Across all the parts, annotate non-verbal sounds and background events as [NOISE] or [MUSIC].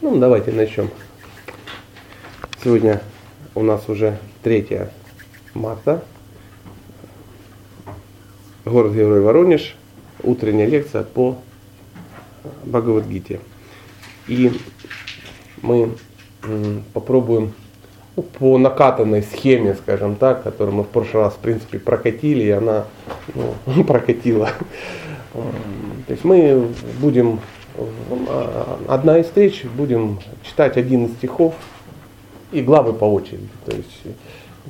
Ну, давайте начнем. Сегодня у нас уже 3 марта. Город-герой Воронеж. Утренняя лекция по Бхагавадгите. И мы попробуем ну, по накатанной схеме, скажем так, которую мы в прошлый раз, в принципе, прокатили, и она ну, [LAUGHS] прокатила. То есть мы будем, одна из встреч, будем читать один из стихов и главы по очереди. То есть,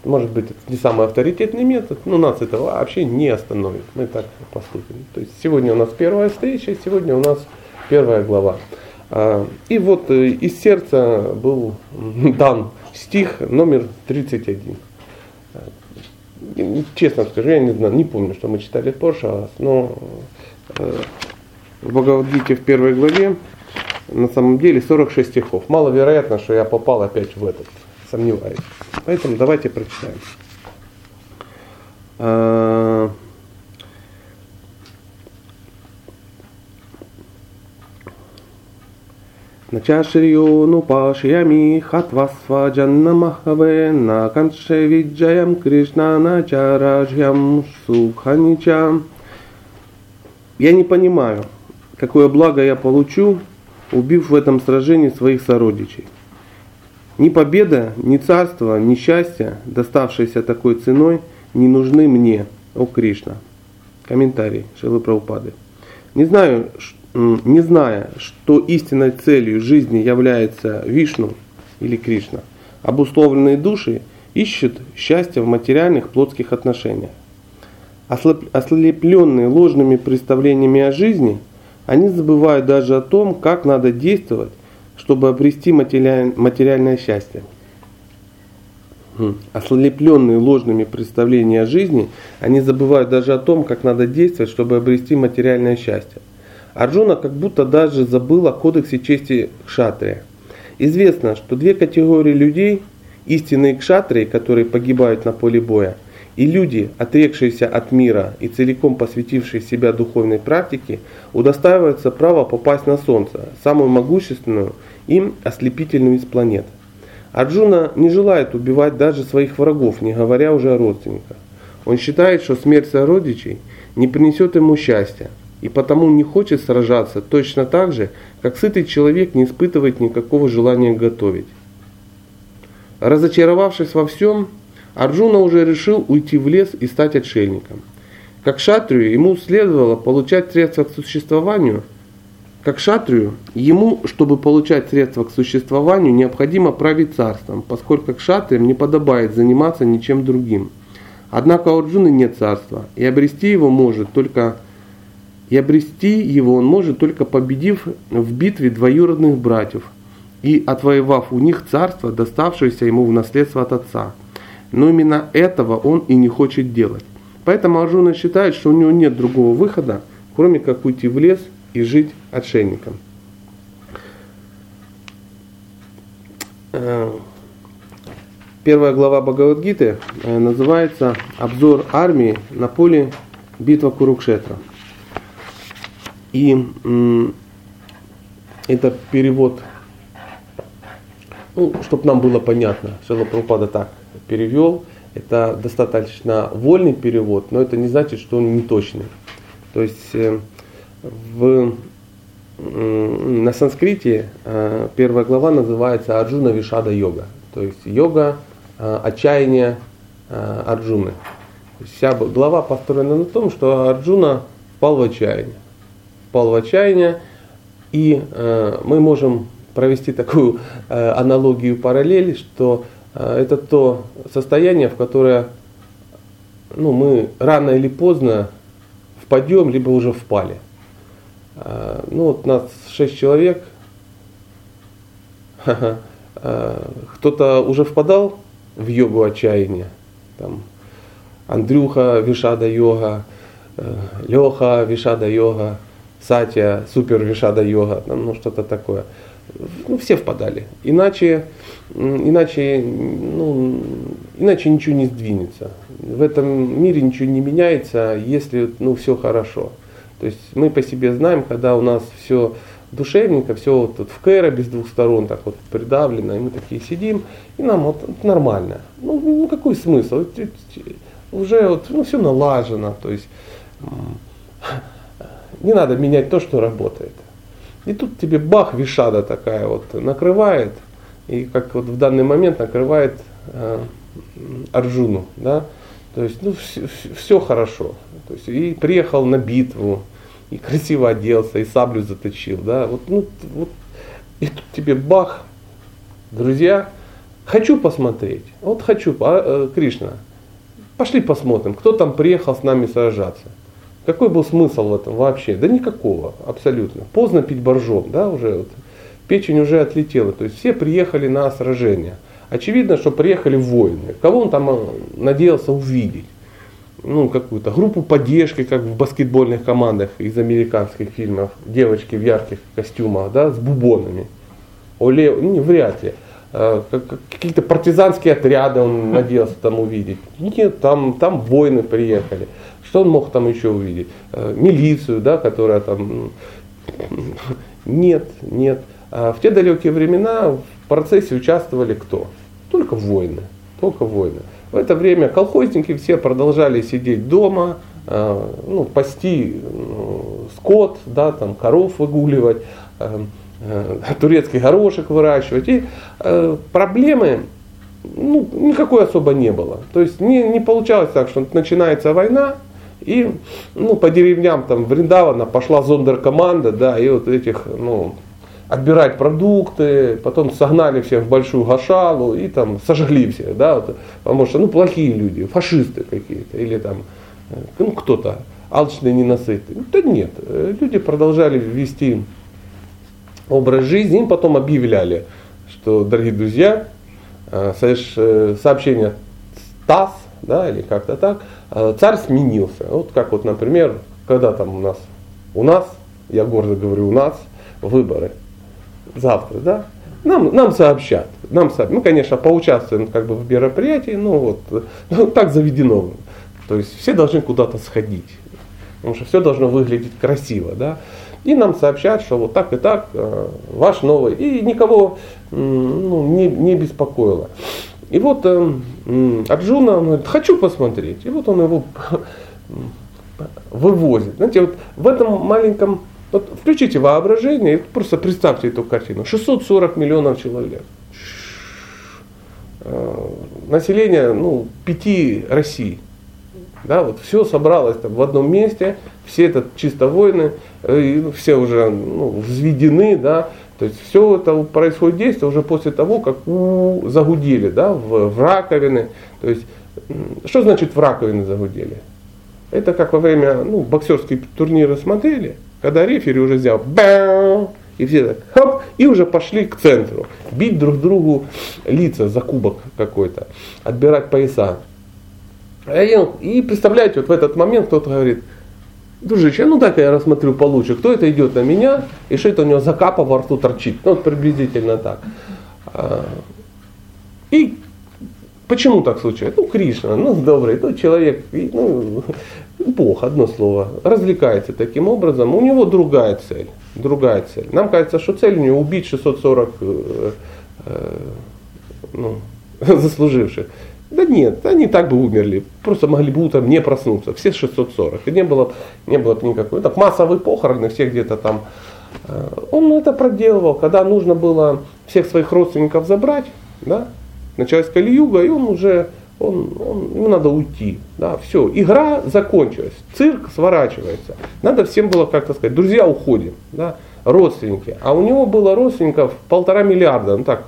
может быть, это не самый авторитетный метод, но нас это вообще не остановит. Мы так поступим. То есть сегодня у нас первая встреча, сегодня у нас первая глава. А, и вот э, из сердца был [LAUGHS] дан стих номер 31. Э, честно скажу, я не знаю, не помню, что мы читали в прошлый раз, но э, в Бхагавадгите в первой главе на самом деле 46 стихов. Маловероятно, что я попал опять в этот, сомневаюсь. Поэтому давайте прочитаем. Начашриюнупашьями хатвасва джаннамахаве на канше виджаям Кришна начараджьям суханича. Я не понимаю, какое благо я получу, убив в этом сражении своих сородичей. Ни победа, ни царство, ни счастье, доставшиеся такой ценой, не нужны мне, о Кришна. Комментарий Шилы Праупады. Не знаю, не зная, что истинной целью жизни является Вишну или Кришна, обусловленные души ищут счастье в материальных плотских отношениях. Ослепленные ложными представлениями о жизни, они забывают даже о том, как надо действовать, чтобы обрести материальное счастье. Хм. Ослепленные ложными представлениями о жизни, они забывают даже о том, как надо действовать, чтобы обрести материальное счастье. Арджуна как будто даже забыл о кодексе чести кшатрия. Известно, что две категории людей, истинные кшатрии, которые погибают на поле боя, и люди, отрекшиеся от мира и целиком посвятившие себя духовной практике, удостаиваются права попасть на Солнце, самую могущественную им ослепительную из планет. Арджуна не желает убивать даже своих врагов, не говоря уже о родственниках. Он считает, что смерть сородичей не принесет ему счастья, и потому не хочет сражаться точно так же, как сытый человек не испытывает никакого желания готовить. Разочаровавшись во всем, Арджуна уже решил уйти в лес и стать отшельником. Как шатрию ему следовало получать средства к существованию. Как шатрию ему, чтобы получать средства к существованию, необходимо править царством, поскольку к шатриям не подобает заниматься ничем другим. Однако у Арджуны нет царства, и обрести его может только и обрести его он может только победив в битве двоюродных братьев и отвоевав у них царство, доставшееся ему в наследство от отца. Но именно этого он и не хочет делать. Поэтому Арджуна считает, что у него нет другого выхода, кроме как уйти в лес и жить отшельником. Э, первая глава Бхагавадгиты э, называется «Обзор армии на поле битва Курукшетра». И это перевод, ну, чтобы нам было понятно, Шила Прабхупада так перевел, это достаточно вольный перевод, но это не значит, что он не точный. То есть э, в, на санскрите э, первая глава называется Арджуна Вишада йога, то есть йога э, отчаяния Арджуны. Вся глава построена на том, что Арджуна впал в отчаяние впал в отчаяние, и мы можем провести такую аналогию, параллель, что это то состояние, в которое ну, мы рано или поздно впадем, либо уже впали. Э, ну вот нас шесть человек, э, кто-то уже впадал в йогу отчаяния, там, Андрюха, Вишада йога, э, Леха, Вишада йога, сатья, супер вишада йога, ну что-то такое. Ну, все впадали. Иначе, иначе, ну, иначе ничего не сдвинется. В этом мире ничего не меняется, если ну, все хорошо. То есть мы по себе знаем, когда у нас все душевненько, все вот тут в кэробе с двух сторон так вот придавлено, и мы такие сидим, и нам вот нормально. Ну, ну какой смысл? Уже вот, ну, все налажено, то есть не надо менять то, что работает. И тут тебе бах, вишада такая вот накрывает, и как вот в данный момент накрывает э, Арджуну, да, то есть, ну, все, все хорошо. То есть, и приехал на битву, и красиво оделся, и саблю заточил, да, вот, ну, вот, и тут тебе бах, друзья, хочу посмотреть, вот хочу, а, э, Кришна, пошли посмотрим, кто там приехал с нами сражаться. Какой был смысл в этом вообще? Да никакого, абсолютно. Поздно пить боржом, да, уже вот, печень уже отлетела. То есть все приехали на сражение. Очевидно, что приехали воины. Кого он там э, надеялся увидеть? Ну, какую-то группу поддержки, как в баскетбольных командах из американских фильмов. Девочки в ярких костюмах, да, с бубонами. Оле, ну, вряд ли. А, какие-то партизанские отряды он надеялся там увидеть. Нет, там, там воины приехали. Что он мог там еще увидеть? А, милицию, да, которая там... Нет, нет. А в те далекие времена в процессе участвовали кто? Только воины. Только воины. В это время колхозники все продолжали сидеть дома, э, ну, пасти ну, скот, да, там, коров выгуливать, э, э, турецкий горошек выращивать. И проблемы ну, никакой особо не было. То есть не, не получалось так, что начинается война, и ну, по деревням там Вриндавана пошла зондеркоманда, да, и вот этих ну, отбирать продукты, потом согнали всех в большую гашалу и там сожгли всех, да, вот, потому что, ну, плохие люди, фашисты какие-то, или там, э, ну, кто-то, алчные, ненасытные. Да нет, э, люди продолжали вести образ жизни, им потом объявляли, что, дорогие друзья, э, сообщение ТАСС, да, или как-то так, царь сменился. Вот как вот, например, когда там у нас, у нас, я гордо говорю, у нас выборы завтра, да, нам, нам сообщат. Нам сообщат. Мы, конечно, поучаствуем как бы в мероприятии, но вот [LAUGHS] ну, так заведено. То есть все должны куда-то сходить. Потому что все должно выглядеть красиво. Да? И нам сообщат, что вот так и так э, ваш новый. И никого ну, не, не беспокоило. И вот э, Арджуна он говорит, хочу посмотреть. И вот он его вывозит. Знаете, вот в этом маленьком вот включите воображение и просто представьте эту картину. 640 миллионов человек. Э, население ну, пяти России. Да, вот все собралось там в одном месте, все это чисто войны, э, все уже ну, взведены, да, то есть все это происходит действие уже после того, как у, загудели да, в, в раковины. То есть, что значит в раковины загудели? Это как во время ну, боксерские турниры смотрели, когда рефери уже взял бэм, и все так, хоп, и уже пошли к центру, бить друг другу лица за кубок какой-то, отбирать пояса. И представляете, вот в этот момент кто-то говорит, дружище, ну дай-ка я рассмотрю получше, кто это идет на меня, и что это у него за капа во рту торчит. Ну, вот приблизительно так. А, и Почему так случается? Ну, Кришна, ну, добрый, ну, человек, ну, Бог, одно слово, развлекается таким образом, у него другая цель, другая цель. Нам кажется, что цель у него убить 640 э, э, ну, [LAUGHS] заслуживших. Да нет, они так бы умерли, просто могли бы утром не проснуться, все 640, и не было, не было бы никакой, так массовые похороны, все где-то там. Э, он это проделывал, когда нужно было всех своих родственников забрать, да, началась Кали-Юга, и он уже, он, он, ему надо уйти. Да, все, игра закончилась, цирк сворачивается. Надо всем было как-то сказать, друзья, уходим, да, родственники. А у него было родственников полтора миллиарда, ну так,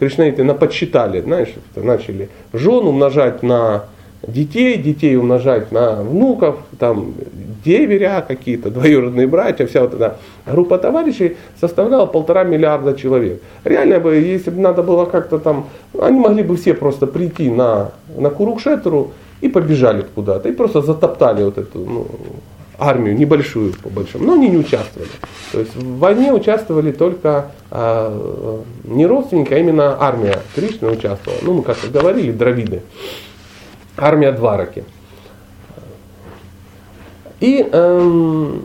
кришнаиты наподсчитали, знаешь, начали жен умножать на детей, детей умножать на внуков, там деверя какие-то, двоюродные братья, вся вот эта группа товарищей составляла полтора миллиарда человек. Реально бы, если бы надо было как-то там, они могли бы все просто прийти на, на Курукшетру и побежали куда-то, и просто затоптали вот эту ну, армию небольшую по большому, но они не участвовали. То есть в войне участвовали только э, не родственники, а именно армия Кришны участвовала. Ну, мы как-то говорили, дравиды армия Двараки. И эм,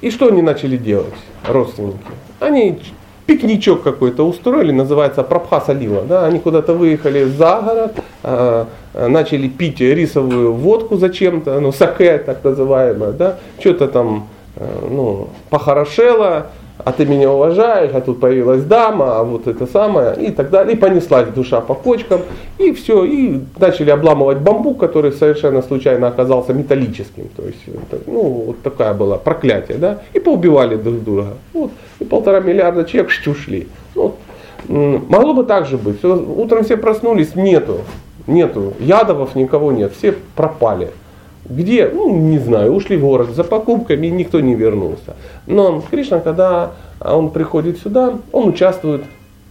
и что они начали делать, родственники? Они пикничок какой-то устроили, называется Прабхаса Лила. Да? Они куда-то выехали за город, э, начали пить рисовую водку зачем-то, ну, саке так называемое, да? что-то там э, ну, похорошело, а ты меня уважаешь, а тут появилась дама, а вот это самое, и так далее. И понеслась душа по почкам, и все, и начали обламывать бамбук, который совершенно случайно оказался металлическим. То есть, ну, вот такая была проклятие, да, и поубивали друг друга. Вот, и полтора миллиарда человек ушли. Вот. Могло бы так же быть. Утром все проснулись, нету, нету, ядовов никого нет, все пропали. Где? Ну, не знаю, ушли в город за покупками, и никто не вернулся. Но Кришна, когда он приходит сюда, он участвует,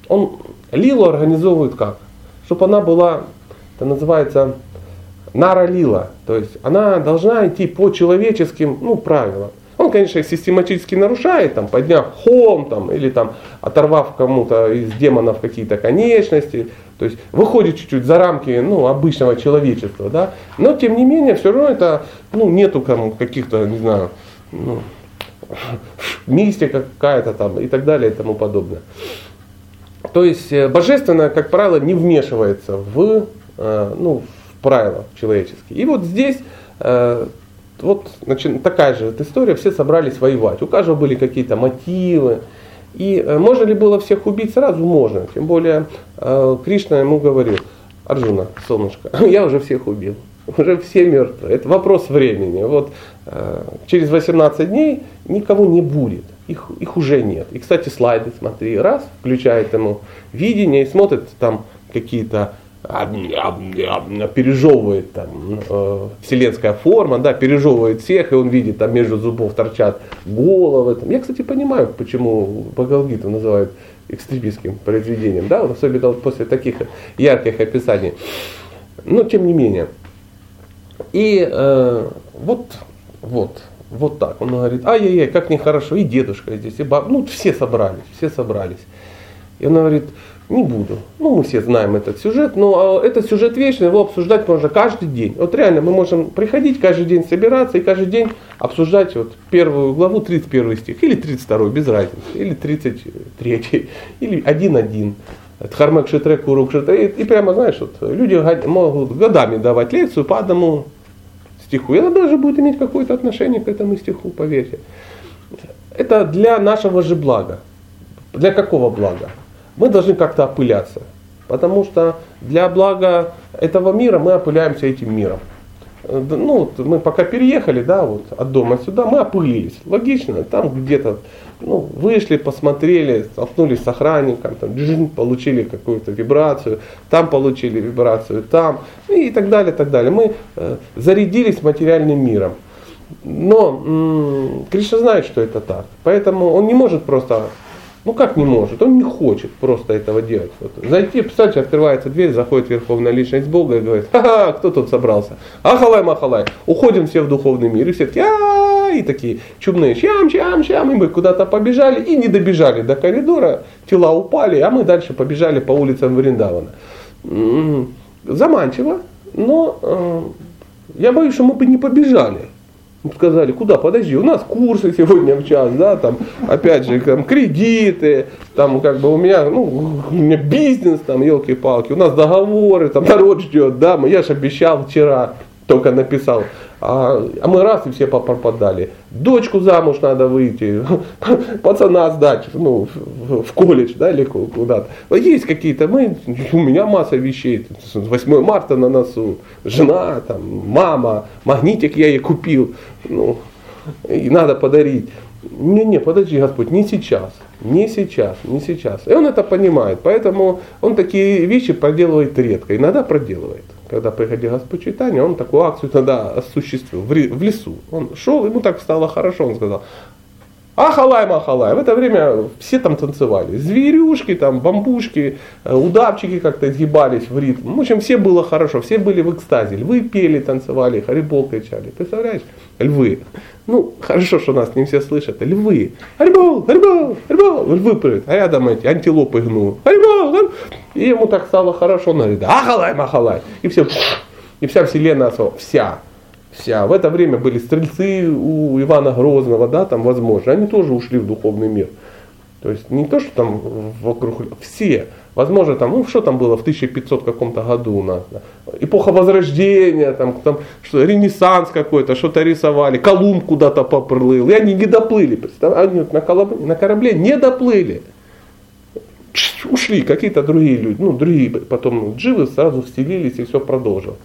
он лилу организовывает как? Чтобы она была, это называется нара лила, то есть она должна идти по человеческим ну, правилам. Он, конечно, систематически нарушает, там, подняв холм там, или там, оторвав кому-то из демонов какие-то конечности, то есть выходит чуть-чуть за рамки ну, обычного человечества, да? но тем не менее все равно это ну, нету каких-то, не знаю, ну, [LAUGHS] мистика какая-то там и так далее и тому подобное. То есть э, божественное, как правило, не вмешивается в, э, ну, в правила человеческие. И вот здесь э, вот значит, такая же история, все собрались воевать. У каждого были какие-то мотивы, и э, можно ли было всех убить сразу? Можно. Тем более э, Кришна ему говорил, Арджуна, солнышко, [LAUGHS] я уже всех убил. Уже все мертвы. Это вопрос времени. Вот э, через 18 дней никого не будет. Их, их уже нет. И, кстати, слайды, смотри, раз, включает ему видение и смотрит там какие-то пережевывает там, э, вселенская форма, да, пережевывает всех, и он видит, там между зубов торчат головы. Там. Я, кстати, понимаю, почему Багалгиту называют экстремистским произведением, да, особенно после таких ярких описаний. Но тем не менее. И э, вот, вот, вот так. Он говорит, ай-яй-яй, как нехорошо, и дедушка здесь, и баб, ну все собрались, все собрались. И он говорит, не буду. Ну, мы все знаем этот сюжет, но а, этот сюжет вечный, его обсуждать можно каждый день. Вот реально мы можем приходить каждый день собираться и каждый день обсуждать вот первую главу, 31 стих, или 32, без разницы, или 33, [LAUGHS] или 1.1. Дхармак Шитрек, Курук Шитрек. И, прямо, знаешь, вот люди могут годами давать лекцию по одному стиху. И она даже будет иметь какое-то отношение к этому стиху, поверьте. Это для нашего же блага. Для какого блага? Мы должны как-то опыляться. Потому что для блага этого мира мы опыляемся этим миром. Э, ну, мы пока переехали, да, вот от дома сюда, мы опылились. Логично, там где-то ну, вышли, посмотрели, столкнулись с охранником, там, джин, получили какую-то вибрацию, там получили вибрацию, там, и так далее, так далее. Мы э, зарядились материальным миром. Но м- Кришна знает, что это так. Поэтому он не может просто ну как не может? Он не хочет просто этого делать. Вот. Зайти, представьте, открывается дверь, заходит Верховная Личность Бога и говорит, ха-ха, кто тут собрался? Ахалай, махалай. Уходим все в духовный мир. И все такие, и такие чумные, чам, чам, чам. И мы куда-то побежали и не добежали до коридора. Тела упали, а мы дальше побежали по улицам Вриндавана. М-м-м. Заманчиво, но э, я боюсь, что мы бы не побежали сказали, куда, подожди, у нас курсы сегодня в час, да, там, опять же, там, кредиты, там, как бы у меня, ну, у меня бизнес, там, елки-палки, у нас договоры, там, народ ждет, да, я же обещал вчера, только написал, а, а мы раз и все пропадали. Дочку замуж надо выйти, [LAUGHS] пацана сдать ну, в колледж да, или куда-то. Есть какие-то, мы, у меня масса вещей. 8 марта на носу, жена, там, мама, магнитик я ей купил, ну, и надо подарить. Не-не, подожди, Господь, не сейчас, не сейчас, не сейчас. И он это понимает, поэтому он такие вещи проделывает редко, иногда проделывает когда приходил Господь Читания, он такую акцию тогда осуществил в лесу. Он шел, ему так стало хорошо, он сказал, Ахалай, махалай. В это время все там танцевали. Зверюшки, там, бамбушки, э, удавчики как-то изгибались в ритм. В общем, все было хорошо, все были в экстазе. Львы пели, танцевали, харибол кричали. Представляешь? Львы. Ну, хорошо, что нас не все слышат. Львы. Харибол, харибол, харибол. Львы прыгают. А рядом эти антилопы гнул. Харибол, И ему так стало хорошо. Он говорит, ахалай, махалай. И все. И вся вселенная, вся вся. В это время были стрельцы у Ивана Грозного, да, там возможно, они тоже ушли в духовный мир. То есть не то, что там вокруг, все. Возможно, там, ну что там было в 1500 каком-то году у нас, да? эпоха Возрождения, там, там что, Ренессанс какой-то, что-то рисовали, Колумб куда-то поплыл, и они не доплыли, они на корабле, на корабле не доплыли. Ушли какие-то другие люди, ну, другие потом дживы сразу вселились и все продолжилось.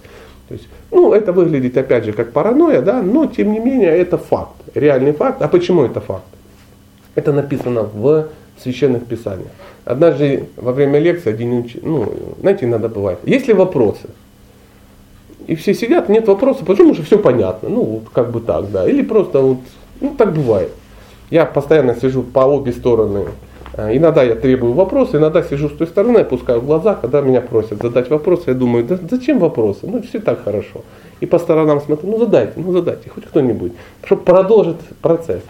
То есть, ну, это выглядит опять же как паранойя, да, но тем не менее это факт, реальный факт. А почему это факт? Это написано в священных писаниях. Однажды во время лекции один учитель, ну, знаете, иногда бывает, есть ли вопросы? И все сидят, нет вопросов, потому что все понятно, ну, вот как бы так, да. Или просто вот, ну, так бывает. Я постоянно сижу по обе стороны. А, иногда я требую вопросы, иногда сижу с той стороны, опускаю глаза, когда меня просят задать вопросы, я думаю, да зачем вопросы? Ну, все так хорошо. И по сторонам смотрю, ну задайте, ну задайте, хоть кто-нибудь, чтобы продолжить процесс.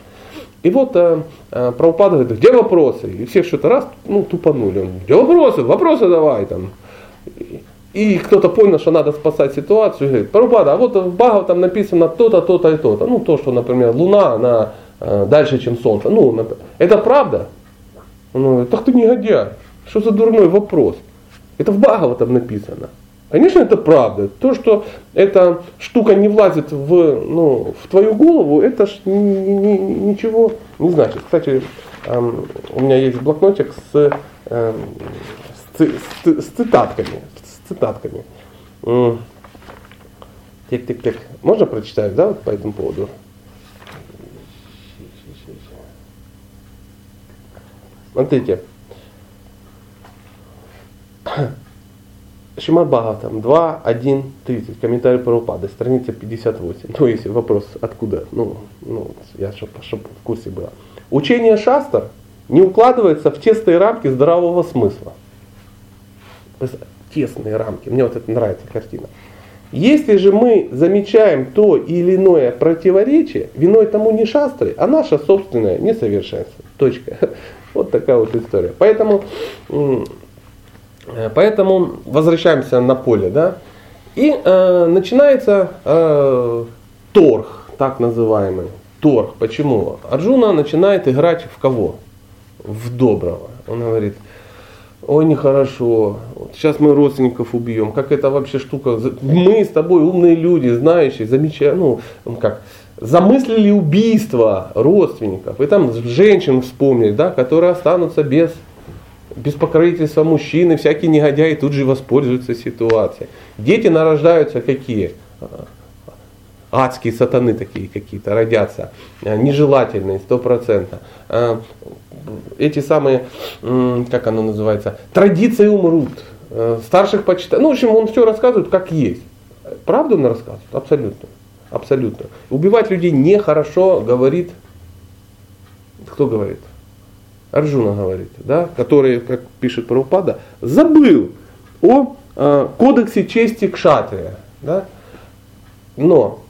И вот а, а, Прабхупада говорит, где вопросы? И все что-то раз, ну, тупанули. Он, где вопросы? Вопросы давай там. И кто-то понял, что надо спасать ситуацию, и говорит, Прабхупада, а вот в Бхагав там написано то-то, то-то и то-то. Ну, то, что, например, Луна, она э, дальше, чем Солнце. Ну, это правда? Он говорит, так ты негодяй. Что за дурной вопрос? Это в Бхагава там написано. Конечно, это правда. То, что эта штука не влазит в, ну, в твою голову, это ж ни, ни, ничего не значит. Кстати, эм, у меня есть блокнотик с, эм, с, с, с цитатками. С цитатками. Так. Можно прочитать, да, по этому поводу? Смотрите. Шимат Бхагаватам 2, 1, 30, комментарий Прабхупады, страница 58. Ну, если вопрос, откуда, ну, ну я чтобы чтоб в курсе была. Учение шастр не укладывается в тесные рамки здравого смысла. Тесные рамки. Мне вот это нравится картина. Если же мы замечаем то или иное противоречие, виной тому не шастры, а наше собственное несовершенство. Точка. Вот такая вот история. Поэтому Э, поэтому возвращаемся на поле, да, и э, начинается э, торг, так называемый. Торг. Почему? Арджуна начинает играть в кого? В доброго. Он говорит, ой, нехорошо, сейчас мы родственников убьем, как это вообще штука, мы с тобой умные люди, знающие, замечая, ну, как, замыслили убийство родственников, и там женщин вспомнили, да, которые останутся без без покровительства мужчины, всякие негодяи тут же воспользуются ситуацией. Дети нарождаются какие? Адские сатаны такие какие-то родятся, нежелательные, стопроцентно. А, эти самые, как оно называется, традиции умрут, а, старших почитают. Ну, в общем, он все рассказывает как есть. Правду он рассказывает? Абсолютно. Абсолютно. Убивать людей нехорошо, говорит, кто говорит? Арджуна говорит, да, который, как пишет Прабхупада, забыл о э, кодексе чести кшатрия. Да? Но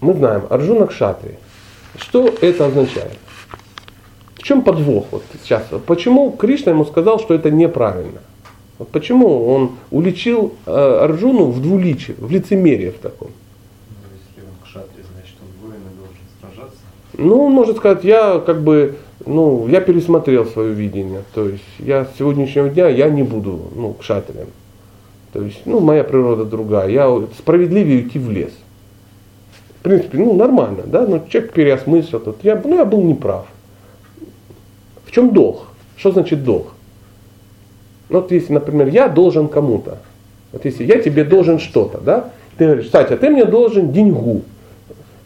мы знаем, Арджуна кшатрия. Что это означает? В чем подвох вот сейчас? Почему Кришна ему сказал, что это неправильно? Вот почему он уличил э, Арджуну в двуличии, в лицемерии в таком? Ну, если он кшатри, значит он воин и должен сражаться. Ну, он может сказать, я как бы ну, я пересмотрел свое видение. То есть я с сегодняшнего дня я не буду ну, кшатрием. То есть, ну, моя природа другая. Я справедливее идти в лес. В принципе, ну, нормально, да, но человек переосмыслил. Тут. Я, ну, я был неправ. В чем долг? Что значит долг? Ну, вот если, например, я должен кому-то. Вот если я тебе должен что-то, да, ты говоришь, Сатя, ты мне должен деньгу.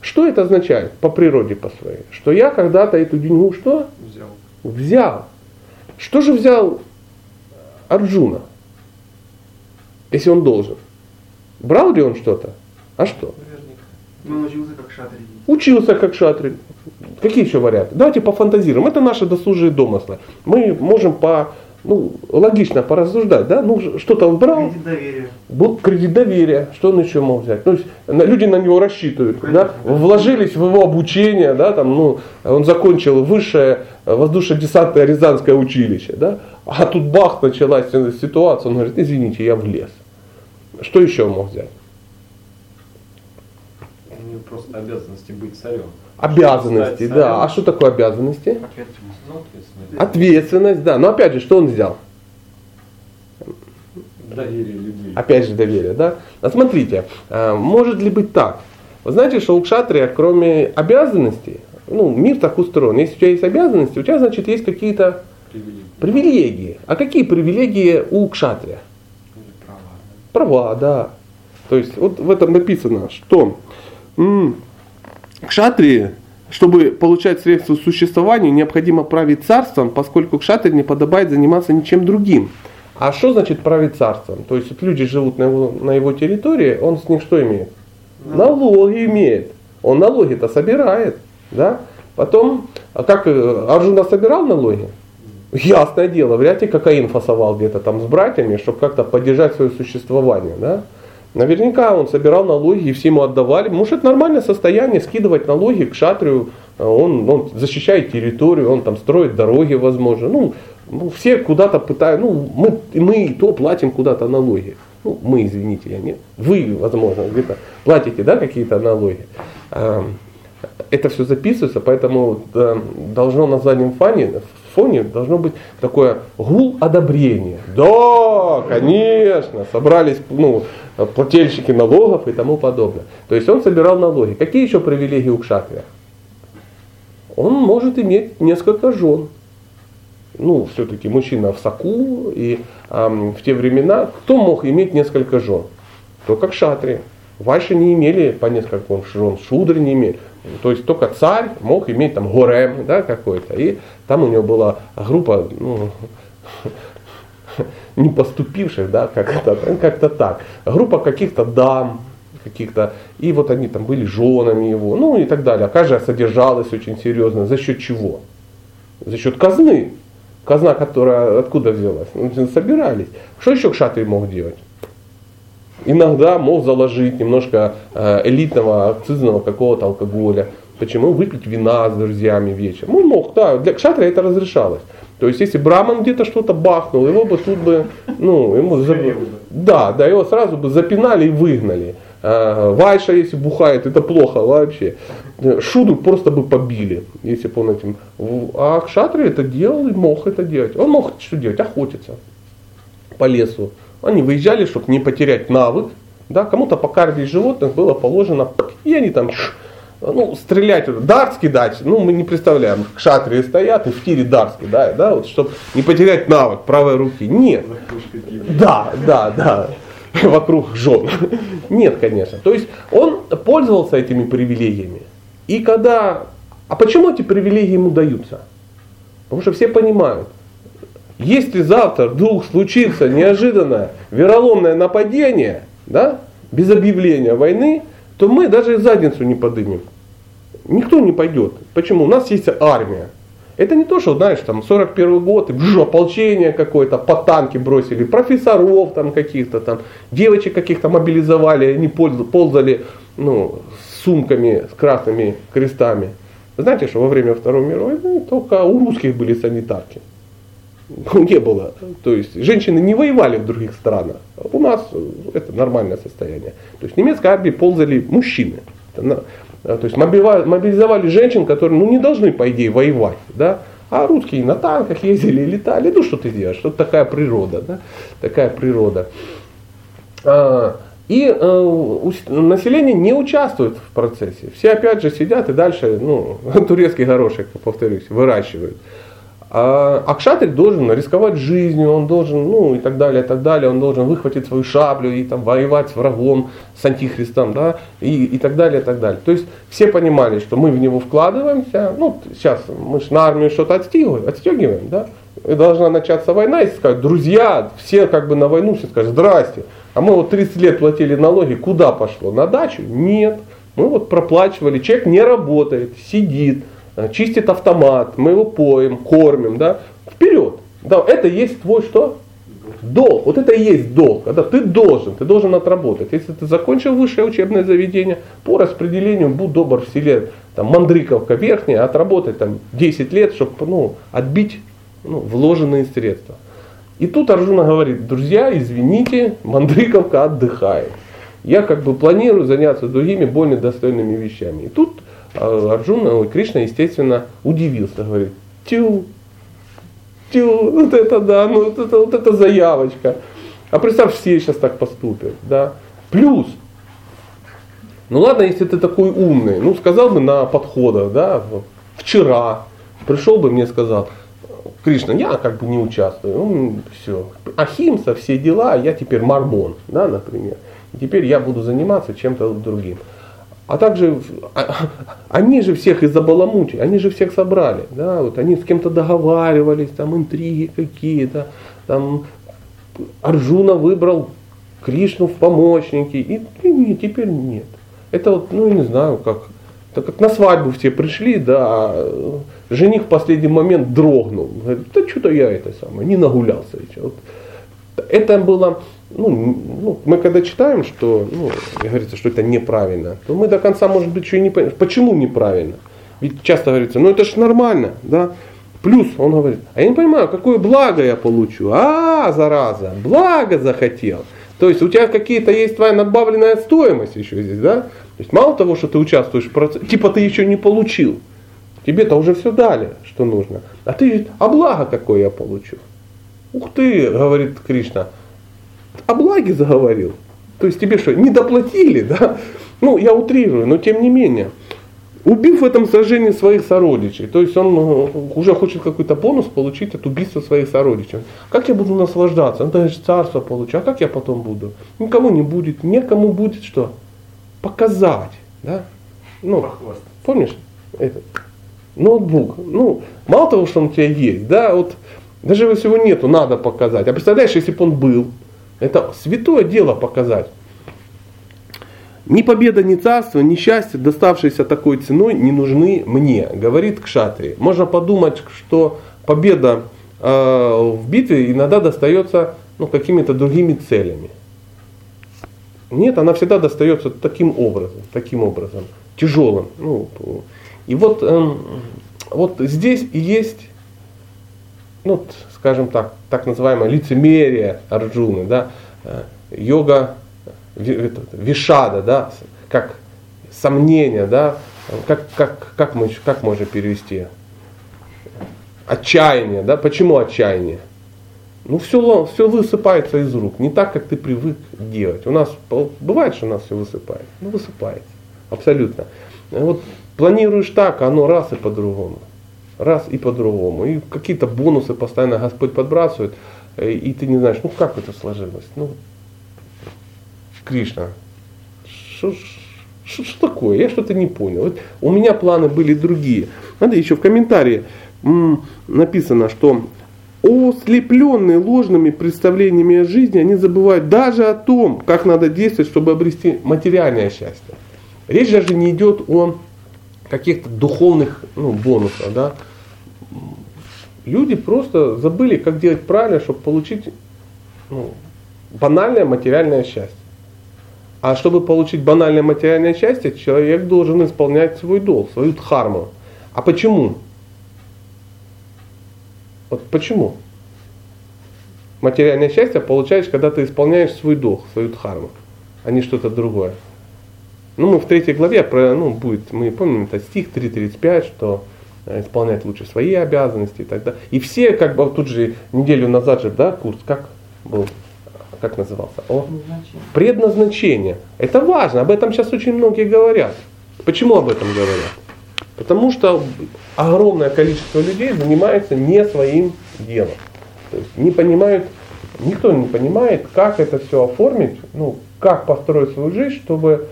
Что это означает по природе по своей? Что я когда-то эту деньгу что? Взял. Взял. Что же взял Арджуна, если он должен? Брал ли он что-то? А что? Ну, он учился как шатри. Учился как шатри. Какие еще варианты? Давайте пофантазируем. Это наши досужие домыслы. Мы можем по ну, логично порассуждать, да, ну, что-то он брал. Кредит доверия. Был кредит доверия, что он еще мог взять? Ну, люди на него рассчитывают, да, вложились в его обучение, да, там, ну, он закончил высшее воздушно-десантное Рязанское училище, да, а тут бах, началась ситуация, он говорит, извините, я влез. Что еще он мог взять? просто обязанности быть царем. Обязанности, да. царем. А что такое обязанности? Ответственность. Ну, ответственность. Ответственность, да. Но опять же, что он взял? Доверие людей. Опять же доверие, да? А смотрите, а, может ли быть так? Вы знаете, что у кшатрия, кроме обязанностей, ну, мир так устроен. Если у тебя есть обязанности, у тебя, значит, есть какие-то Привилегии. привилегии. А какие привилегии у кшатрия? Права. Права, да. То есть вот в этом написано, что м, кшатрии, чтобы получать средства существования, необходимо править царством, поскольку кшатри не подобает заниматься ничем другим. А что значит править царством? То есть вот люди живут на его, на его территории, он с них что имеет? Налоги имеет. Он налоги-то собирает. Да? Потом, а как э, Арджуна собирал налоги? Ясное дело, вряд ли кокаин фасовал где-то там с братьями, чтобы как-то поддержать свое существование. Да? Наверняка он собирал налоги и все ему отдавали. Может, нормальное состояние скидывать налоги к шатрию. Он, он защищает территорию, он там строит дороги, возможно. Ну, ну, все куда-то пытают, ну, мы, мы и то платим куда-то налоги. Ну, мы, извините, я не. Вы, возможно, где-то платите, да, какие-то налоги. Эм, Это все записывается, поэтому да, должно на заднем фоне, фоне должно быть такое гул одобрения. Да, конечно, собрались ну, плательщики налогов и тому подобное. То есть он собирал налоги. Какие еще привилегии у кшатрия? Он может иметь несколько жен. Ну, все-таки мужчина в соку, и ам, в те времена кто мог иметь несколько жен? Только кшатрии. Вайши не имели по несколько жен, шудры не имели. То есть только царь мог иметь там горем да, какой-то. И там у него была группа ну, [LAUGHS] [LAUGHS] не поступивших, да, как-то, как-то так. Группа каких-то дам, каких-то, и вот они там были женами его, ну и так далее. А каждая содержалась очень серьезно. За счет чего? За счет казны. Казна, которая откуда взялась? Ну, собирались. Что еще Кшатрий мог делать? Иногда мог заложить немножко э, элитного акцизного какого-то алкоголя. Почему? Выпить вина с друзьями вечером. Он мог, да, для кшатрия это разрешалось. То есть, если Браман где-то что-то бахнул, его бы тут бы, ну, ему за- да, да, его сразу бы запинали и выгнали. А, Вайша, если бухает, это плохо вообще. Шудру просто бы побили, если бы он этим. А Кшатри это делал и мог это делать. Он мог что делать? Охотиться по лесу. Они выезжали, чтобы не потерять навык. Да, кому-то по карде животных было положено, и они там ну, стрелять, дарт кидать, ну, мы не представляем. Кшатрии стоят и в тире дарт кидают, да, вот, чтобы не потерять навык правой руки. Нет. Да, да, да. [LAUGHS] Вокруг жен. [LAUGHS] Нет, конечно. То есть он пользовался этими привилегиями. И когда... А почему эти привилегии ему даются? Потому что все понимают, если завтра вдруг случится неожиданное вероломное нападение, да, без объявления войны, то мы даже задницу не подымем. Никто не пойдет. Почему? У нас есть армия. Это не то, что, знаешь, там 41 год, и бжж, ополчение какое-то, по танки бросили, профессоров там каких-то там, девочек каких-то мобилизовали, они полз- ползали ну, с сумками, с красными крестами. Знаете, что во время Второй мировой войны только у русских были санитарки. Не было. То есть женщины не воевали в других странах. У нас это нормальное состояние. То есть в немецкой армии ползали мужчины. То есть мобилизовали женщин, которые ну, не должны, по идее, воевать. Да? А русские на танках ездили, летали. Ну что ты делаешь? Что такая природа. Да? Такая природа. А, И э, население не участвует в процессе. Все опять же сидят и дальше, ну, [LAUGHS] турецкий горошек, повторюсь, выращивают. А а кшатрик должен рисковать жизнью, он должен, ну и так далее, и так далее, он должен выхватить свою шаблю и там воевать с врагом, с антихристом, да, и, и так далее, и так далее. То есть все понимали, что мы в него вкладываемся, ну сейчас мы же на армию что-то отстегиваем, отстегиваем, да, и должна начаться война, и сказать, друзья, все как бы на войну, все скажут, здрасте, а мы вот 30 лет платили налоги, куда пошло? На дачу? Нет. Мы вот проплачивали, человек не работает, сидит, чистит автомат, мы его поем, кормим, да, вперед. Да, это есть твой что? Долг. Вот это и есть долг. Когда ты должен, ты должен отработать. Если ты закончил высшее учебное заведение, по распределению будь добр в селе, там, Мандриковка верхняя, отработать там 10 лет, чтобы ну, отбить ну, вложенные средства. И тут Арджуна говорит, друзья, извините, Мандриковка отдыхает. я как бы планирую заняться другими более достойными вещами. И тут э, Арджуна, Кришна, естественно, удивился, говорит, тю, тю, вот это да, ну вот это, вот это заявочка. А представь, все сейчас так поступят, да. Плюс, ну ладно, если ты такой умный, ну сказал бы на подходах, да, вчера пришел бы мне сказал, Кришна, я как бы не участвую, ну, все. Ахимса, все дела, я теперь мармон, да, например. И теперь я буду заниматься чем-то другим. А также а, [LAUGHS] они же всех из-за баламути, они же всех собрали, да, вот они с кем-то договаривались, там интриги какие-то, там Арджуна выбрал Кришну в помощники, и, и, и теперь нет. Это вот, ну не знаю, как, так как на свадьбу все пришли, да, а жених в последний момент дрогнул. Говорит, да что-то я это самое, не нагулялся еще. Вот. Это было, ну, ну, мы когда читаем, что, ну, говорится, что это неправильно, то мы до конца, может быть, еще и не понимаем, почему неправильно. Ведь часто говорится, ну это же нормально, да. Плюс он говорит, а я не понимаю, какое благо я получу. А, зараза, благо захотел. То есть у тебя какие-то есть твоя надбавленная стоимость еще здесь, да? То есть мало того, что ты участвуешь в процессе, типа ты еще не получил. Тебе-то уже все дали, что нужно. А ты, а благо какое я получу? Ух ты, говорит Кришна, о благе заговорил. То есть тебе что, не доплатили, да? Ну, я утрирую, но тем не менее. Убив в этом сражении своих сородичей. То есть он э, уже хочет какой-то бонус получить от убийства своих сородичей. Как я буду наслаждаться? Ну, даже царство получу. А как я потом буду? Никому не будет. Некому будет что? Показать. Да? Ну, помнишь? Это, ноутбук. Ну, мало того, что он у тебя есть, да, вот даже если его нету, надо показать. А представляешь, если бы он был, это святое дело показать. Ни победа, ни царство, ни счастье, доставшиеся такой ценой, не нужны мне, говорит Кшатри. Можно подумать, что победа э, в битве иногда достается ну, какими-то другими целями. Нет, она всегда достается таким образом, таким образом, тяжелым. Ну, и вот, э, вот здесь и есть, ну, скажем так, так называемое лицемерие Арджуны, да, э, йога вишада, да, как сомнение, да, как, как, как, мы, как можно перевести? Отчаяние, да, почему отчаяние? Ну, все, все высыпается из рук, не так, как ты привык делать. У нас бывает, что у нас все высыпает, ну, высыпается, абсолютно. Вот планируешь так, а оно раз и по-другому. Раз и по-другому. И какие-то бонусы постоянно Господь подбрасывает, э, и ты не знаешь, ну как это сложилось. Ну, Кришна, что такое? Я что-то не понял. Вот у меня планы были другие. Надо еще в комментарии написано, что ослепленные ложными представлениями о жизни, они забывают даже о том, как надо действовать, чтобы обрести материальное счастье. Речь даже не идет о каких-то духовных ну, бонусах. Да? Люди просто забыли, как делать правильно, чтобы получить ну, банальное материальное счастье. А чтобы получить банальное материальное счастье, человек должен исполнять свой долг, свою дхарму. А почему? Вот почему? Материальное счастье получаешь, когда ты исполняешь свой долг, свою дхарму, а не что-то другое. Ну, мы в третьей главе, про, ну, будет, мы помним, это стих 3.35, что э, исполнять лучше свои обязанности и так далее. И все, как бы, тут же неделю назад же, да, курс, как был, как назывался? О, предназначение. Это важно, об этом сейчас очень многие говорят. Почему об этом говорят? Потому что огромное количество людей занимается не своим делом. То есть не понимают, никто не понимает, как это все оформить, ну, как построить свою жизнь, чтобы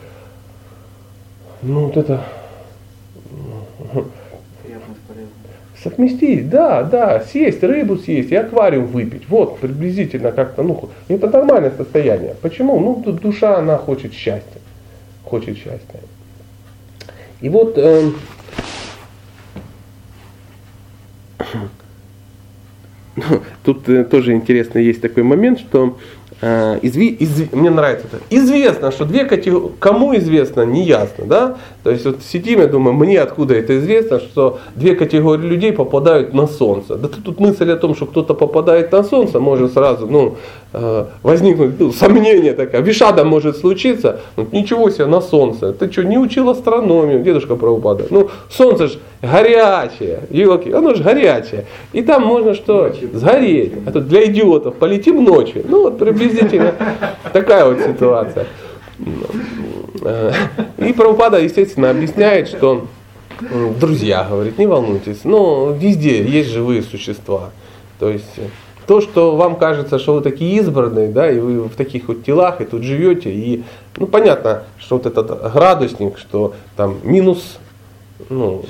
ну вот это совместить, да, да, съесть рыбу съесть и аквариум выпить. Вот, приблизительно как-то, ну, это нормальное состояние. Почему? Ну, душа, она хочет счастья. Хочет счастья. И вот [COUGHS] э, тут тоже интересно есть такой момент, что изви, из, мне нравится это. Известно, что две категории, кому известно, не ясно, да? То есть вот сидим, я думаю, мне откуда это известно, что две категории людей попадают на Солнце. Да тут мысль о том, что кто-то попадает на Солнце, может сразу, ну, э, возникнуть ну, сомнение такое. Вишада может случиться, ну, ничего себе на Солнце. Ты что, не учил астрономию, дедушка Прабхупада? Ну, Солнце же горячее, елки, оно же горячее. И там можно что? Сгореть. А тут для идиотов полетим ночью. Ну вот приблизительно такая вот ситуация. И Прабхупада, естественно, объясняет, что друзья, говорит, не волнуйтесь, но везде есть живые существа. То есть то, что вам кажется, что вы такие избранные, да, и вы в таких вот телах, и тут живете, и, ну, понятно, что вот этот градусник, что там минус, ну,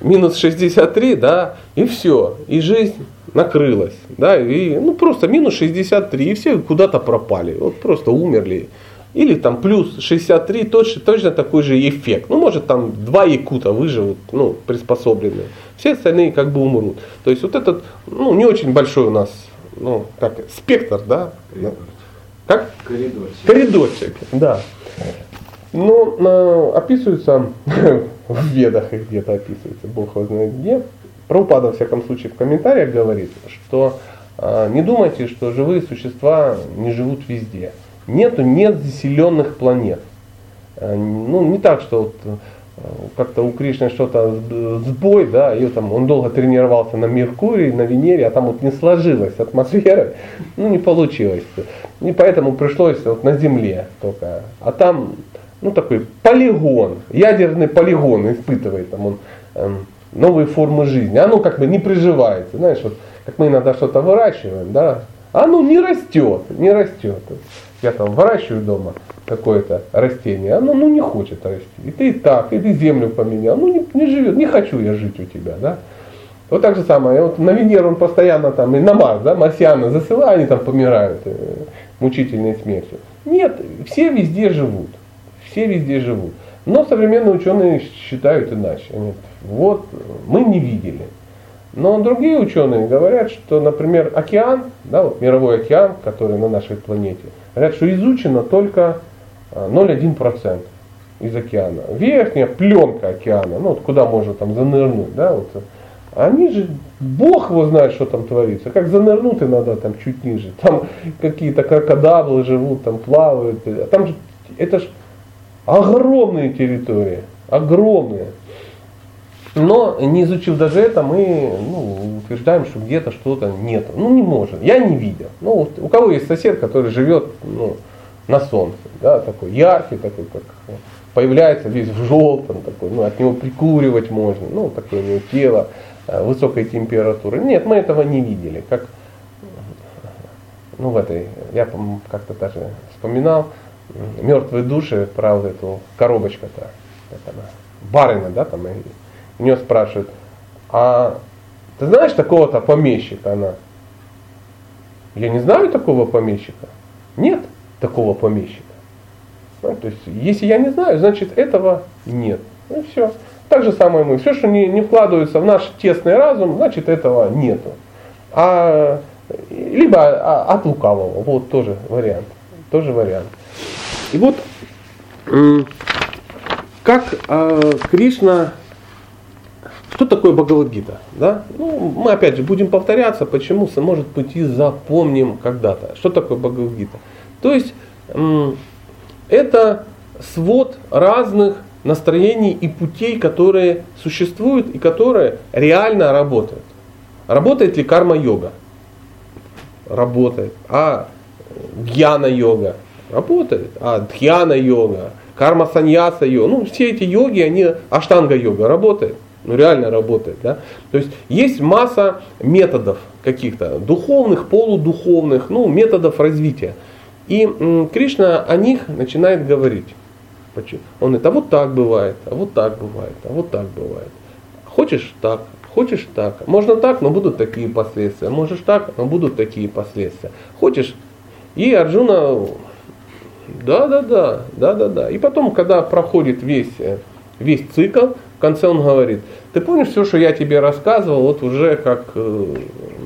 минус 63, да, и все, и жизнь накрылась, да, и, ну, просто минус 63, и все куда-то пропали, вот просто умерли. Или там плюс 63, точно, точно такой же эффект. Ну, может, там два якута выживут, ну, приспособленные. Все остальные как бы умрут. То есть вот этот, ну, не очень большой у нас, ну, как, спектр, да? Коридорчик. Как? Коридорчик. Коридорчик, да. Но э, описывается [LAUGHS] в ведах и где-то описывается, Бог его знает где. Прабхупада, во всяком случае, в комментариях говорит, что э, не думайте, что живые существа не живут везде. Нету нет заселенных планет. Э, ну, не так, что вот, э, как-то у Кришны что-то сбой, да, и там он долго тренировался на Меркурии, на Венере, а там вот не сложилась атмосфера, [LAUGHS] ну не получилось. И поэтому пришлось вот на Земле только. А там, ну такой полигон, ядерный полигон испытывает там он эм, новые формы жизни. Оно как бы не приживается, знаешь, вот как мы иногда что-то выращиваем, да, оно не растет, не растет я там выращиваю дома какое-то растение, оно ну, не хочет расти. И ты и так, и ты землю поменял, ну не, не живет, не хочу я жить у тебя, да. Вот так же самое, вот на Венеру он постоянно там, и на Марс, да, марсианы засылают, они там помирают э, мучительной смертью. Нет, все везде живут, все везде живут. Но современные ученые считают иначе. Они, вот мы не видели. Но другие ученые говорят, что, например, океан, да, вот мировой океан, который на нашей планете, Говорят, что изучено только 0,1% а, из океана. Верхняя пленка океана, ну вот куда можно там занырнуть, да, вот. Они же, Бог его знает, что там творится. Как занырнуть иногда там чуть ниже. Там какие-то крокодаблы живут, там плавают. А там же, это же огромные территории, огромные. Но не изучив даже это, мы ну, утверждаем, что где-то что-то нет. Ну не может. Я не видел. Ну, у кого есть сосед, который живет ну, на солнце, да, такой яркий, такой, как появляется весь в желтом, такой, ну, от него прикуривать можно, ну, такое у него тело, э, высокой температуры. Нет, мы этого не видели. Как, ну, в этой, я как-то даже вспоминал, мертвые души, правда, эту коробочка-то, барина, да, там, у нее спрашивают, а ты знаешь такого-то помещика? Она, я не знаю такого помещика. Нет такого помещика. Ну, то есть, если я не знаю, значит этого нет. Ну все. Так же самое мы. Все, что не, не вкладывается в наш тесный разум, значит этого нету. А, либо а, от лукавого. Вот тоже вариант. Тоже вариант. И вот как э, Кришна что такое Бхагавадгита? Да? Ну, мы опять же будем повторяться, почему, может быть, и запомним когда-то. Что такое Бхагавадгита? То есть это свод разных настроений и путей, которые существуют и которые реально работают. Работает ли карма-йога? Работает. А гьяна-йога? Работает. А дхьяна-йога? Карма-саньяса-йога? Ну, все эти йоги, они аштанга-йога работает ну реально работает. Да? То есть есть масса методов каких-то, духовных, полудуховных, ну, методов развития. И Кришна о них начинает говорить. Он говорит, а вот так бывает, а вот так бывает, а вот так бывает. Хочешь так, хочешь так. Можно так, но будут такие последствия. Можешь так, но будут такие последствия. Хочешь. И Арджуна, да, да, да, да, да, да. И потом, когда проходит весь, э, весь цикл, в конце он говорит, ты помнишь все, что я тебе рассказывал, вот уже как э,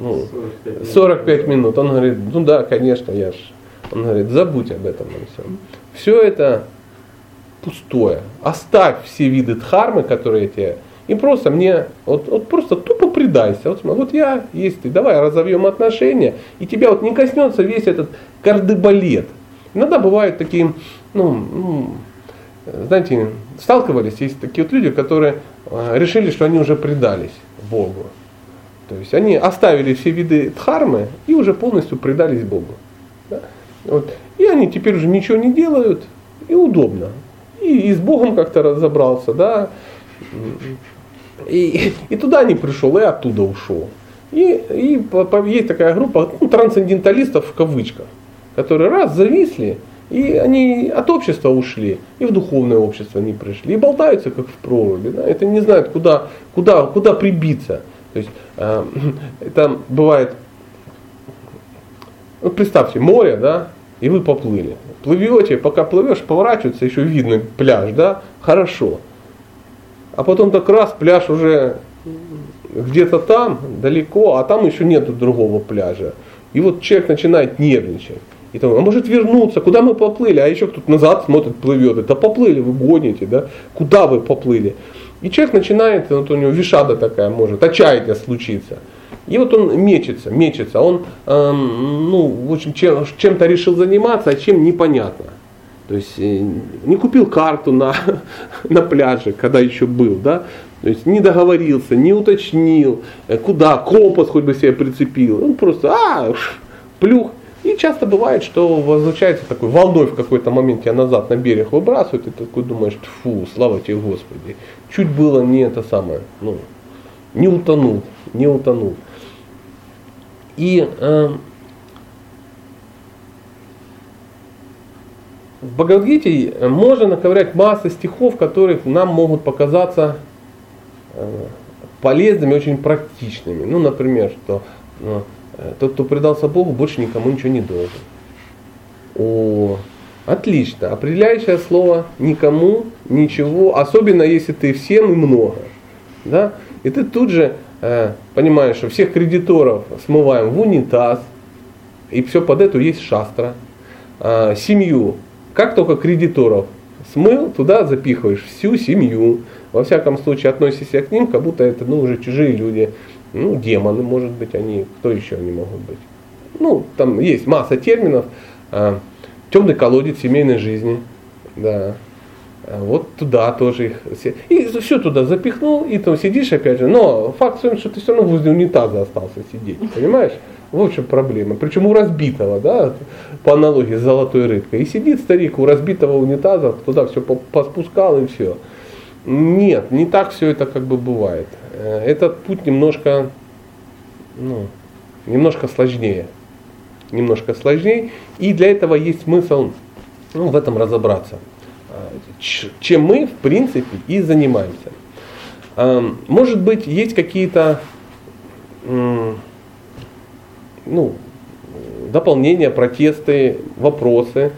ну, 45 минут. Он говорит, ну да, конечно, я ж Он говорит, забудь об этом на всем. Все это пустое. Оставь все виды дхармы, которые тебе и просто мне, вот, вот просто тупо предайся. Вот, вот я есть ты, давай разовьем отношения, и тебя вот не коснется весь этот кардебалет. Иногда бывают такие, ну, ну знаете, сталкивались, есть такие вот люди, которые э, решили, что они уже предались Богу. То есть они оставили все виды дхармы и уже полностью предались Богу. Да? Вот. И они теперь уже ничего не делают, и удобно. И, и с Богом как-то разобрался, да. И, и туда не пришел, и оттуда ушел. И, и есть такая группа ну, трансценденталистов в кавычках, которые раз зависли, и они от общества ушли, и в духовное общество не пришли, и болтаются как в проруби. Да? Это не знают, куда, куда, куда прибиться. То есть э, [CLEARS THROAT] это бывает, ну, представьте, море, да, и вы поплыли. Плывете, пока плывешь, поворачивается, еще видно пляж, да, хорошо. А потом так раз пляж уже где-то там, далеко, а там еще нету другого пляжа. И вот человек начинает нервничать. И там, а может вернуться, куда мы поплыли? А еще кто-то назад смотрит, плывет. Это поплыли, вы гоните, да? Куда вы поплыли? И человек начинает, вот у него вишада такая может, отчаяние случиться. И вот он мечется, мечется. Он, эм, ну, в общем, чем, чем-то решил заниматься, а чем непонятно. То есть э, не купил карту на, [LAUGHS] на пляже, когда еще был, да, то есть не договорился, не уточнил, э, куда, компас хоть бы себе прицепил. Он просто, а, плюх. И часто бывает, что возвращается такой волной в какой-то момент тебя назад на берег выбрасывают, и ты такой думаешь, фу, слава тебе Господи. Чуть было не это самое, ну, не утонул, не утонул. И э, в Бхагавадгите можно наковырять массу стихов, которые нам могут показаться э, полезными, очень практичными. Ну, например, что э, тот, кто предался Богу, больше никому ничего не должен. О, отлично. Определяющее слово никому, ничего, особенно если ты всем и много. Да? И ты тут же э, понимаешь, что всех кредиторов смываем в унитаз, и все под эту есть шастра. Э, семью как только кредиторов смыл, туда запихиваешь всю семью. Во всяком случае, относишься к ним, как будто это ну, уже чужие люди. Ну, демоны, может быть, они, кто еще они могут быть. Ну, там есть масса терминов. А, темный колодец семейной жизни. Да. А вот туда тоже их. И все туда запихнул, и там сидишь опять же. Но факт в том, что ты все равно возле унитаза остался сидеть. Понимаешь? В общем проблема. Причем у разбитого, да, по аналогии с золотой рыбкой. И сидит старик у разбитого унитаза, туда все поспускал и все. Нет, не так все это как бы бывает. Э, этот путь немножко, ну, немножко сложнее. Немножко сложнее. И для этого есть смысл ну, в этом разобраться. Э, чем мы, в принципе, и занимаемся. Эм, может быть, есть какие-то ну, дополнения, протесты, вопросы.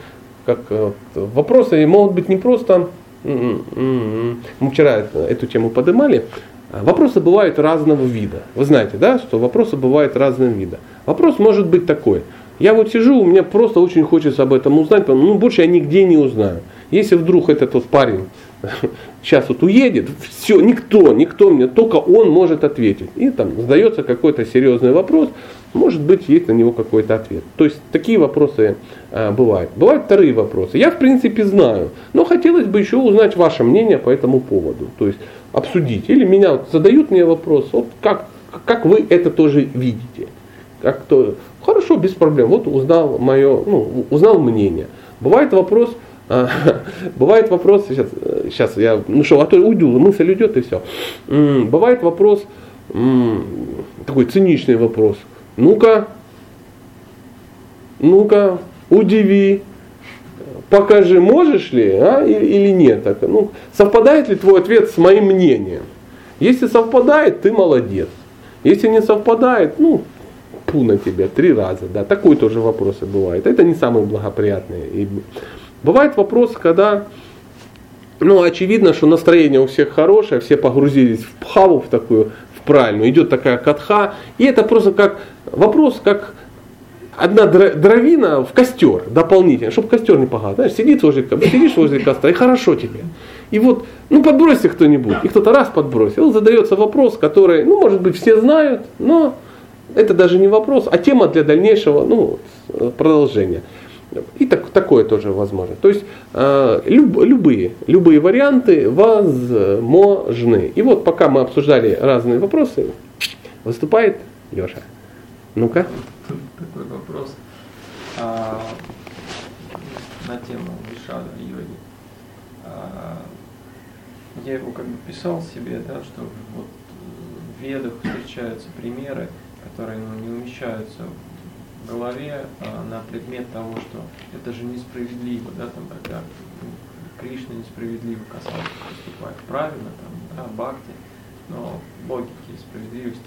Как, э, вопросы могут быть не просто, мы вчера эту тему поднимали, вопросы бывают разного вида. Вы знаете, да, что вопросы бывают разного вида. Вопрос может быть такой. Я вот сижу, у меня просто очень хочется об этом узнать, ну, больше я нигде не узнаю. Если вдруг этот вот парень [LAUGHS] сейчас вот уедет, все, никто, никто мне, только он может ответить. И там задается какой-то серьезный вопрос, может быть, есть на него какой-то ответ. То есть такие вопросы а, бывают. Бывают вторые вопросы. Я, в принципе, знаю, но хотелось бы еще узнать ваше мнение по этому поводу. То есть обсудить. Или меня вот задают мне вопрос, вот как, как вы это тоже видите. Как то, хорошо, без проблем. Вот узнал мое, ну, узнал мнение. Бывает вопрос, а, [LAUGHS] бывает вопрос, сейчас, сейчас я, ну что, а то уйду, мысль идет и все. Бывает вопрос, такой циничный вопрос – ну-ка, ну-ка, удиви, покажи, можешь ли, а, или, нет. Ну, совпадает ли твой ответ с моим мнением? Если совпадает, ты молодец. Если не совпадает, ну, пу на тебя три раза. Да, такой тоже вопросы бывает. Это не самые благоприятные. И бывает вопрос, когда ну, очевидно, что настроение у всех хорошее, все погрузились в пхаву, в такую правильную. Идет такая катха, и это просто как вопрос, как одна дровина в костер дополнительно, чтобы костер не погас. Знаешь, сидит возле, сидишь возле костра, и хорошо тебе. И вот, ну подбросьте кто-нибудь, и кто-то раз подбросил, задается вопрос, который, ну, может быть, все знают, но это даже не вопрос, а тема для дальнейшего ну, продолжения. И так, такое тоже возможно. То есть э, люб, любые, любые варианты возможны. И вот пока мы обсуждали разные вопросы, выступает Леша. Ну-ка. Вопрос а, на тему Вишада йоги. А, я его как бы писал себе, да, что вот в ведах встречаются примеры, которые ну, не умещаются в голове а, на предмет того, что это же несправедливо, да, там, когда Кришна несправедливо касается поступает правильно, там, да, бхакти, но логики и справедливости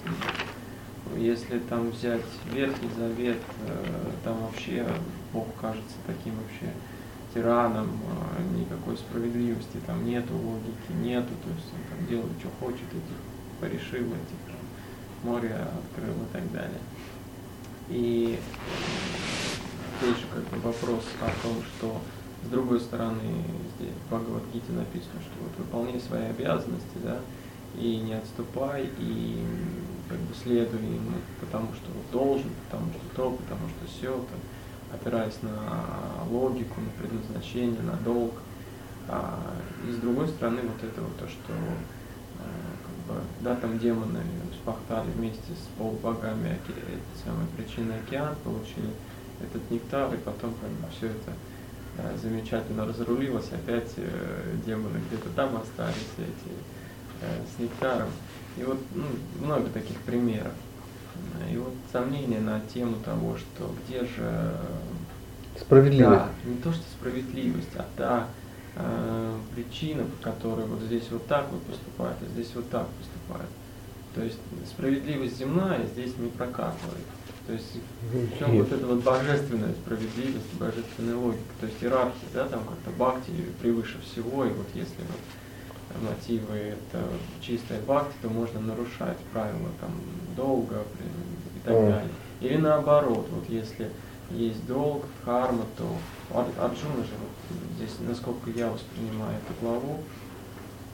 если там взять Ветхий Завет, э, там вообще Бог кажется таким вообще тираном, э, никакой справедливости там нету, логики нету, то есть он там делает, что хочет, этих порешил, этих море открыл и так далее. И здесь же как бы вопрос о том, что с другой стороны здесь в Бхагавадгите написано, что вот выполняй свои обязанности, да, и не отступай, и как бы следуй ему, потому что должен, потому что то, потому что все, там, опираясь на логику, на предназначение, на долг. А, и с другой стороны, вот это вот то, что а, как бы, да, там демоны спахтали вместе с полубогами эти самые причины океан, получили этот нектар, и потом как бы все это а, замечательно разрулилось, опять э, демоны где-то там остались, эти э, с нектаром. И вот ну, много таких примеров. И вот сомнения на тему того, что где же справедливость. Да, не то, что справедливость, а та э, причина, по которой вот здесь вот так вот поступает, а здесь вот так поступает. То есть справедливость земная здесь не прокатывает. То есть в чем вот эта вот божественная справедливость, божественная логика, то есть иерархия, да, там как-то бхакти превыше всего, и вот если вот мотивы это чистая бхакти, то можно нарушать правила там долга и так mm. далее. Или наоборот, вот если есть долг, карма, то Арджуна же вот здесь, насколько я воспринимаю эту главу,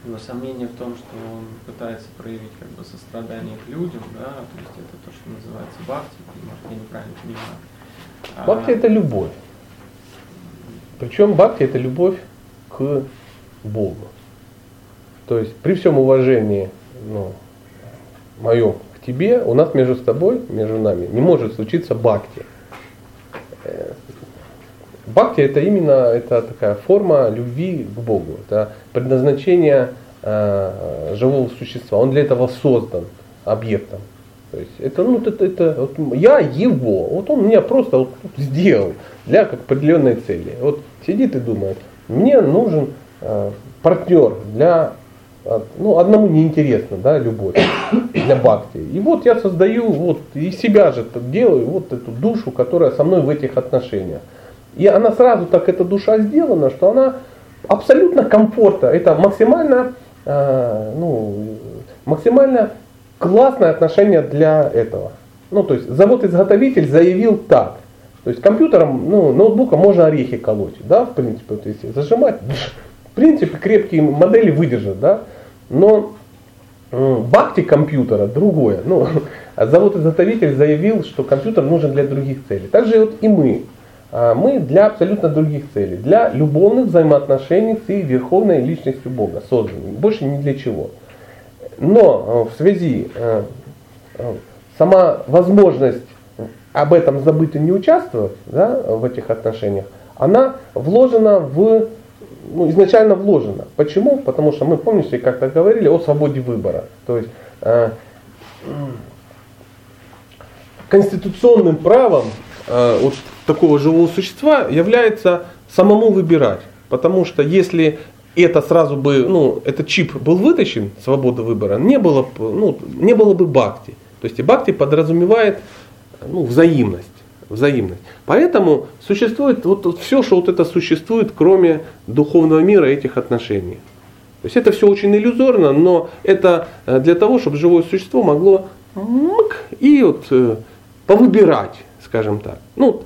его сомнение в том, что он пытается проявить как бы сострадание к людям, да, то есть это то, что называется бхакти, может я неправильно понимаю. Бхакти а, это любовь. Причем бхакти это любовь к Богу. То есть при всем уважении ну, моем к тебе, у нас между тобой, между нами, не может случиться бхакти. Э, бхакти это именно это такая форма любви к Богу. Это предназначение э, живого существа. Он для этого создан объектом. То есть это, ну, это, это вот я его, вот он меня просто вот сделал для как определенной цели. Вот сидит и думает, мне нужен э, партнер для ну, одному неинтересно, да, любовь для бхакти. И вот я создаю, вот, и себя же делаю, вот эту душу, которая со мной в этих отношениях. И она сразу так, эта душа сделана, что она абсолютно комфортна. Это максимально, э, ну, максимально классное отношение для этого. Ну, то есть завод-изготовитель заявил так. То есть компьютером, ну, ноутбуком можно орехи колоть, да, в принципе, вот если зажимать, в принципе, крепкие модели выдержат, да. Но бакти компьютера другое. Ну, [LAUGHS] завод-изготовитель заявил, что компьютер нужен для других целей. Также вот и мы. А, мы для абсолютно других целей. Для любовных взаимоотношений с и верховной личностью Бога созданы. Больше ни для чего. Но в связи э, э, сама возможность об этом забыть и не участвовать да, в этих отношениях, она вложена в ну, изначально вложено. Почему? Потому что мы, помните, как-то говорили о свободе выбора. То есть э, конституционным правом э, вот такого живого существа является самому выбирать. Потому что если это сразу бы, ну, этот чип был вытащен, свобода выбора, не было, ну, не было бы бхакти. То есть и бхакти подразумевает ну, взаимность взаимность. Поэтому существует вот, все, что вот это существует, кроме духовного мира этих отношений. То есть это все очень иллюзорно, но это э, для того, чтобы живое существо могло и вот э, повыбирать скажем так. Ну,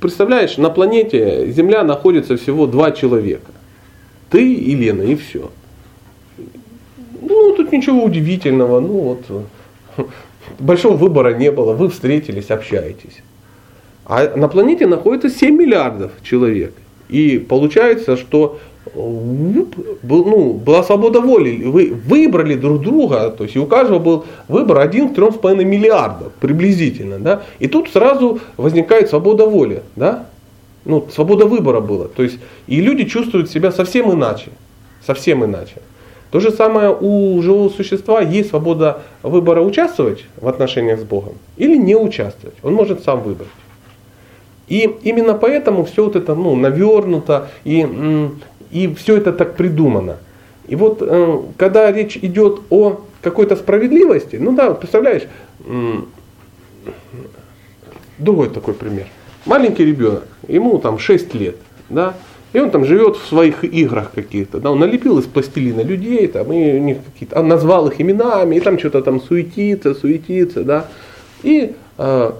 представляешь, на планете Земля находится всего два человека. Ты и Лена, и все. Ну, тут ничего удивительного. Ну, вот, большого выбора не было. Вы встретились, общаетесь. А на планете находится 7 миллиардов человек. И получается, что ну, была свобода воли. Вы выбрали друг друга, то есть у каждого был выбор один к трем с половиной миллиардов приблизительно. Да? И тут сразу возникает свобода воли. Да? Ну, свобода выбора была. То есть и люди чувствуют себя совсем иначе. Совсем иначе. То же самое у живого существа есть свобода выбора участвовать в отношениях с Богом или не участвовать. Он может сам выбрать. И именно поэтому все вот это ну, навернуто и и все это так придумано. И вот э, когда речь идет о какой-то справедливости, ну да, представляешь, другой такой пример. Маленький ребенок, ему там 6 лет, да, и он там живет в своих играх каких-то, да, он налепил из пластилина людей, там, и у них какие-то, он назвал их именами, и там что-то там суетится, суетится, да. И э,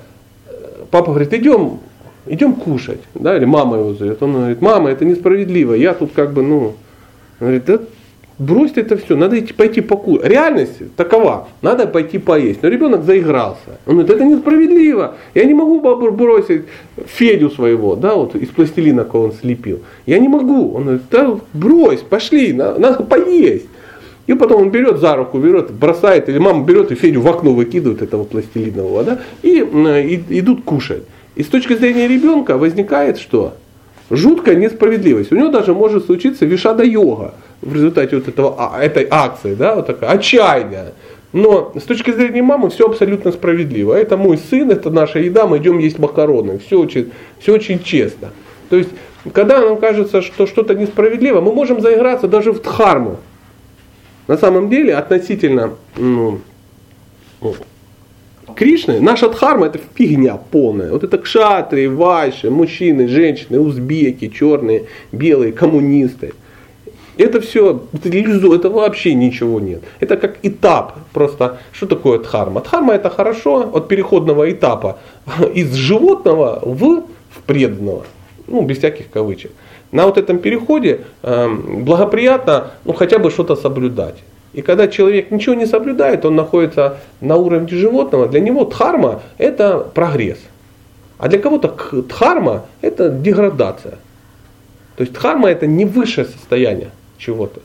папа говорит, идем идем кушать, да, или мама его зовет, он говорит, мама, это несправедливо, я тут как бы, ну, он говорит, да брось это все, надо идти пойти покушать. Реальность такова, надо пойти поесть. Но ребенок заигрался. Он говорит, это несправедливо. Я не могу бросить Федю своего, да, вот из пластилина, кого он слепил. Я не могу. Он говорит, да брось, пошли, надо поесть. И потом он берет за руку, берет, бросает, или мама берет и Федю в окно выкидывает этого пластилинового, да, и, и идут кушать. И с точки зрения ребенка возникает что? Жуткая несправедливость. У него даже может случиться вишада-йога в результате вот этого, а, этой акции, да, вот такая, отчаяние. Но с точки зрения мамы все абсолютно справедливо. Это мой сын, это наша еда, мы идем есть макароны. Все очень, все очень честно. То есть, когда нам кажется, что что-то несправедливо, мы можем заиграться даже в дхарму. На самом деле, относительно ну, Кришны, наша дхарма это фигня полная. Вот это кшатры, вайши, мужчины, женщины, узбеки, черные, белые, коммунисты. Это все, это, вообще ничего нет. Это как этап. Просто что такое дхарма? Дхарма это хорошо от переходного этапа из животного в, в преданного. Ну, без всяких кавычек. На вот этом переходе э, благоприятно ну, хотя бы что-то соблюдать. И когда человек ничего не соблюдает, он находится на уровне животного, для него дхарма это прогресс. А для кого-то дхарма это деградация. То есть дхарма это не высшее состояние чего-то.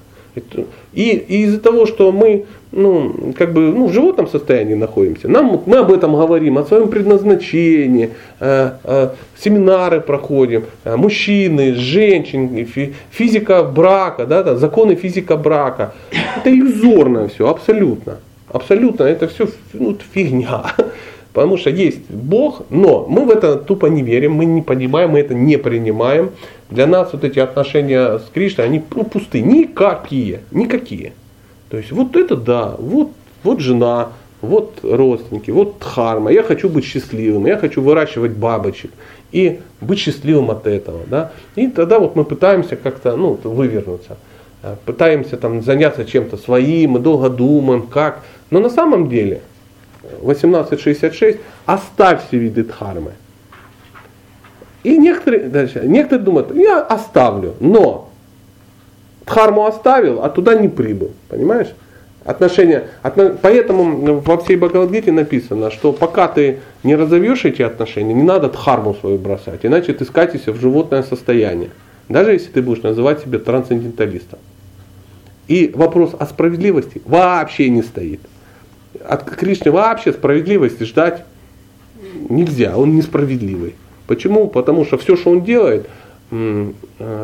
И, и из-за того, что мы ну, как бы, ну, в животном состоянии находимся, нам, мы об этом говорим, о своем предназначении, э, э, семинары проходим, э, мужчины, женщины, фи, физика брака, да, да, законы физика брака. Это иллюзорно все, абсолютно. Абсолютно, это все ну, фигня. Потому что есть Бог, но мы в это тупо не верим, мы не понимаем, мы это не принимаем. Для нас вот эти отношения с Кришной, они ну, пусты, никакие, никакие. То есть вот это да, вот, вот жена, вот родственники, вот дхарма, я хочу быть счастливым, я хочу выращивать бабочек и быть счастливым от этого. Да? И тогда вот мы пытаемся как-то ну, вывернуться, пытаемся там заняться чем-то своим, мы долго думаем, как. Но на самом деле 1866 оставь все виды дхармы. И некоторые, дальше, некоторые думают, я оставлю, но дхарму оставил, а туда не прибыл. Понимаешь? Отношения, отно, поэтому во всей Бхагавадгите написано, что пока ты не разовьешь эти отношения, не надо дхарму свою бросать, иначе ты скатишься в животное состояние. Даже если ты будешь называть себя трансценденталистом. И вопрос о справедливости вообще не стоит. От Кришны вообще справедливости ждать нельзя, он несправедливый. Почему? Потому что все, что он делает, э,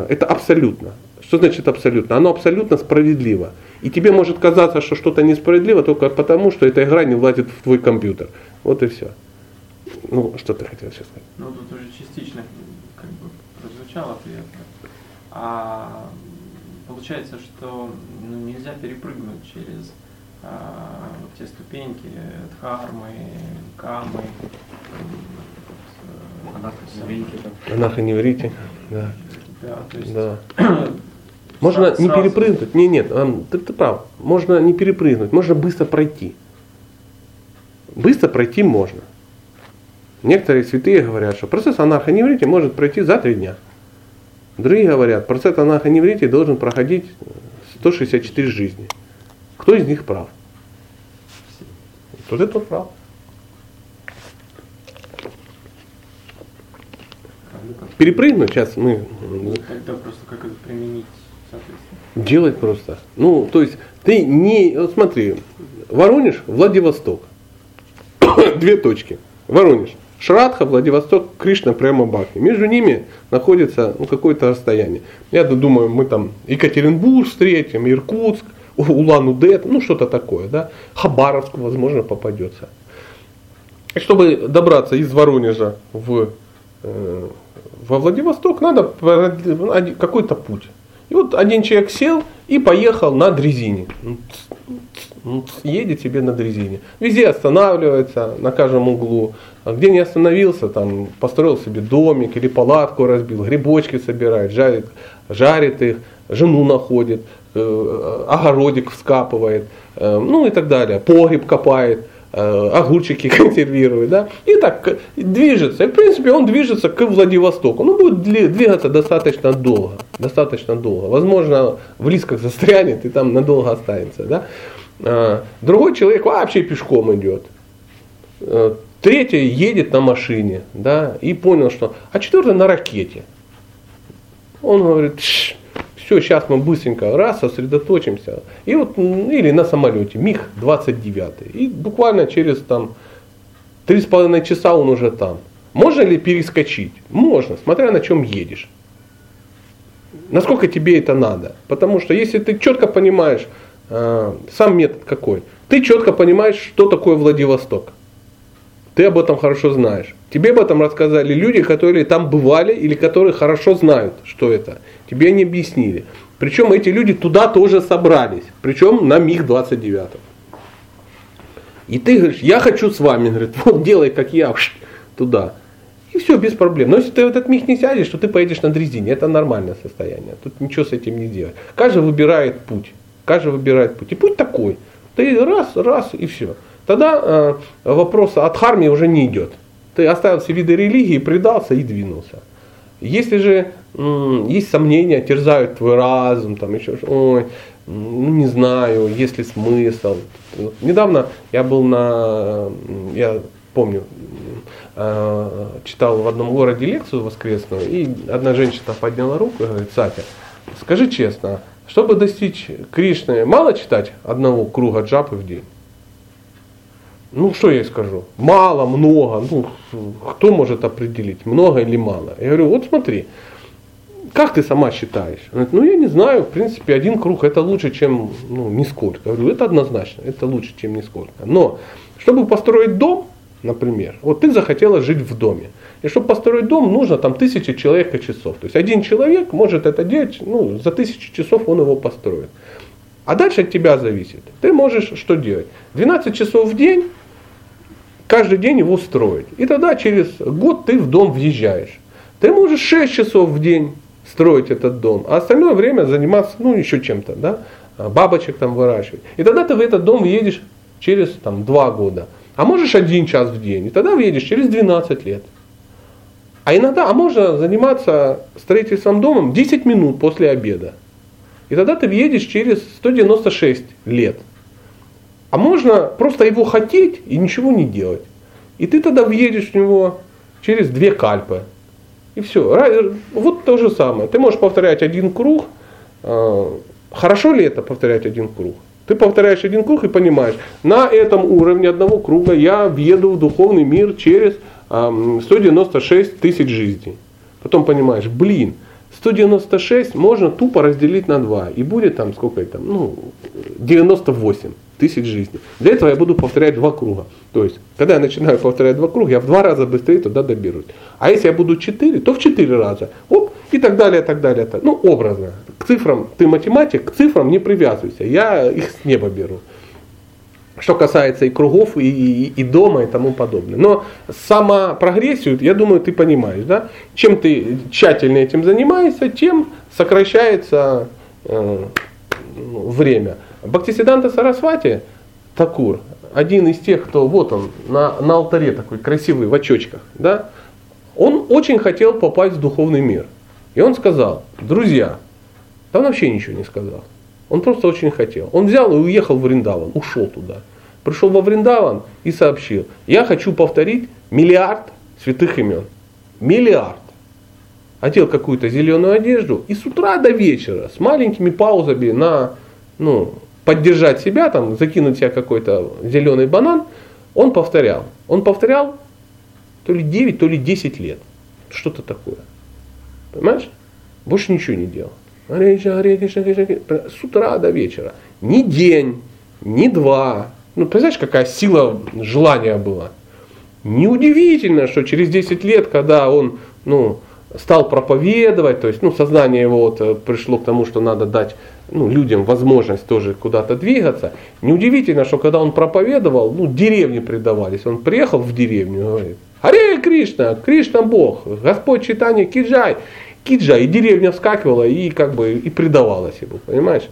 это абсолютно. Что значит абсолютно? Оно абсолютно справедливо. И тебе может казаться, что что-то несправедливо только потому, что эта игра не влазит в твой компьютер. Вот и все. Ну, что ты хотел сейчас сказать? Ну, тут уже частично как бы прозвучал ответ. А получается, что ну, нельзя перепрыгнуть через те ступеньки дхармы, камы, Анаханеврите. Да. Да, то есть да. [CLEARS THROAT] Можно не перепрыгнуть. Не, нет, ты, ты прав. Можно не перепрыгнуть, можно быстро пройти. Быстро пройти можно. Некоторые святые говорят, что процесс анархоневритии может пройти за три дня. Другие говорят, процесс анархоневритии должен проходить 164 жизни. Кто из них прав? Тот и тот прав. Перепрыгнуть сейчас мы Тогда просто как это применить, соответственно. делать просто. Ну, то есть ты не, вот смотри, Воронеж, Владивосток. [COUGHS] Две точки. Воронеж. Шрадха, Владивосток, Кришна, прямо Бхакти. Между ними находится ну, какое-то расстояние. Я думаю, мы там Екатеринбург встретим, Иркутск, Улан-Удэ, ну что-то такое, да. Хабаровск, возможно, попадется. И чтобы добраться из Воронежа в, э, во Владивосток, надо какой-то путь. И вот один человек сел и поехал на дрезине. Ну, Едет себе на дрезине. Везде останавливается, на каждом углу. А где не остановился, там построил себе домик или палатку разбил, грибочки собирает, жарит, жарит их, жену находит, огородик вскапывает, э, ну и так далее. Погреб копает, э, огурчики [LAUGHS] консервирует, да, и так э, движется. И, в принципе, он движется к Владивостоку. Ну, будет двигаться достаточно долго, достаточно долго. Возможно, в лисках застрянет и там надолго останется, да. А, Другой человек вообще пешком идет. Э, Третий едет на машине, да, и понял, что, а четвертый на ракете. Он говорит, все, сейчас мы быстренько раз сосредоточимся. И вот, или на самолете, МиГ-29. И буквально через там три с половиной часа он уже там. Можно ли перескочить? Можно, смотря на чем едешь. Насколько тебе это надо. Потому что если ты четко понимаешь, э, сам метод какой, ты четко понимаешь, что такое Владивосток. Ты об этом хорошо знаешь. Тебе об этом рассказали люди, которые там бывали или которые хорошо знают, что это. Тебе они объяснили. Причем эти люди туда тоже собрались. Причем на МиГ-29. И ты говоришь, я хочу с вами. [LAUGHS] Говорит, вот делай, как я, [LAUGHS] туда. И все, без проблем. Но если ты в этот миг не сядешь, то ты поедешь на дрезине. Это нормальное состояние. Тут ничего с этим не сделать. Каждый выбирает путь. Каждый выбирает путь. И путь такой. Ты раз, раз и все. Тогда э, вопрос от харми уже не идет. Ты оставил все виды религии, предался и двинулся. Если же есть сомнения, терзают твой разум, там еще, ой, ну не знаю, есть ли смысл. Недавно я был на, я помню, э, читал в одном городе лекцию воскресную, и одна женщина подняла руку и говорит, Сатя, скажи честно, чтобы достичь Кришны, мало читать одного круга джапы в день? Ну, что я скажу? Мало, много. Ну, кто может определить, много или мало? Я говорю, вот смотри, как ты сама считаешь? Она говорит, ну, я не знаю, в принципе, один круг это лучше, чем ну, нисколько. Я говорю, это однозначно, это лучше, чем нисколько. Но, чтобы построить дом, например, вот ты захотела жить в доме. И чтобы построить дом, нужно там тысяча человека часов. То есть один человек может это делать, ну, за тысячу часов он его построит. А дальше от тебя зависит. Ты можешь что делать? 12 часов в день, каждый день его строить. И тогда через год ты в дом въезжаешь. Ты можешь 6 часов в день строить этот дом, а остальное время заниматься, ну, еще чем-то, да, а, бабочек там выращивать. И тогда ты в этот дом въедешь через там, 2 года. А можешь один час в день, и тогда въедешь через 12 лет. А иногда, а можно заниматься строительством дома 10 минут после обеда. И тогда ты въедешь через 196 лет. А можно просто его хотеть и ничего не делать. И ты тогда въедешь в него через две кальпы. И все. Вот то же самое. Ты можешь повторять один круг. А, Хорошо ли это повторять один круг? Ты повторяешь один круг и понимаешь, на этом уровне одного круга я въеду в духовный мир через ам, 196 тысяч жизней. Потом понимаешь, блин, 196 можно тупо разделить на 2. И будет там сколько это? Ну, 98 тысяч жизней. Для этого я буду повторять два круга. То есть, когда я начинаю повторять два круга, я в два раза быстрее туда доберусь. А если я буду 4, то в 4 раза. Оп, и так далее, так далее. Так. Ну, образно. К цифрам, ты математик, к цифрам не привязывайся. Я их с неба беру. Что касается и кругов, и, и, и дома, и тому подобное. Но сама прогрессию, я думаю, ты понимаешь, да? Чем ты тщательно этим занимаешься, тем сокращается э, ну, время. Бхактисиданта Сарасвати, Такур, один из тех, кто вот он на, на алтаре такой красивый в очочках, да, он очень хотел попасть в духовный мир. И он сказал, друзья, там вообще ничего не сказал. Он просто очень хотел. Он взял и уехал в Вриндаван, ушел туда. Пришел во Вриндаван и сообщил, я хочу повторить миллиард святых имен. Миллиард. Одел какую-то зеленую одежду и с утра до вечера с маленькими паузами на ну, поддержать себя, там, закинуть себя какой-то зеленый банан, он повторял. Он повторял то ли 9, то ли 10 лет. Что-то такое. Понимаешь? Больше ничего не делал. С утра до вечера. Ни день, ни два. Ну, представляешь, какая сила желания была. Неудивительно, что через 10 лет, когда он ну, стал проповедовать, то есть ну, сознание его вот э, пришло к тому, что надо дать ну, людям возможность тоже куда-то двигаться. Неудивительно, что когда он проповедовал, ну, деревни предавались. Он приехал в деревню и говорит, Аре Кришна, Кришна Бог, Господь читание Киджай. Киджа, и деревня вскакивала и как бы и предавалась ему, понимаешь?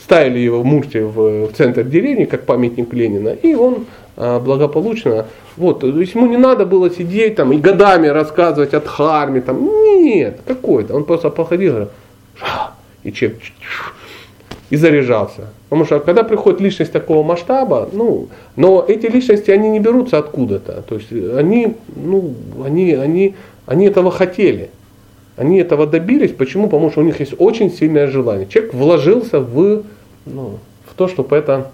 Ставили его в Мурте в, в центр деревни, как памятник Ленина, и он а, благополучно, вот, то есть ему не надо было сидеть там и годами рассказывать о Дхарме, там, нет, какой-то, он просто походил, и чем, и заряжался. Потому что когда приходит личность такого масштаба, ну, но эти личности, они не берутся откуда-то. То есть они, ну, они, они, они этого хотели. Они этого добились. Почему? Потому что у них есть очень сильное желание. Человек вложился в, ну, в то, чтобы это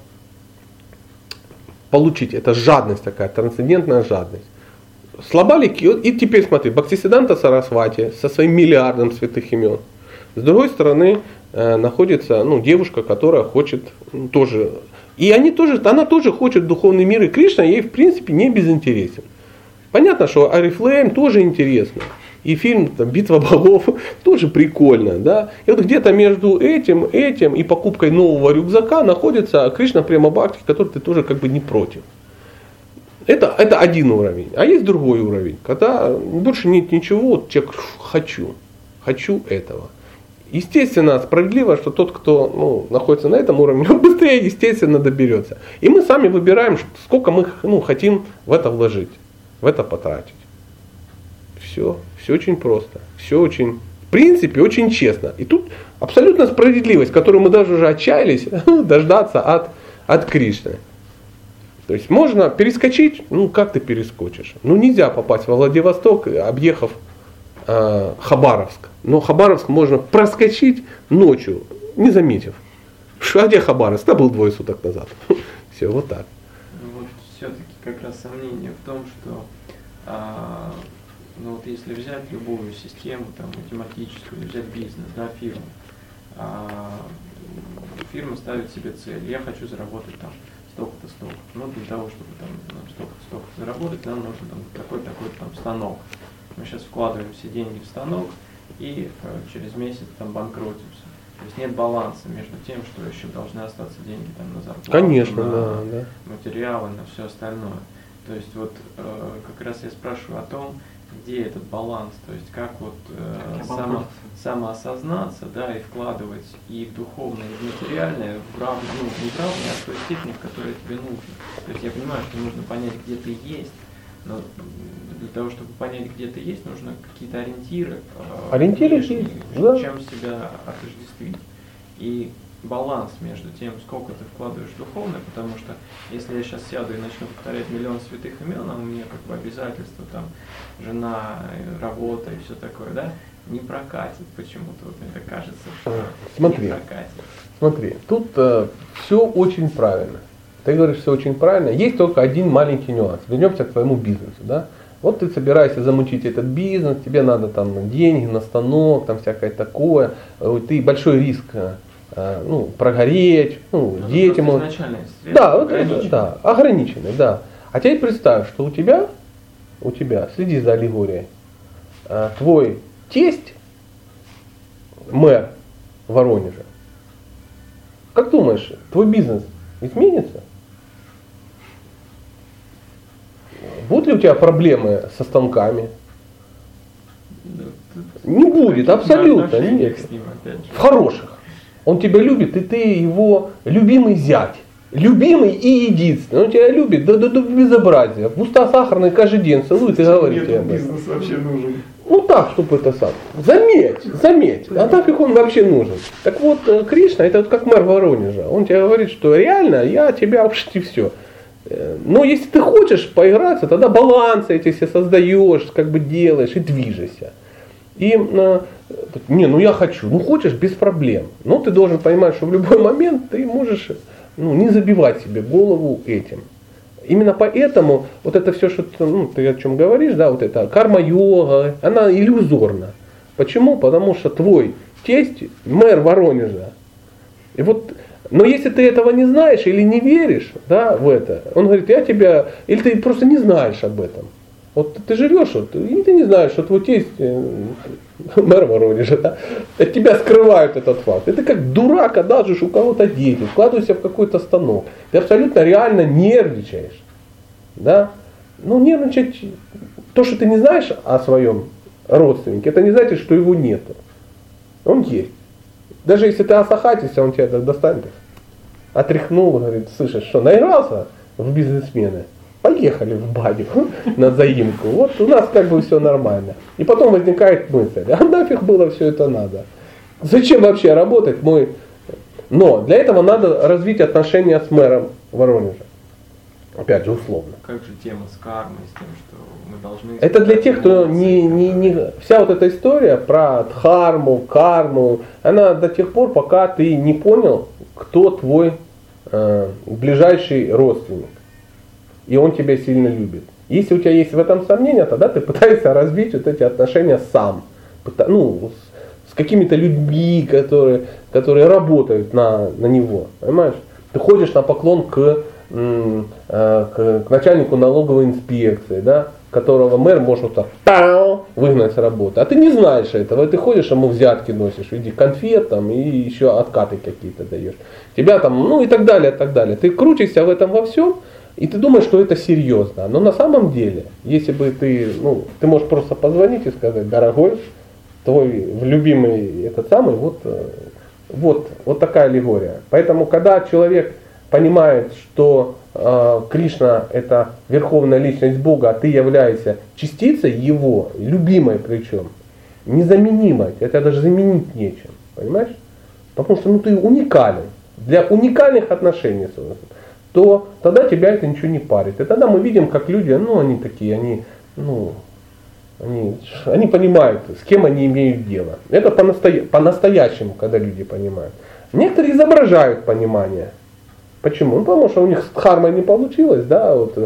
получить. Это жадность такая, трансцендентная жадность. Слаба ли И теперь смотри, Бхактисиданта Сарасвати со своим миллиардом святых имен. С другой стороны, э, находится ну, девушка, которая хочет ну, тоже. И они тоже, она тоже хочет духовный мир, и Кришна ей в принципе не безинтересен. Понятно, что Арифлейм тоже интересно. И фильм там, «Битва богов» [LAUGHS] тоже прикольно. Да? И вот где-то между этим, этим и покупкой нового рюкзака находится Кришна Према Бхакти, который ты тоже как бы не против. Это, это один уровень. А есть другой уровень, когда больше нет ничего, вот человек хочу, хочу этого. Естественно, справедливо, что тот, кто ну, находится на этом уровне, [LAUGHS] он быстрее, естественно, доберется. И мы сами выбираем, сколько мы ну, хотим в это вложить, в это потратить. Все, все очень просто, все очень, в принципе, очень честно. И тут абсолютно справедливость, которую мы даже уже отчаялись [LAUGHS] дождаться от, от Кришны. То есть можно перескочить, ну как ты перескочишь? Ну нельзя попасть во Владивосток, объехав э, Хабаровск. Но Хабаровск можно проскочить ночью, не заметив. А где Хабаровск? Это был двое суток назад. [LAUGHS] Все, вот так. Ну, вот все-таки как раз сомнение в том, что а, ну вот если взять любую систему, там, математическую, взять бизнес, да, фирму, а, фирма ставит себе цель, я хочу заработать там столько-то, столько. Но для того, чтобы там столько-то, столько заработать, нам нужен там такой-то там станок. Мы сейчас вкладываем все деньги в станок и э, через месяц там банкротимся. То есть нет баланса между тем, что еще должны остаться деньги там на зарплату, Конечно, на да, да. материалы, на все остальное. То есть вот э, как раз я спрашиваю о том, где этот баланс, то есть как вот э, само, самоосознаться, да, и вкладывать и в духовное, и в материальное в рав, ну, не в равной, а в той степени, в которой тебе нужно. То есть я понимаю, что нужно понять, где ты есть, но для того, чтобы понять, где ты есть, нужно какие-то ориентиры. Э, ориентиры есть, да. Чем себя отождествить. И баланс между тем, сколько ты вкладываешь в духовное, потому что если я сейчас сяду и начну повторять миллион святых имен, а у меня как бы обязательства, там, жена, работа и все такое, да, не прокатит почему-то, вот мне так кажется, что смотри, не прокатит. Смотри, тут э, все очень правильно. Ты говоришь все очень правильно. Есть только один маленький нюанс. Вернемся к твоему бизнесу. Да? Вот ты собираешься замутить этот бизнес, тебе надо там деньги на станок, там всякое такое. Ты большой риск э, Э, ну, прогореть, ну, ну дети могут. Да, вот это, да, ограниченный, да. А теперь представь, что у тебя, у тебя, следи за аллегорией, э, твой тесть, мэр Воронежа, как думаешь, твой бизнес изменится? Будут ли у тебя проблемы со станками? Не будет, абсолютно нет. В хороших. Он тебя любит, и ты его любимый зять. любимый и единственный. Он тебя любит до, до, до безобразия. В уста сахарные каждый день целует и говорит тебе Нет, об этом. бизнес вообще нужен. Ну так, чтобы это сам. Заметь, заметь. А нафиг он вообще нужен. Так вот, э, Кришна, это вот как мэр Воронежа. Он тебе говорит, что реально я тебя уж и все. Но если ты хочешь поиграться, тогда балансы эти все создаешь, как бы делаешь и движешься. И, э, не, ну я хочу, ну хочешь, без проблем. Но ты должен понимать, что в любой момент ты можешь ну, не забивать себе голову этим. Именно поэтому вот это все, что ну, ты о чем говоришь, да, вот это карма-йога, она иллюзорна. Почему? Потому что твой тесть мэр Воронежа. И вот, но если ты этого не знаешь или не веришь да, в это, он говорит, я тебя, или ты просто не знаешь об этом. Вот ты живешь, вот, и ты не знаешь, что твой тесть э, мэр Воронежа, да, от тебя скрывают этот факт. Это как дурак одалжишь у кого-то дети, вкладываешься в какой-то станок. Ты абсолютно реально нервничаешь. Да? Ну, нервничать, то, что ты не знаешь о своем родственнике, это не значит, что его нет. Он есть. Даже если ты осахатишься, он тебя достанет. Отряхнул, говорит, слышишь, что, наигрался в бизнесмены? Поехали в баню [LAUGHS] на заимку. Вот у нас как бы все нормально. И потом возникает мысль, а нафиг было все это надо? Зачем вообще работать мой... Но для этого надо развить отношения с мэром Воронежа. Опять же, условно. Как же тема с кармой, с тем, что мы должны... Это для тех, кто не, не, не... Вся вот эта история про дхарму, карму, она до тех пор, пока ты не понял, кто твой э, ближайший родственник и он тебя сильно любит. Если у тебя есть в этом сомнения, тогда ты пытаешься развить вот эти отношения сам. Ну, с, какими-то людьми, которые, которые работают на, на него. Понимаешь? Ты ходишь на поклон к, э, к, к начальнику налоговой инспекции, да, которого мэр может так выгнать с работы. А ты не знаешь этого, ты ходишь, ему взятки носишь виде конфет там, и еще откаты какие-то даешь. Тебя там, ну и так далее, так далее. Ты крутишься в этом во всем, и ты думаешь, что это серьезно. Но на самом деле, если бы ты, ну, ты можешь просто позвонить и сказать, дорогой, твой любимый этот самый, вот, э, вот, вот такая аллегория. Поэтому, когда человек понимает, что э, Кришна это верховная личность Бога, а ты являешься частицей его, любимой причем, незаменимой, это даже заменить нечем, понимаешь? Потому что ну, ты уникален. Для уникальных отношений с то тогда тебя это ничего не парит. И тогда мы видим, как люди, ну, они такие, они, ну, они, они понимают, с кем они имеют дело. Это по-настоя- по-настоящему, когда люди понимают. Некоторые изображают понимание. Почему? Ну, потому что у них с дхармой не получилось, да, вот.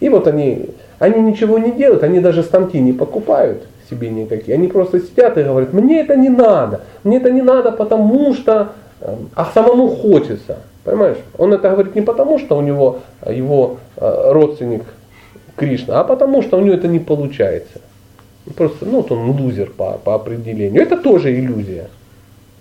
И вот они, они ничего не делают, они даже станки не покупают себе никакие. Они просто сидят и говорят, мне это не надо, мне это не надо, потому что, а самому хочется. Понимаешь? Он это говорит не потому, что у него а, его а, родственник Кришна, а потому, что у него это не получается. Просто, ну, вот он лузер по, по определению. Это тоже иллюзия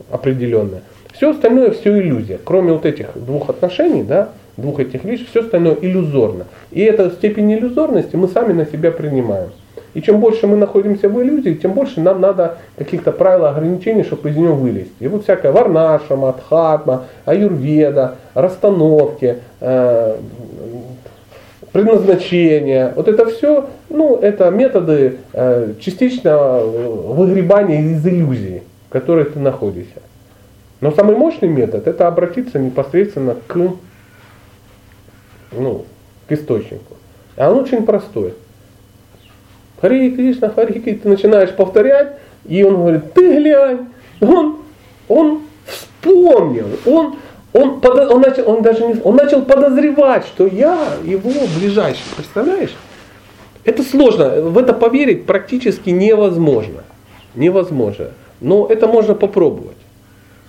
определенная. Все остальное все иллюзия. Кроме вот этих двух отношений, да, двух этих вещей, все остальное иллюзорно. И эта степень иллюзорности мы сами на себя принимаем. И чем больше мы находимся в иллюзии, тем больше нам надо каких-то правил ограничений, чтобы из нее вылезти. И вот всякая варнашама, дхатма, аюрведа, расстановки, э, предназначение, вот это все, ну, это методы э, частичного выгребания из иллюзии, в которой ты находишься. Но самый мощный метод это обратиться непосредственно к, ну, к источнику. А он очень простой. Хари Кришна, Хари Кришна, ты начинаешь повторять, и он говорит, ты глянь, он, он вспомнил, он, он, он, начал, он, даже не, он начал подозревать, что я его ближайший. Представляешь? Это сложно, в это поверить практически невозможно. Невозможно. Но это можно попробовать.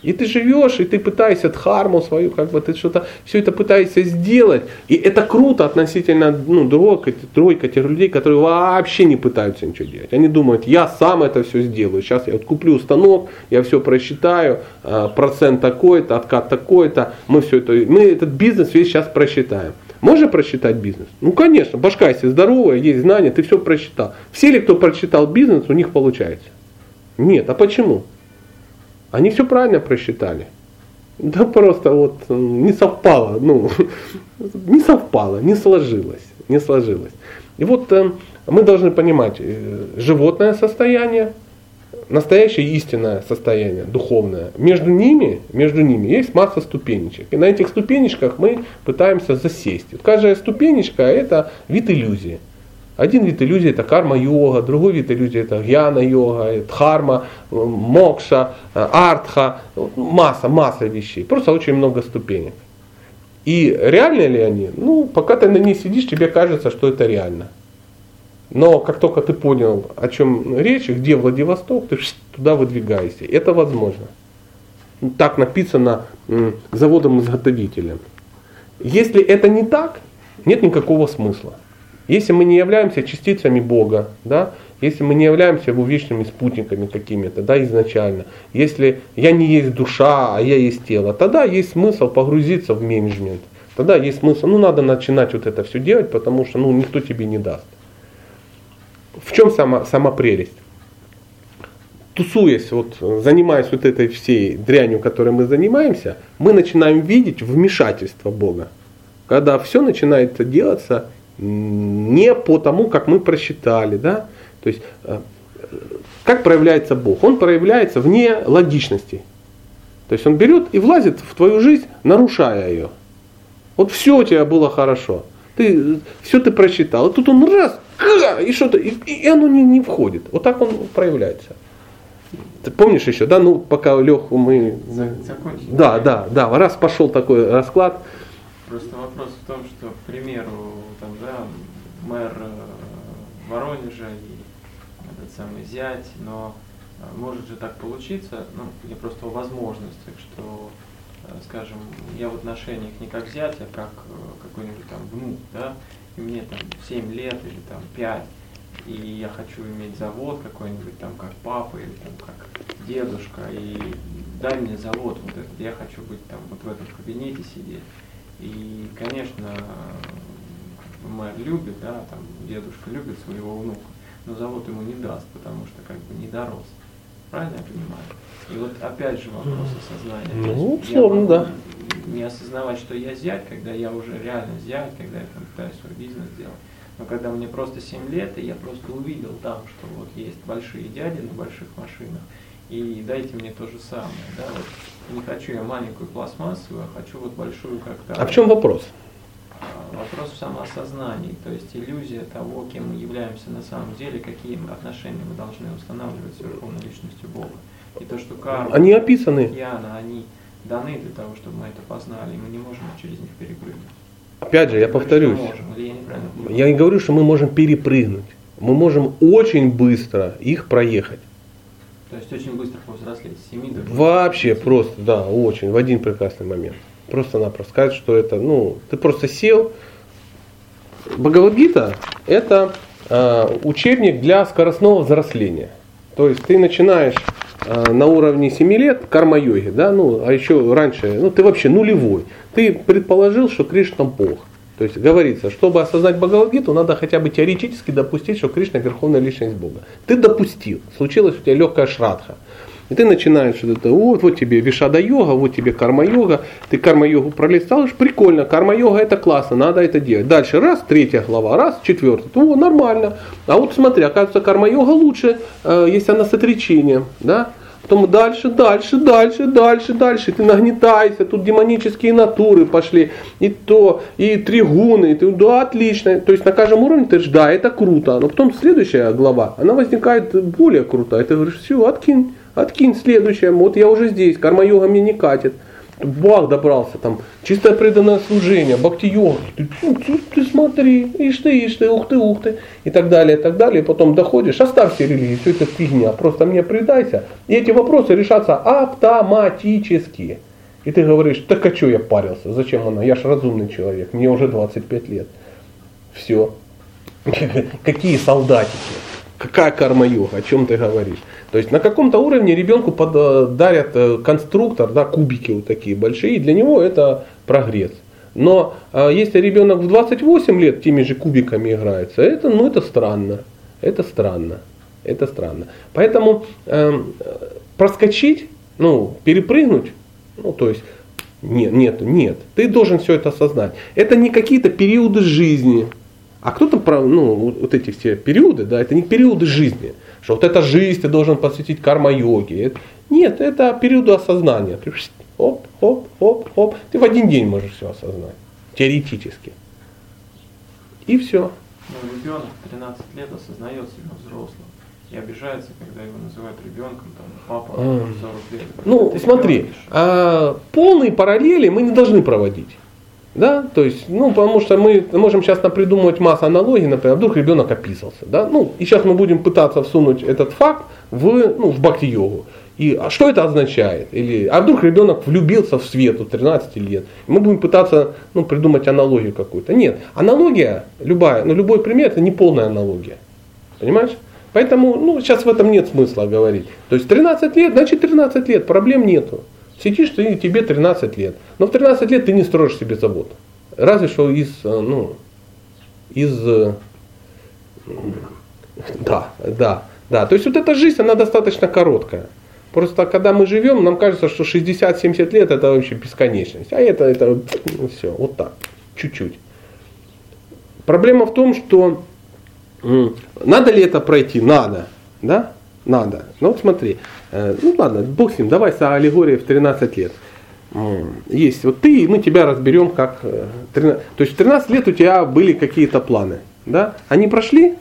И ты живешь, и ты пытаешься дхарму свою, как бы ты что-то, все это пытаешься сделать. И это круто относительно ну, другой, другой категории людей, которые вообще не пытаются ничего делать. Они думают, я сам это все сделаю. Сейчас я вот куплю станок, я все просчитаю, а, процент такой-то, откат такой-то, мы все это, мы этот бизнес весь сейчас просчитаем. Можно просчитать бизнес? Ну, конечно, башка если здоровая, есть знания, ты все просчитал. Все ли, кто просчитал бизнес, у них получается? Нет, а почему? Они все правильно просчитали. Да просто вот не совпало, ну, [LAUGHS] не совпало, не сложилось, не сложилось. И вот э, мы должны понимать э, животное состояние, настоящее истинное состояние, духовное. Между ними, между ними есть масса ступенечек. И на этих ступенечках мы пытаемся засесть. Каждая ступенечка это вид иллюзии. Один вид иллюзии это карма-йога, другой вид иллюзии это гьяна-йога, дхарма, мокша, артха, масса, масса вещей. Просто очень много ступенек. И реальны ли они? Ну, пока ты на ней сидишь, тебе кажется, что это реально. Но как только ты понял, о чем речь, где Владивосток, ты туда выдвигаешься. Это возможно. Так написано заводом-изготовителем. Если это не так, нет никакого смысла. Если мы не являемся частицами Бога, да, если мы не являемся его вечными спутниками какими-то, да, изначально, если я не есть душа, а я есть тело, тогда есть смысл погрузиться в менеджмент. Тогда есть смысл, ну надо начинать вот это все делать, потому что ну, никто тебе не даст. В чем сама, сама прелесть? Тусуясь, вот, занимаясь вот этой всей дрянью, которой мы занимаемся, мы начинаем видеть вмешательство Бога. Когда все начинает делаться не по тому, как мы просчитали. Да? То есть, э, как проявляется Бог? Он проявляется вне логичности. То есть он берет и влазит в твою жизнь, нарушая ее. Вот все у тебя было хорошо. Ты, все ты прочитал. А тут он раз, и что-то, и, и оно не, не входит. Вот так он проявляется. Ты помнишь еще, да, ну пока Леху мы... Закончили. Да, да, да, раз пошел такой расклад. Просто вопрос в том, что, к примеру, там, да, мэр э, Воронежа и этот самый зять, но э, может же так получиться, ну, я просто о возможностях, что, э, скажем, я в отношениях не как зять, а как какой-нибудь там внук, да, и мне там 7 лет или там 5, и я хочу иметь завод какой-нибудь там как папа или там как дедушка, и дай мне завод вот этот, я хочу быть там вот в этом кабинете сидеть. И, конечно, мэр любит, да, там дедушка любит своего внука, но завод ему не даст, потому что как бы не дорос. Правильно я понимаю? И вот опять же вопрос осознания. Ну, условно, да. Не осознавать, что я зять, когда я уже реально зять, когда я там пытаюсь свой бизнес делать. Но когда мне просто 7 лет, и я просто увидел там, что вот есть большие дяди на больших машинах, и дайте мне то же самое. Да? Вот не хочу я маленькую пластмассовую, а хочу вот большую как-то. А в чем вопрос? А, вопрос в самоосознании, то есть иллюзия того, кем мы являемся на самом деле, какие отношения мы должны устанавливать с Верховной Личностью Бога. И то, что карма, они описаны. Яна, они даны для того, чтобы мы это познали, и мы не можем через них перепрыгнуть. Опять же, я повторюсь, можем, или я, я не говорю, что мы можем перепрыгнуть. Мы можем очень быстро их проехать. То есть очень быстро повзрослеть, с 7 до 20. Вообще просто, да, очень, в один прекрасный момент. Просто-напросто сказать, что это, ну, ты просто сел. Бхагавадгита – это э, учебник для скоростного взросления. То есть ты начинаешь э, на уровне 7 лет карма-йоги, да, ну, а еще раньше, ну, ты вообще нулевой. Ты предположил, что Кришна Бог. То есть говорится, чтобы осознать Бхагавадгиту, надо хотя бы теоретически допустить, что Кришна верховная личность Бога. Ты допустил, случилась у тебя легкая шрадха. И ты начинаешь вот это, вот, вот тебе вишада-йога, вот тебе карма-йога, ты карма-йогу пролистал, прикольно, карма-йога это классно, надо это делать. Дальше раз, третья глава, раз, четвертая, о, нормально. А вот смотри, оказывается, карма-йога лучше, э, если она с отречением, да, Потом дальше, дальше, дальше, дальше, дальше. Ты нагнетайся, тут демонические натуры пошли. И то, и тригуны. И ты, да, отлично. То есть на каждом уровне ты говоришь, да, это круто. Но потом следующая глава, она возникает более крутая. Ты говоришь, все, откинь, откинь следующая. Вот я уже здесь, карма-йога мне не катит. Бах добрался, там, чистое преданное служение, бхакти-йога, ты, ты, ты смотри, ишь ты, ишь ты, ух ты, ух ты, и так далее, и так далее, и потом доходишь, оставь все религии, все это фигня, просто мне предайся, и эти вопросы решатся автоматически. И ты говоришь, так а что я парился, зачем она, я же разумный человек, мне уже 25 лет. Все. [LAUGHS] Какие солдатики, какая карма-йога, о чем ты говоришь. То есть на каком-то уровне ребенку дарят э, конструктор, да, кубики вот такие большие, и для него это прогресс. Но а, если ребенок в 28 лет теми же кубиками играется, это, ну, это странно. Это странно. Это странно. Поэтому э, проскочить, ну, перепрыгнуть, ну, то есть Нет, нет, нет. Ты должен все это осознать. Это не какие-то периоды жизни. А кто-то, про- ну, вот эти все периоды, да, это не периоды жизни. Что вот эта жизнь ты должен посвятить карма-йоге. Нет, это периоды осознания. Ты пш, хоп, хоп, хоп, хоп. Ты в один день можешь все осознать. Теоретически. И все. Ну, ребенок в 13 лет осознает себя взрослым и обижается, когда его называют ребенком, там, папа А. 40 лет. Ну, Ты смотри, а, полные параллели мы не должны проводить. Да, то есть, ну, потому что мы можем сейчас придумывать массу аналогий, например, вдруг ребенок описался, да, ну, и сейчас мы будем пытаться всунуть этот факт в, ну, в бхакти-йогу. И а что это означает? Или, а вдруг ребенок влюбился в свет у 13 лет? И мы будем пытаться ну, придумать аналогию какую-то. Нет, аналогия любая, ну, любой пример это не полная аналогия. Понимаешь? Поэтому ну, сейчас в этом нет смысла говорить. То есть 13 лет, значит 13 лет, проблем нету. Сидишь ты, тебе 13 лет. Но в 13 лет ты не строишь себе завод. Разве что из, э, ну, из, э, да, да, да. То есть вот эта жизнь, она достаточно короткая. Просто когда мы живем, нам кажется, что 60-70 лет это вообще бесконечность. А это, это все, вот так, чуть-чуть. Проблема в том, что надо ли это пройти? Надо. Да? Надо. Ну вот смотри, ну ладно, бог с ним, давай с аллегорией в 13 лет. Есть вот ты, и мы тебя разберем как... э, 13 То есть в 13 лет у тебя были какие-то планы. Да? Они прошли?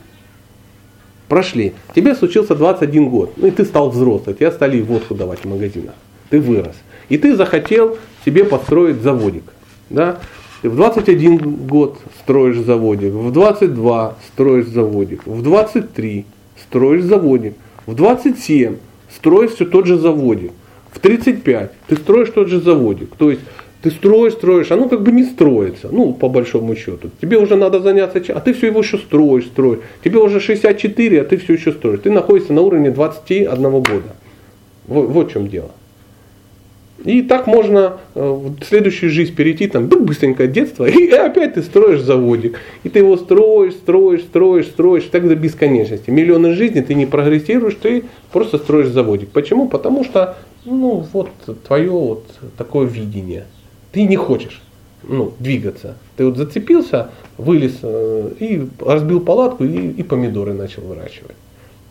Прошли. Тебе случился 21 год, ну и ты стал взрослый, тебя стали водку давать в магазинах. Ты вырос. И ты захотел себе построить заводик. Да? Ты в 21 год строишь заводик, в 22 строишь заводик, в 23 строишь заводик, в 27 строишь все тот же заводик, в 35 ты строишь тот же заводик. То есть ты строишь, строишь, оно как бы не строится, ну, по большому счету. Тебе уже надо заняться а ты все его еще строишь, строишь. Тебе уже 64, а ты все еще строишь. Ты находишься на уровне 21 года. Вот, вот в чем дело. И так можно э, в следующую жизнь перейти, там, да, быстренько детство, [LAUGHS] и опять ты строишь заводик. И ты его строишь, строишь, строишь, строишь, так до бесконечности. Миллионы жизней ты не прогрессируешь, ты просто строишь заводик. Почему? Потому что, ну, вот твое вот такое видение. Ты не хочешь ну, двигаться. Ты вот зацепился, вылез э, и разбил палатку и, и помидоры начал выращивать.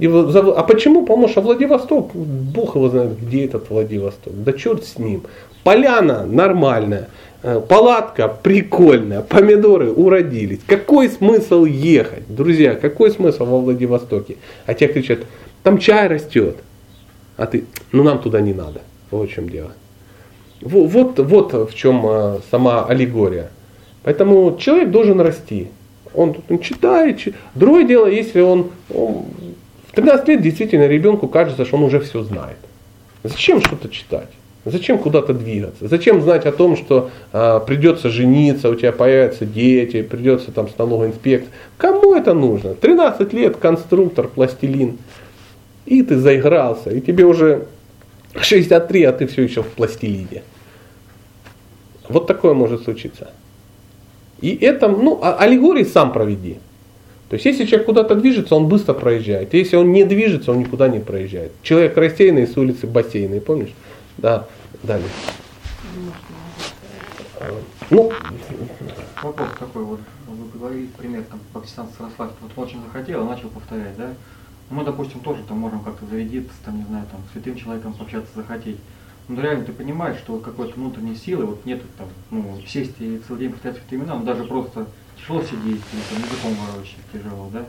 А почему? Потому что Владивосток, бог его знает, где этот Владивосток. Да черт с ним. Поляна нормальная, э, палатка прикольная, помидоры уродились. Какой смысл ехать? Друзья, какой смысл во Владивостоке? А те кричат, там чай растет. А ты, ну нам туда не надо. Вот в чем дело. Во- Вот, вот в чем а, сама аллегория. Поэтому человек должен расти. Он, он читает. чи- Другое дело, если он, он 13 лет действительно ребенку кажется, что он уже все знает. Зачем что-то читать? Зачем куда-то двигаться? Зачем знать о том, что а, придется жениться, у тебя появятся дети, придется там с налоговой инспекцией? Кому это нужно? 13 лет, конструктор, пластилин. И ты заигрался, и тебе уже 63, а ты все еще в пластилине. Вот такое может случиться. И это, ну, а- аллегории сам проведи. То есть, если человек куда-то движется, он быстро проезжает. Если он не движется, он никуда не проезжает. Человек рассеянный с улицы бассейной, помнишь? Да, далее. Ну, Вопрос такой вот, вы говорили пример там Пакистан Сарасвати, вот он очень захотел, начал повторять, да? Ну, Мы, допустим, тоже там можем как-то зарядиться, там, не знаю, там, святым человеком пообщаться, захотеть. Но реально ты понимаешь, что какой-то внутренней силы, вот нету там, ну, сесть и целый день повторять святые имена, ну, даже просто сидеть, или там, языком ворочать тяжело, да?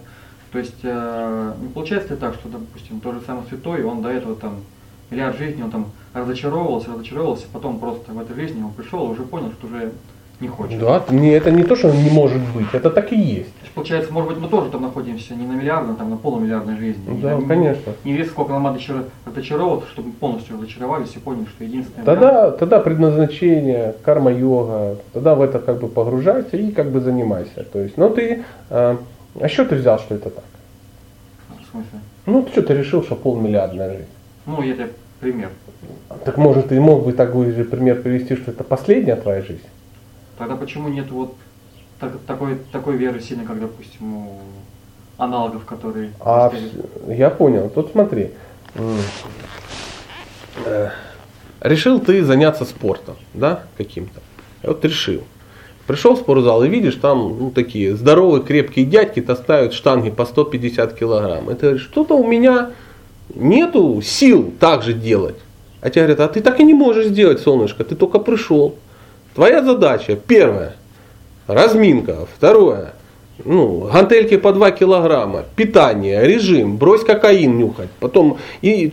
То есть, э, не получается ли так, что, допустим, тот же самый святой, он до этого там миллиард жизней, он там разочаровывался, разочаровывался, потом просто в этой жизни он пришел и уже понял, что уже не хочет. да, не, это не то, что не может быть, это так и есть. То есть, получается, может быть, мы тоже там находимся не на миллиардной, там на полумиллиардной жизни. И Да, там конечно. Не вес, сколько нам надо еще разочароваться, чтобы полностью разочаровались и поняли, что единственное... Тогда, тогда предназначение, карма-йога, тогда в это как бы погружайся и как бы занимайся. То есть, ну ты, а, а что ты взял, что это так? В смысле? Ну, ты что ты решил, что полмиллиардная жизнь? Ну, я тебе пример. Так может, ты мог бы такой же пример привести, что это последняя твоя жизнь? Тогда почему нет вот так- такой, такой веры сильной, как, допустим, у аналогов, которые... А я понял. Тут смотри. Э, решил ты заняться спортом, да, каким-то. Вот решил. Пришел в спортзал и видишь, там ну, такие здоровые, крепкие дядьки таскают штанги по 150 килограмм. Говоришь, что-то у меня нету сил так же делать. А тебе говорят, а ты так и не можешь сделать, солнышко, ты только пришел. Твоя задача, первое, разминка, второе, ну, гантельки по 2 килограмма, питание, режим, брось кокаин нюхать, потом и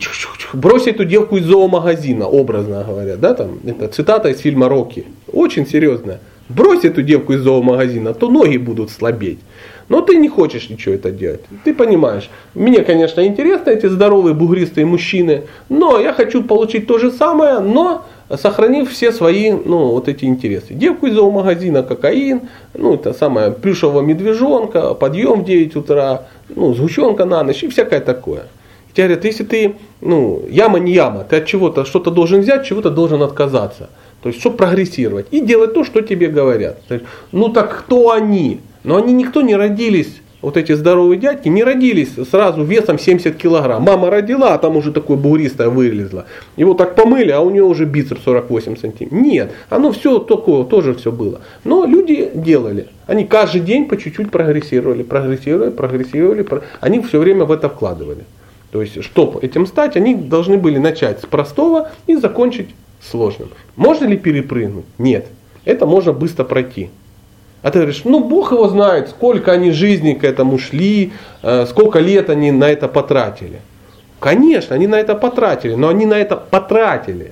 брось эту девку из зоомагазина, образно говоря, да, там, это цитата из фильма «Рокки», очень серьезная. Брось эту девку из зоомагазина, то ноги будут слабеть. Но ты не хочешь ничего это делать. Ты понимаешь, мне, конечно, интересны эти здоровые бугристые мужчины, но я хочу получить то же самое, но сохранив все свои, ну, вот эти интересы. Девку из зоомагазина, кокаин, ну, это самое, плюшевого медвежонка, подъем в 9 утра, ну, сгущенка на ночь и всякое такое. И тебе говорят, если ты, ну, яма не яма, ты от чего-то что-то должен взять, чего-то должен отказаться. То есть, чтобы прогрессировать. И делать то, что тебе говорят. Ну так кто они? Но они никто не родились, вот эти здоровые дядьки, не родились сразу весом 70 килограмм. Мама родила, а там уже такое бугристое вылезло. Его так помыли, а у него уже бицепс 48 сантиметров. Нет, оно все такое, тоже все было. Но люди делали. Они каждый день по чуть-чуть прогрессировали, прогрессировали, прогрессировали. Они все время в это вкладывали. То есть, чтобы этим стать, они должны были начать с простого и закончить сложным. Можно ли перепрыгнуть? Нет. Это можно быстро пройти. А ты говоришь, ну Бог его знает, сколько они жизни к этому шли, э, сколько лет они на это потратили. Конечно, они на это потратили, но они на это потратили.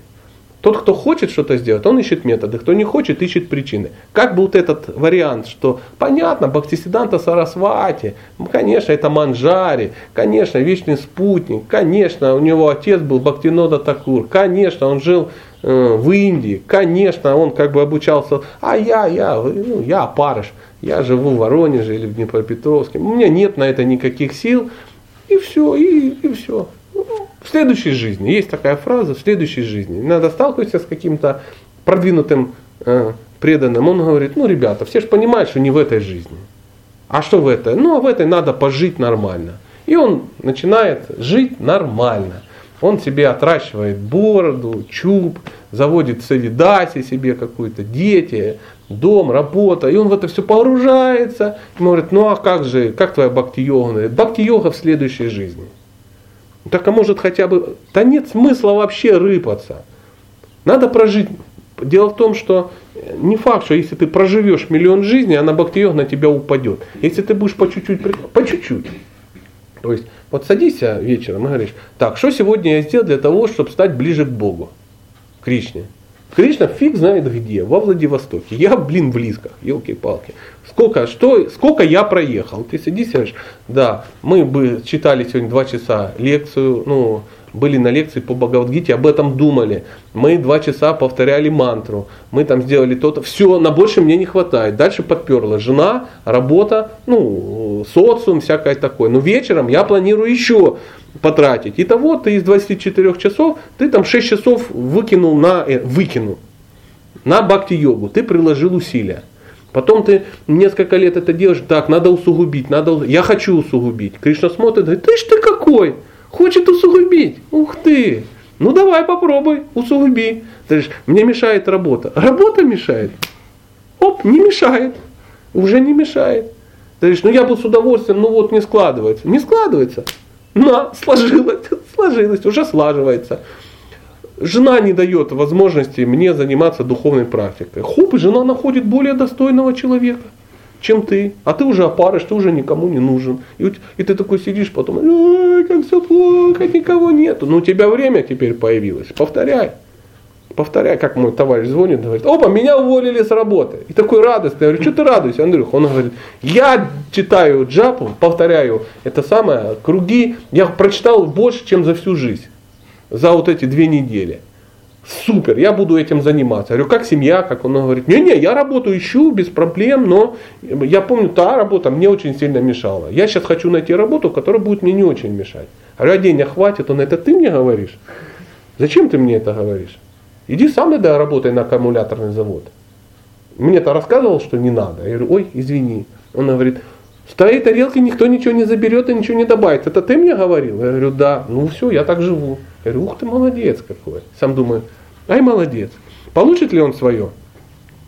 Тот, кто хочет что-то сделать, он ищет методы, кто не хочет, ищет причины. Как бы вот этот вариант, что понятно, Бхактисиданта Сарасвати, конечно, это Манжари, конечно, вечный спутник, конечно, у него отец был Бхактинода Такур, конечно, он жил в Индии, конечно, он как бы обучался, а я, я, ну, я опарыш, я живу в Воронеже или в Днепропетровске, у меня нет на это никаких сил, и все, и, и все. В следующей жизни, есть такая фраза, в следующей жизни, надо сталкиваться с каким-то продвинутым э, преданным, он говорит, ну ребята, все же понимают, что не в этой жизни. А что в этой? Ну а в этой надо пожить нормально. И он начинает жить нормально. Он себе отращивает бороду, чуб, заводит савидаси себе какую-то, дети, дом, работа. И он в это все погружается. И говорит, ну а как же, как твоя бхакти-йога? Бхакти-йога в следующей жизни. Так а может хотя бы, да нет смысла вообще рыпаться. Надо прожить. Дело в том, что не факт, что если ты проживешь миллион жизней, она бхакти на тебя упадет. Если ты будешь по чуть-чуть, по чуть-чуть. То есть вот садишься вечером и говоришь, так, что сегодня я сделал для того, чтобы стать ближе к Богу? Кришне. Кришна фиг знает где, во Владивостоке. Я, блин, близко, елки-палки. Сколько, что, сколько я проехал? Ты сидишь и говоришь, да, мы бы читали сегодня два часа лекцию, ну, были на лекции по Бхагавадгите, об этом думали. Мы два часа повторяли мантру, мы там сделали то-то. Все, на больше мне не хватает. Дальше подперла жена, работа, ну, социум, всякое такое. Но вечером я планирую еще потратить. Итого ты из 24 часов, ты там 6 часов выкинул на, э, выкинул на бхакти-йогу, ты приложил усилия. Потом ты несколько лет это делаешь, так, надо усугубить, надо, я хочу усугубить. Кришна смотрит, говорит, ты ж ты какой? Хочет усугубить. Ух ты. Ну давай попробуй, усугуби. Ты говоришь, мне мешает работа. Работа мешает. Оп, не мешает. Уже не мешает. Ты говоришь, ну я бы с удовольствием, ну вот не складывается. Не складывается. На, сложилось, [LAUGHS] сложилось, уже слаживается. Жена не дает возможности мне заниматься духовной практикой. Хоп, жена находит более достойного человека чем ты. А ты уже опарыш, ты уже никому не нужен. И, и ты такой сидишь потом, Ой, как все плохо, никого нету. Ну у тебя время теперь появилось. Повторяй. Повторяй, как мой товарищ звонит, говорит, опа, меня уволили с работы. И такой радостный. Я говорю, что ты радуешься, Андрюх? Он говорит, я читаю джапу, повторяю это самое, круги, я прочитал больше, чем за всю жизнь. За вот эти две недели супер, я буду этим заниматься. Я говорю, как семья, как он говорит, не-не, я работу ищу без проблем, но я помню, та работа мне очень сильно мешала. Я сейчас хочу найти работу, которая будет мне не очень мешать. Я говорю, а денег хватит? Он, это ты мне говоришь? Зачем ты мне это говоришь? Иди сам тогда работай на аккумуляторный завод. Мне-то рассказывал, что не надо. Я говорю, ой, извини. Он говорит, с твоей тарелки никто ничего не заберет и ничего не добавит. Это ты мне говорил? Я говорю, да. Ну все, я так живу. Я говорю, ух ты, молодец какой. Сам думаю, Ай, молодец. Получит ли он свое?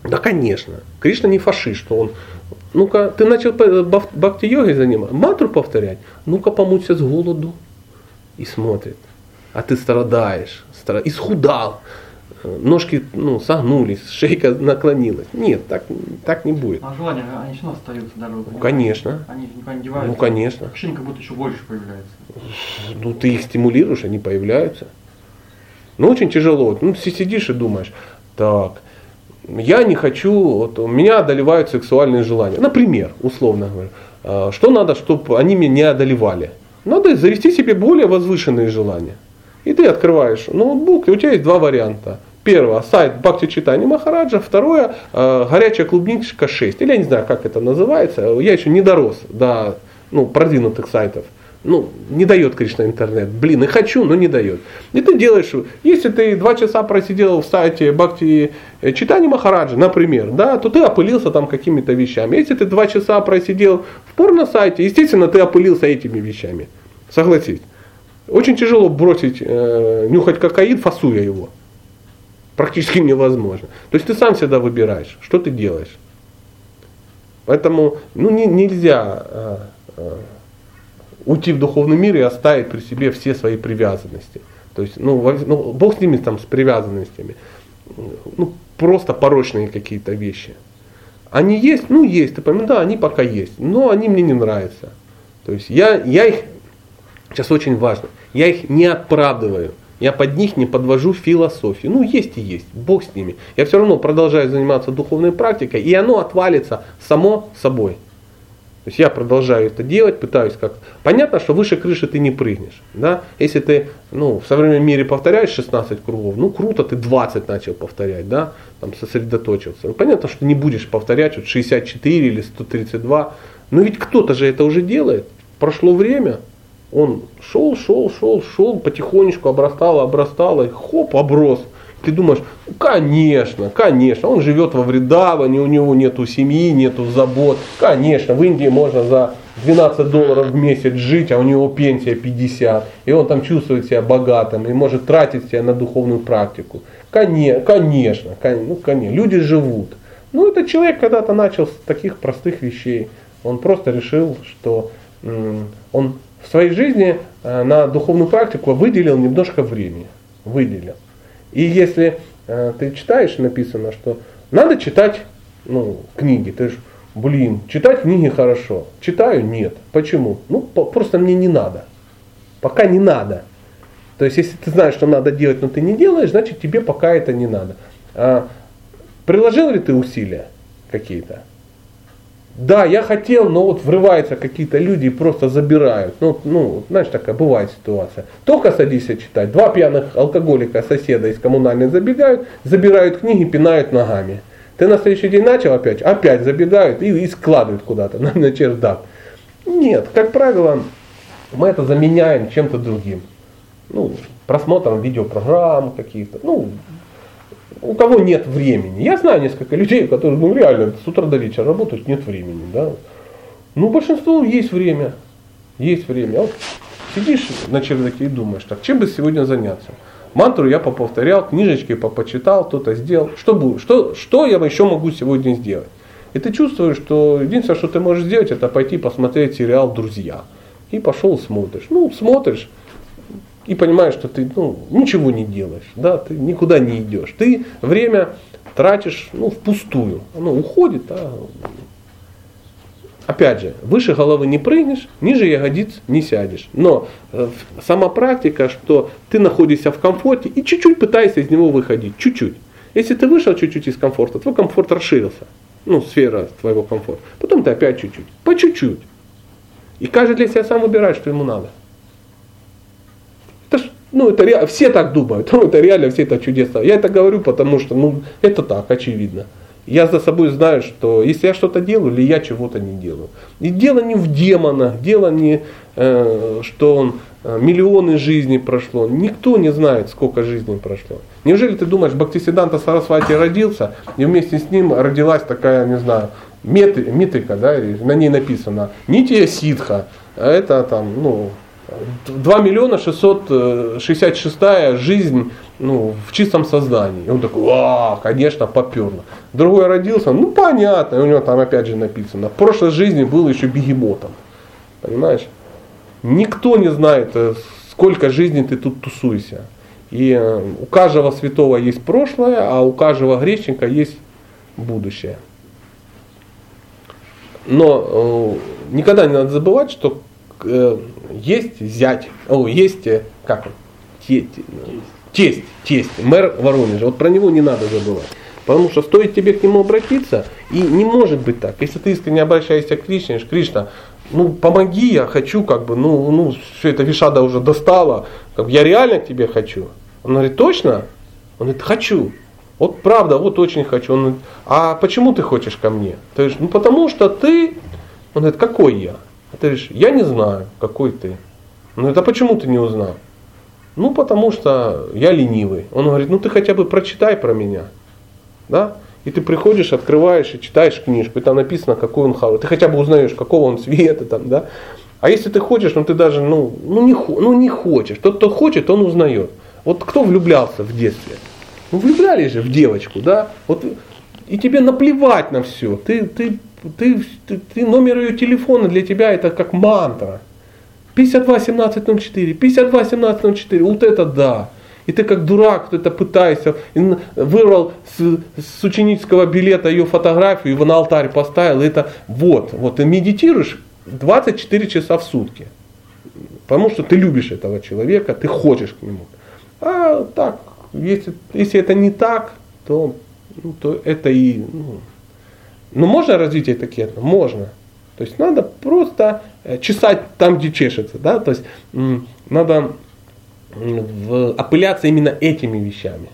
Да, конечно. Кришна не фашист, что он ну-ка, ты начал бхакти-йогой заниматься, матру повторять, ну-ка помучься с голоду. И смотрит. А ты страдаешь, страдаешь исхудал, ножки ну, согнулись, [LAUGHS] шейка наклонилась. Нет, так, так не будет. А желания, они все остаются даже. Ну, конечно. Они никуда не деваются. Ну, конечно. Ощущение как будто еще больше появляется. Ну, ты их стимулируешь, они появляются. Ну, очень тяжело. Ну, ты сидишь и думаешь, так, я не хочу, вот, меня одолевают сексуальные желания. Например, условно говоря, а, что надо, чтобы они меня не одолевали? Надо завести себе более возвышенные желания. И ты открываешь ноутбук, и у тебя есть два варианта. Первое, сайт Бхакти Читани Махараджа. Второе, э, горячая клубничка 6. Или я не знаю, как это называется. Я еще не дорос до ну, продвинутых сайтов ну, не дает Кришна интернет. Блин, и хочу, но не дает. И ты делаешь, если ты два часа просидел в сайте Бхакти Читани Махараджа, например, да, то ты опылился там какими-то вещами. Если ты два часа просидел в порно-сайте, естественно, ты опылился этими вещами. Согласись. Очень тяжело бросить, э, нюхать кокаин, фасуя его. Практически [LAUGHS] невозможно. То есть ты сам всегда выбираешь, что ты делаешь. Поэтому ну, не, нельзя э, э, уйти в духовный мир и оставить при себе все свои привязанности. То есть, ну, ну Бог с ними там, с привязанностями. Ну, просто порочные какие-то вещи. Они есть, ну есть, ты понимаешь, да, они пока есть, но они мне не нравятся. То есть я, я их, сейчас очень важно, я их не оправдываю, я под них не подвожу философию. Ну есть и есть, Бог с ними. Я все равно продолжаю заниматься духовной практикой, и оно отвалится само собой. То есть я продолжаю это делать, пытаюсь как. Понятно, что выше крыши ты не прыгнешь. Да? Если ты ну, в современном мире повторяешь 16 кругов, ну круто, ты 20 начал повторять, да? там сосредоточился. Ну, понятно, что не будешь повторять вот 64 или 132. Но ведь кто-то же это уже делает. Прошло время, он шел, шел, шел, шел, потихонечку обрастал, обрастал, и хоп, оброс. Ты думаешь, конечно, конечно, он живет во Вредаване, у него нету семьи, нету забот. Конечно, в Индии можно за 12 долларов в месяц жить, а у него пенсия 50. И он там чувствует себя богатым и может тратить себя на духовную практику. Конечно, конечно, ну, конечно, люди живут. Ну, этот человек когда-то начал с таких простых вещей. Он просто решил, что он в своей жизни э, на духовную практику выделил немножко времени. Выделил. И если э, ты читаешь, написано, что надо читать ну, книги, ты же, блин, читать книги хорошо. Читаю? Нет. Почему? Ну, по, просто мне не надо. Пока не надо. То есть, если ты знаешь, что надо делать, но ты не делаешь, значит тебе пока это не надо. А, приложил ли ты усилия какие-то? Да, я хотел, но вот врываются какие-то люди и просто забирают. Ну, ну, знаешь, такая бывает ситуация. Только садись читать. Два пьяных алкоголика соседа из коммунальной забегают, забирают книги, пинают ногами. Ты на следующий день начал опять, опять забегают и, и складывают куда-то на, на чердак. Нет, как правило, мы это заменяем чем-то другим. Ну, просмотром видеопрограмм каких-то. Ну, у кого нет времени. Я знаю несколько людей, которые ну, реально с утра до вечера работают, нет времени. Да? Ну, большинство есть время. Есть время. Вот сидишь на чердаке и думаешь, так, чем бы сегодня заняться? Мантру я поповторял, книжечки попочитал, кто-то сделал. Что, будет, что, что я еще могу сегодня сделать? И ты чувствуешь, что единственное, что ты можешь сделать, это пойти посмотреть сериал «Друзья». И пошел смотришь. Ну, смотришь, и понимаешь, что ты ну, ничего не делаешь, да, ты никуда не идешь. Ты время тратишь ну, впустую. Оно уходит, а Опять же, выше головы не прыгнешь, ниже ягодиц не сядешь. Но э, сама практика, что ты находишься в комфорте и чуть-чуть пытаешься из него выходить. Чуть-чуть. Если ты вышел чуть-чуть из комфорта, твой комфорт расширился. Ну, сфера твоего комфорта. Потом ты опять чуть-чуть. По чуть-чуть. И каждый для себя сам выбирает, что ему надо. Ну, это реально, все так думают, [LAUGHS] ну, это реально все это чудесно. Я это говорю, потому что, ну, это так, очевидно. Я за собой знаю, что если я что-то делаю, или я чего-то не делаю. И дело не в демонах, дело не, э, что он э, миллионы жизней прошло. Никто не знает, сколько жизней прошло. Неужели ты думаешь, Бхактисиданта Сарасвати родился, и вместе с ним родилась такая, не знаю, метрика, да, на ней написано Нития Ситха, а это там, ну, 2 миллиона 666 жизнь ну, в чистом сознании. И он такой, а, конечно, поперло. Другой родился, ну понятно, и у него там опять же написано, в прошлой жизни был еще бегемотом. Понимаешь? Никто не знает, э, сколько жизней ты тут тусуйся. И э, у каждого святого есть прошлое, а у каждого грешника есть будущее. Но э, никогда не надо забывать, что э, есть зять, о, есть, э, как он, те, те, тесть, тесть, мэр Воронежа. Вот про него не надо забывать. Потому что стоит тебе к нему обратиться, и не может быть так. Если ты искренне обращаешься к Кришне, Кришна, ну помоги, я хочу, как бы, ну, ну, все это Вишада уже достала, как бы, я реально к тебе хочу. Он говорит, точно? Он говорит, хочу. Вот правда, вот очень хочу. Он говорит, а почему ты хочешь ко мне? Ты говоришь, ну потому что ты, он говорит, какой я? А ты говоришь, я не знаю, какой ты. Говорит, а почему ты не узнал? Ну потому что я ленивый. Он говорит, ну ты хотя бы прочитай про меня. Да? И ты приходишь, открываешь и читаешь книжку, и там написано, какой он хороший. Ты хотя бы узнаешь, какого он цвета там, да? А если ты хочешь, ну ты даже, ну, ну, не, ну не хочешь. Тот, кто хочет, он узнает. Вот кто влюблялся в детстве? Ну влюблялись же в девочку, да? Вот, и тебе наплевать на все. Ты, ты, ты, ты, ты номер ее телефона для тебя это как мантра. 52 17 04, 52 17 04, вот это да. И ты как дурак кто-то пытаешься, вырвал с, с ученического билета ее фотографию, его на алтарь поставил, и это вот, вот ты медитируешь 24 часа в сутки. Потому что ты любишь этого человека, ты хочешь к нему. А так, если, если это не так, то, ну, то это и... Ну, ну можно развить это кетно? Можно. То есть надо просто э, чесать там, где чешется. Да? То есть надо в, опыляться именно этими вещами.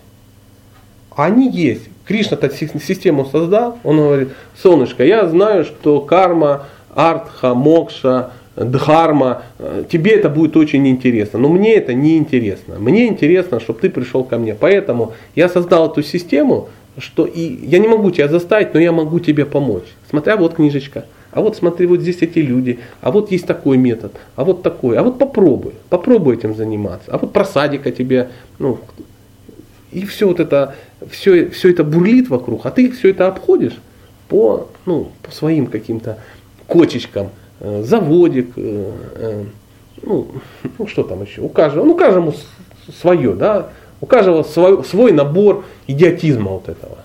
Они есть. Кришна так систему создал, он говорит, солнышко, я знаю, что карма, артха, мокша, дхарма, э, тебе это будет очень интересно, но мне это не интересно. Мне интересно, чтобы ты пришел ко мне. Поэтому я создал эту систему, что и я не могу тебя заставить, но я могу тебе помочь. Смотря вот книжечка. А вот смотри, вот здесь эти люди, а вот есть такой метод, а вот такой, а вот попробуй, попробуй этим заниматься. А вот про садика тебе, ну, и все вот это, все, все это бурлит вокруг, а ты все это обходишь по, ну, по своим каким-то кочечкам, Э, заводик, э, э, ну, [LAUGHS] ну что там еще, у каждого, ну каждому свое, да, у каждого свой, свой набор идиотизма вот этого.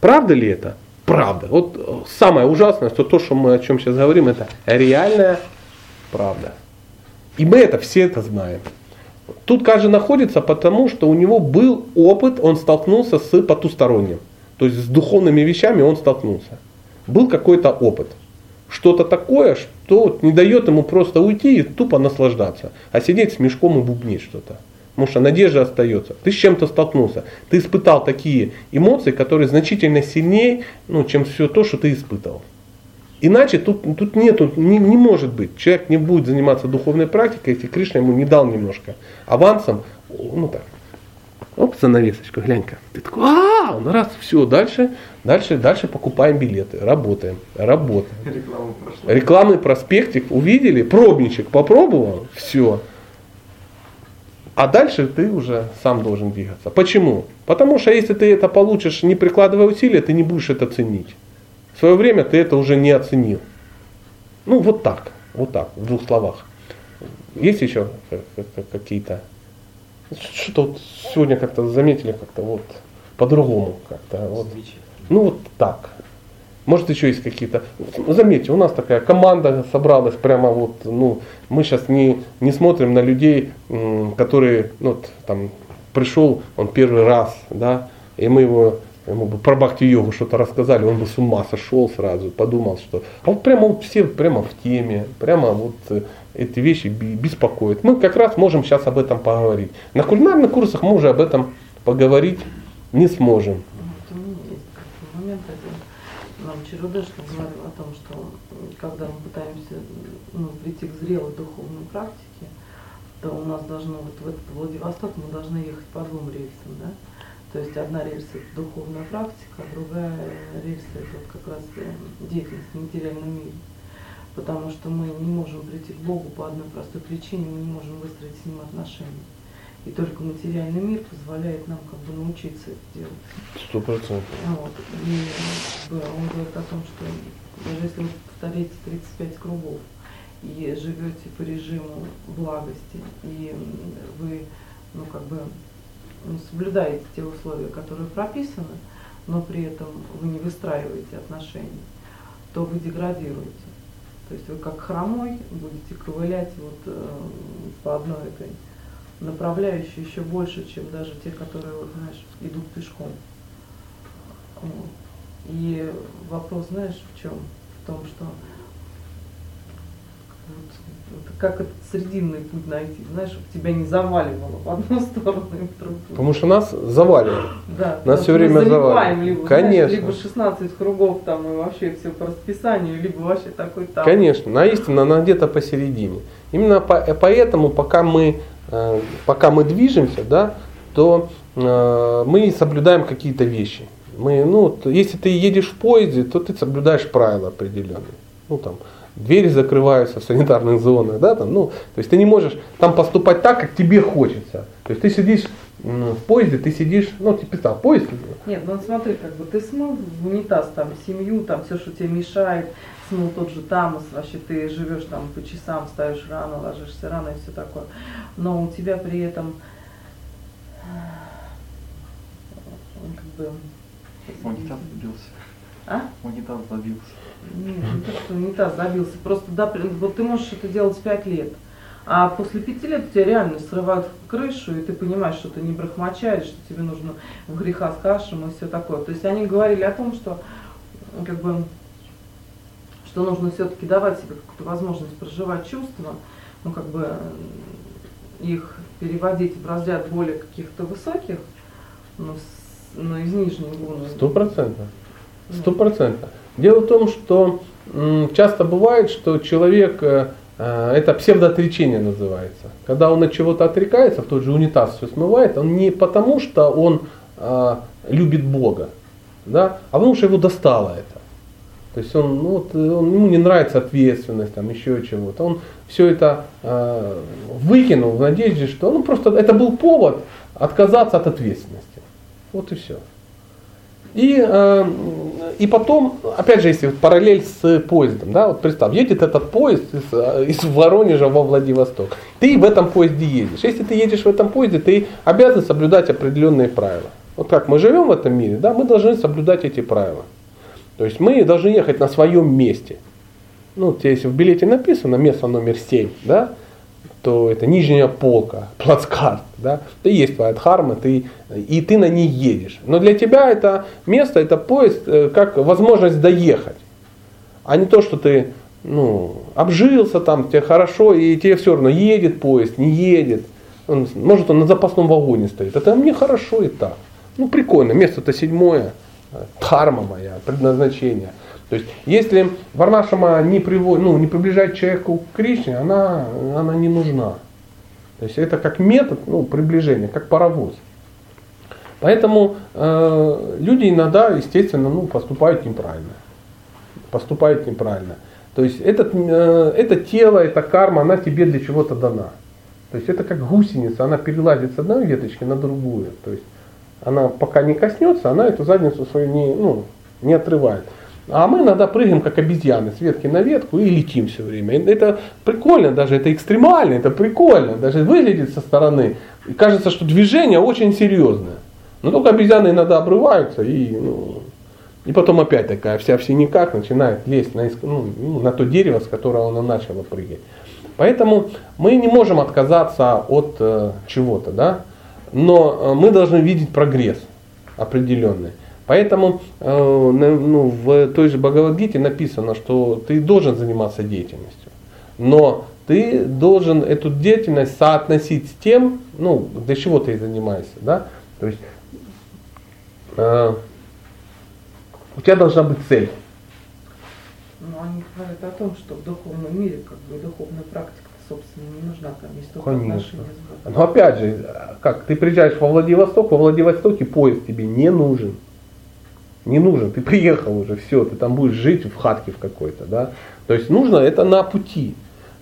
Правда ли это? Правда. Вот самое ужасное, что то, что мы о чем сейчас говорим, это реальная правда. И мы это все это знаем. Тут каждый находится потому, что у него был опыт, он столкнулся с потусторонним. То есть с духовными вещами он столкнулся. Был какой-то опыт что-то такое, что не дает ему просто уйти и тупо наслаждаться, а сидеть с мешком и бубнить что-то. Потому что надежда остается. Ты с чем-то столкнулся. Ты испытал такие эмоции, которые значительно сильнее, ну, чем все то, что ты испытывал. Иначе тут, тут нету, не, не может быть. Человек не будет заниматься духовной практикой, если Кришна ему не дал немножко авансом, ну так, Оп, занавесочка, глянь-ка. Ты такой, а, ну раз, все, дальше, дальше, дальше покупаем билеты, работаем, работаем. Рекламный проспектик увидели, пробничек попробовал, все. А дальше ты уже сам должен двигаться. Почему? Потому что если ты это получишь, не прикладывая усилия, ты не будешь это ценить. В свое время ты это уже не оценил. Ну вот так, вот так, в двух словах. Есть еще какие-то что-то вот сегодня как-то заметили как-то вот по-другому как-то. Вот. Ну вот так. Может еще есть какие-то. Заметьте, у нас такая команда собралась прямо вот, ну, мы сейчас не, не смотрим на людей, которые, ну, вот, там, пришел он первый раз, да, и мы его ему бы про бхакти-йогу что-то рассказали, он бы с ума сошел сразу, подумал, что... А вот прямо вот все прямо в теме, прямо вот э, эти вещи беспокоят. Мы как раз можем сейчас об этом поговорить. На кулинарных курсах мы уже об этом поговорить не сможем. Момент Чарудешка говорил о том, что когда мы пытаемся ну, прийти к зрелой духовной практике, то у нас должно, вот в этот Владивосток мы должны ехать по двум рельсам, да? То есть одна рельса это духовная практика, а другая рельса это вот как раз э, деятельность в материальном мире. потому что мы не можем прийти к Богу по одной простой причине, мы не можем выстроить с Ним отношения. И только материальный мир позволяет нам как бы научиться это делать. Сто процентов. Вот. И как бы, он говорит о том, что даже если вы повторяете 35 кругов и живете по режиму благости, и вы ну, как бы, ну, соблюдаете те условия, которые прописаны, но при этом вы не выстраиваете отношения, то вы деградируете. То есть вы как хромой будете ковылять вот, э, по одной этой направляющей еще больше, чем даже те, которые, вот, знаешь, идут пешком. Вот. И вопрос, знаешь, в чем? В том, что вот, вот как этот срединный путь найти, знаешь, чтобы тебя не заваливало в одну [LAUGHS] сторону и в другую. Потому что нас заваливают. Да, Нас мы время заваливают. Либо, Конечно. Знаешь, либо 16 кругов там и вообще все по расписанию, либо вообще такой там. Конечно, на истину она где-то посередине. Именно по- э, поэтому, пока мы, пока мы движемся, да, то э, мы соблюдаем какие-то вещи. Мы, ну, если ты едешь в поезде, то ты соблюдаешь правила определенные. Ну, там, двери закрываются в санитарных зонах, да, там, ну, то есть ты не можешь там поступать так, как тебе хочется. То есть ты сидишь м, в поезде, ты сидишь, ну, ты представь, поезд, Нет, ну смотри, как бы ты смыл в унитаз там семью, там все, что тебе мешает, смыл тот же тамос, вообще ты живешь там по часам, встаешь рано, ложишься рано и все такое. Но у тебя при этом э, как бы Унитаз забился. а? Унитаз забился. Нет, не то, что унитаз забился. Просто да, при- вот ты можешь это делать пять лет. А после пяти лет у тебя реально срывают крышу, и ты понимаешь, что ты не брахмачаришь, что тебе нужно в греха с кашем и все такое. То есть они говорили о том, что как бы что нужно все-таки давать себе какую-то возможность проживать чувства, ну как бы их переводить в разряд более каких-то высоких, ну, с- ну из нижней гуны. Сто процентов. Сто процентов. Дело в том, что часто бывает, что человек, э, это псевдоотречение называется. Когда он от чего-то отрекается, в тот же унитаз все смывает, он не потому, что он э, любит Бога, да, а потому что его достало это. То есть он, ну, вот, э, он, ему не нравится ответственность, там еще чего-то. Он все это э, выкинул в надежде, что ну, просто это был повод отказаться от ответственности. Вот и все. И, э, и потом, опять же, если вот параллель с поездом, да, вот представь, едет этот поезд из, э, из Воронежа во Владивосток. Ты в этом поезде едешь. Если ты едешь в этом поезде, ты обязан соблюдать определенные правила. Вот как мы живем в этом мире, да, мы должны соблюдать эти правила. То есть мы должны ехать на своем месте. Ну, если в билете написано место номер 7, да, то это нижняя полка, [LAUGHS] плацкарт, да, ты есть твоя дхарма, ты, и ты на ней едешь. Но для тебя это место, это поезд, э, как возможность доехать, а не то, что ты ну, обжился там, тебе хорошо, и тебе все равно едет поезд, не едет. Он, может, он на запасном вагоне стоит. Это мне хорошо и так. Ну, прикольно, место-то седьмое, дхарма моя, предназначение. То есть, если варнашама не, приводит, ну, не приближает человеку к Кришне, она, она не нужна. То есть это как метод ну, приближения, как паровоз. Поэтому э, люди иногда, естественно, ну, поступают неправильно. Поступают неправильно. То есть этот, э, это тело, эта карма, она тебе для чего-то дана. То есть это как гусеница, она перелазит с одной веточки на другую. То есть она пока не коснется, она эту задницу свою не, ну, не отрывает. А мы иногда прыгаем как обезьяны с ветки на ветку и летим все время. Это прикольно, даже это экстремально, это прикольно, даже выглядит со стороны. И кажется, что движение очень серьезное. Но только обезьяны иногда обрываются и, ну, и потом опять такая вся в синяках начинает лезть на, ну, ну, на то дерево, с которого она начала прыгать. Поэтому мы не можем отказаться от э, чего-то, да? но э, мы должны видеть прогресс определенный. Поэтому э, ну, в той же Бхагавадгите написано, что ты должен заниматься деятельностью, но ты должен эту деятельность соотносить с тем, ну, для чего ты занимаешься. Да? То есть э, у тебя должна быть цель. Но они говорят о том, что в духовном мире как бы духовная практика собственно не нужна, там есть только Конечно. отношения с Богом. Но опять же, как ты приезжаешь во Владивосток, во Владивостоке поезд тебе не нужен. Не нужен, ты [LAUGHS] приехал уже, все, ты там будешь жить в хатке в какой-то, да. То есть нужно это на пути.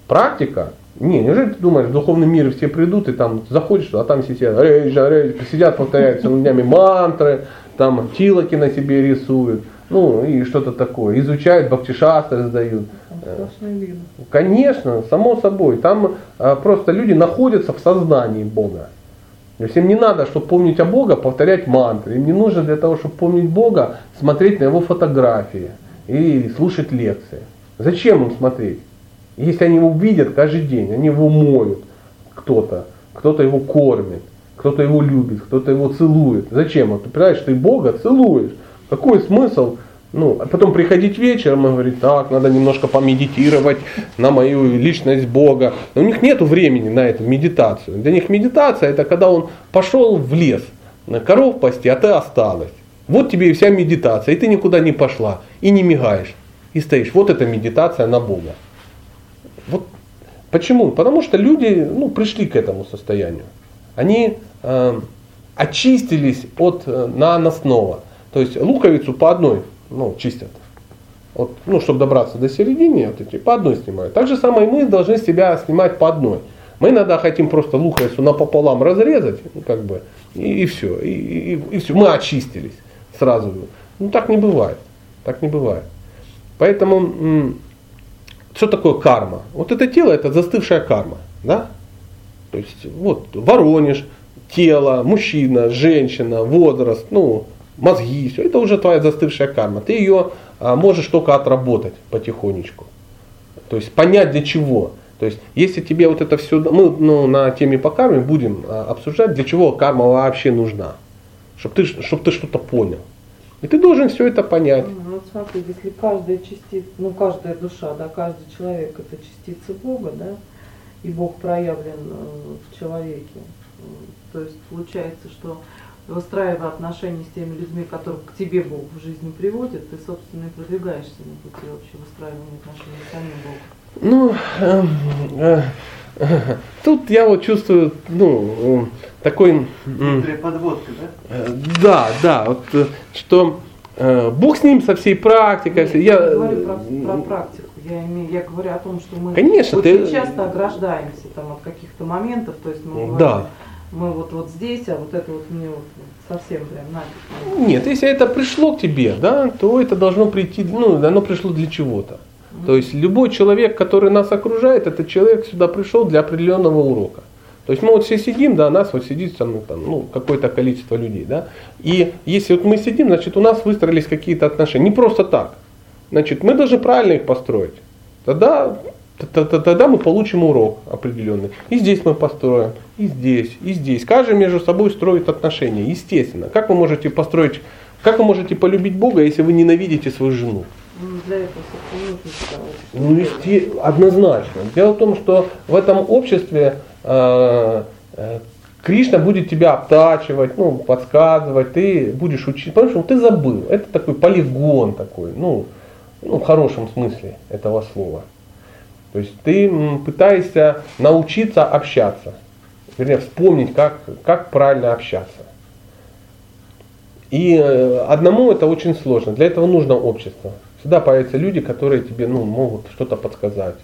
Практика, не, неужели ты думаешь, в духовный мир все придут и там заходишь, а там сидят, рейджа, рейджа, сидят, повторяют целыми днями мантры, там тилоки на себе рисуют, ну и что-то такое, изучают, бхактишастры сдают. Конечно, само собой, там а, просто люди находятся в сознании Бога. То есть им не надо, чтобы помнить о Бога, повторять мантры. Им не нужно для того, чтобы помнить Бога, смотреть на его фотографии и слушать лекции. Зачем им смотреть? Если они его видят каждый день, они его моют кто-то, кто-то его кормит, кто-то его любит, кто-то его целует. Зачем? Вот ты понимаешь, ты Бога целуешь. Какой смысл? Ну, а потом приходить вечером и говорить, так, надо немножко помедитировать на мою личность Бога. Но у них нет времени на эту медитацию. Для них медитация это когда он пошел в лес, на коров пасти, а ты осталась. Вот тебе и вся медитация, и ты никуда не пошла, и не мигаешь, и стоишь. Вот это медитация на Бога. Вот почему? Потому что люди ну, пришли к этому состоянию. Они э, очистились от э, наносного. То есть луковицу по одной ну, чистят. Вот, ну, чтобы добраться до середины, вот эти по одной снимают. Так же самое мы должны себя снимать по одной. Мы иногда хотим просто луковицу напополам разрезать, ну, как бы, и, и все. И, и, и все. Мы очистились сразу. Ну так не бывает. Так не бывает. Поэтому что такое карма? Вот это тело это застывшая карма. Да? То есть вот Воронеж, тело, мужчина, женщина, возраст, ну, мозги, все это уже твоя застывшая карма. Ты ее а, можешь только отработать потихонечку. То есть понять для чего. То есть если тебе вот это все, мы ну, на теме по карме будем а, обсуждать, для чего карма вообще нужна. Чтобы ты, чтоб ты что-то понял. И ты должен все это понять. Ну вот смотри, если каждая частица, ну каждая душа, да, каждый человек это частица Бога, да, и Бог проявлен э, в человеке. То есть получается, что выстраивая отношения с теми людьми, которых к тебе Бог в жизни приводит, ты, собственно, и продвигаешься на пути вообще выстраивания отношений с самим Богом. Ну, э, э, тут я вот чувствую, ну, такой... подводка, да? Э, да, да, вот, э, что э, Бог с ним со всей практикой. Нет, я, я говорю про, про практику. Я, имею, я говорю о том, что мы Конечно, очень ты... часто ограждаемся там, от каких-то моментов. То есть мы говорим, да мы вот, вот здесь, а вот это вот мне вот совсем прям нафиг. Нет, если это пришло к тебе, да, то это должно прийти, ну, оно пришло для чего-то. Mm-hmm. То есть любой человек, который нас окружает, этот человек сюда пришел для определенного урока. То есть мы вот все сидим, да, нас вот сидит там, там, ну, какое-то количество людей, да. И если вот мы сидим, значит у нас выстроились какие-то отношения. Не просто так. Значит, мы должны правильно их построить. Тогда тогда мы получим урок определенный. И здесь мы построим, и здесь, и здесь. Каждый между собой строит отношения, естественно. Как вы можете построить, как вы можете полюбить Бога, если вы ненавидите свою жену? Ну, для этого ну, есте... однозначно. Дело в том, что в этом обществе э, э, Кришна будет тебя обтачивать, ну, подсказывать, ты будешь учить, потому что ты забыл. Это такой полигон такой, ну, ну, в хорошем смысле этого слова. То есть ты пытаешься научиться общаться, вернее вспомнить, как, как правильно общаться. И э, одному это очень сложно. Для этого нужно общество. Всегда появятся люди, которые тебе ну, могут что-то подсказать.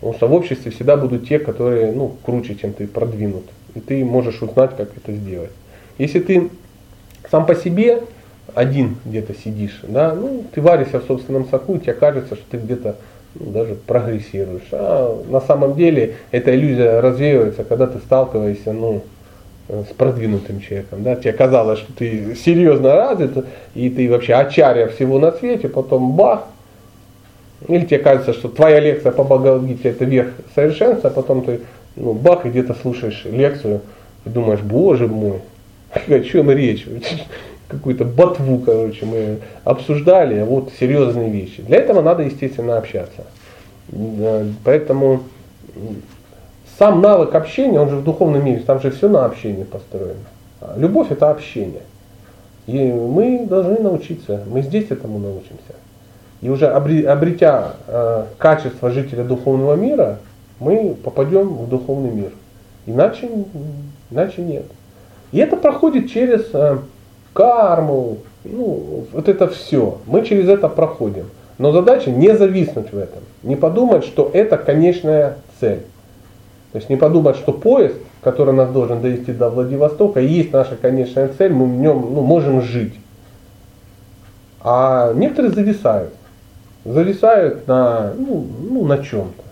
Потому что в обществе всегда будут те, которые ну, круче, чем ты, продвинут. И ты можешь узнать, как это сделать. Если ты сам по себе один где-то сидишь, да, ну, ты варишься в собственном соку, и тебе кажется, что ты где-то даже прогрессируешь. А на самом деле эта иллюзия развеивается, когда ты сталкиваешься ну, с продвинутым человеком. Да? Тебе казалось, что ты серьезно развит, и ты вообще очаря всего на свете, потом бах, или тебе кажется, что твоя лекция по Бхагавадгите это верх совершенства, а потом ты ну, бах, и где-то слушаешь лекцию и думаешь, боже мой, о чем речь? Какую-то ботву, короче, мы обсуждали, а вот серьезные вещи. Для этого надо, естественно, общаться. Поэтому сам навык общения, он же в духовном мире, там же все на общении построено. А любовь это общение. И мы должны научиться, мы здесь этому научимся. И уже обретя э, качество жителя духовного мира, мы попадем в духовный мир. Иначе, иначе нет. И это проходит через э, карму, ну, вот это все. Мы через это проходим. Но задача не зависнуть в этом. Не подумать, что это конечная цель. То есть не подумать, что поезд, который нас должен довести до Владивостока, есть наша конечная цель, мы в нем ну, можем жить. А некоторые зависают. Зависают на, ну, ну, на чем-то.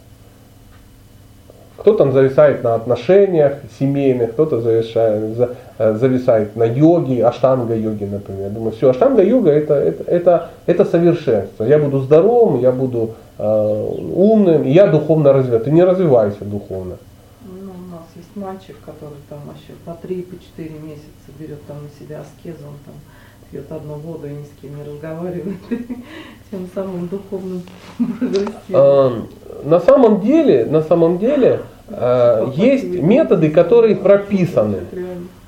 Кто-то зависает на отношениях семейных, кто-то зависает, э, зависает на йоге, аштанга-йоге, например. Я думаю, все, аштанга-йога это, это, это, это совершенство. Я буду здоровым, я буду э, умным, и я духовно развиваюсь. Ты не развивайся духовно. Ну, у нас есть мальчик, который там вообще по 3-4 по месяца берет там на себя аскезу, он там пьет одну воду и ни с кем не разговаривает, [LAUGHS] тем самым духовным а, На самом деле, на самом деле, а, есть методы, которые прописаны.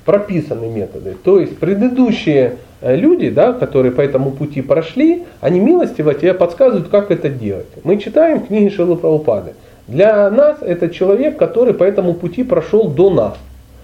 Прописаны методы. То есть предыдущие э, люди, да, которые по этому пути прошли, они милостиво тебе подсказывают, как это делать. Мы читаем книги Шилы Прабхупады. Для нас это человек, который по этому пути прошел до нас.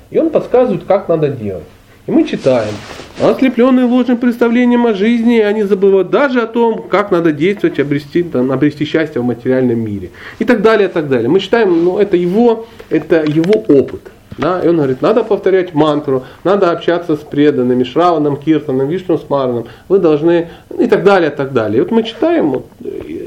И он подсказывает, как надо делать. И мы читаем. Ослепленные ложным представлением о жизни, они забывают даже о том, как надо действовать, обрести, там, обрести счастье в материальном мире. И так далее, и так далее. Мы считаем, ну это его, это его опыт. Да? И он говорит, надо повторять мантру, надо общаться с преданными, Шраваном, Киртаном, Вишну Смараном, вы должны, и так далее, и так далее. И вот мы читаем, вот,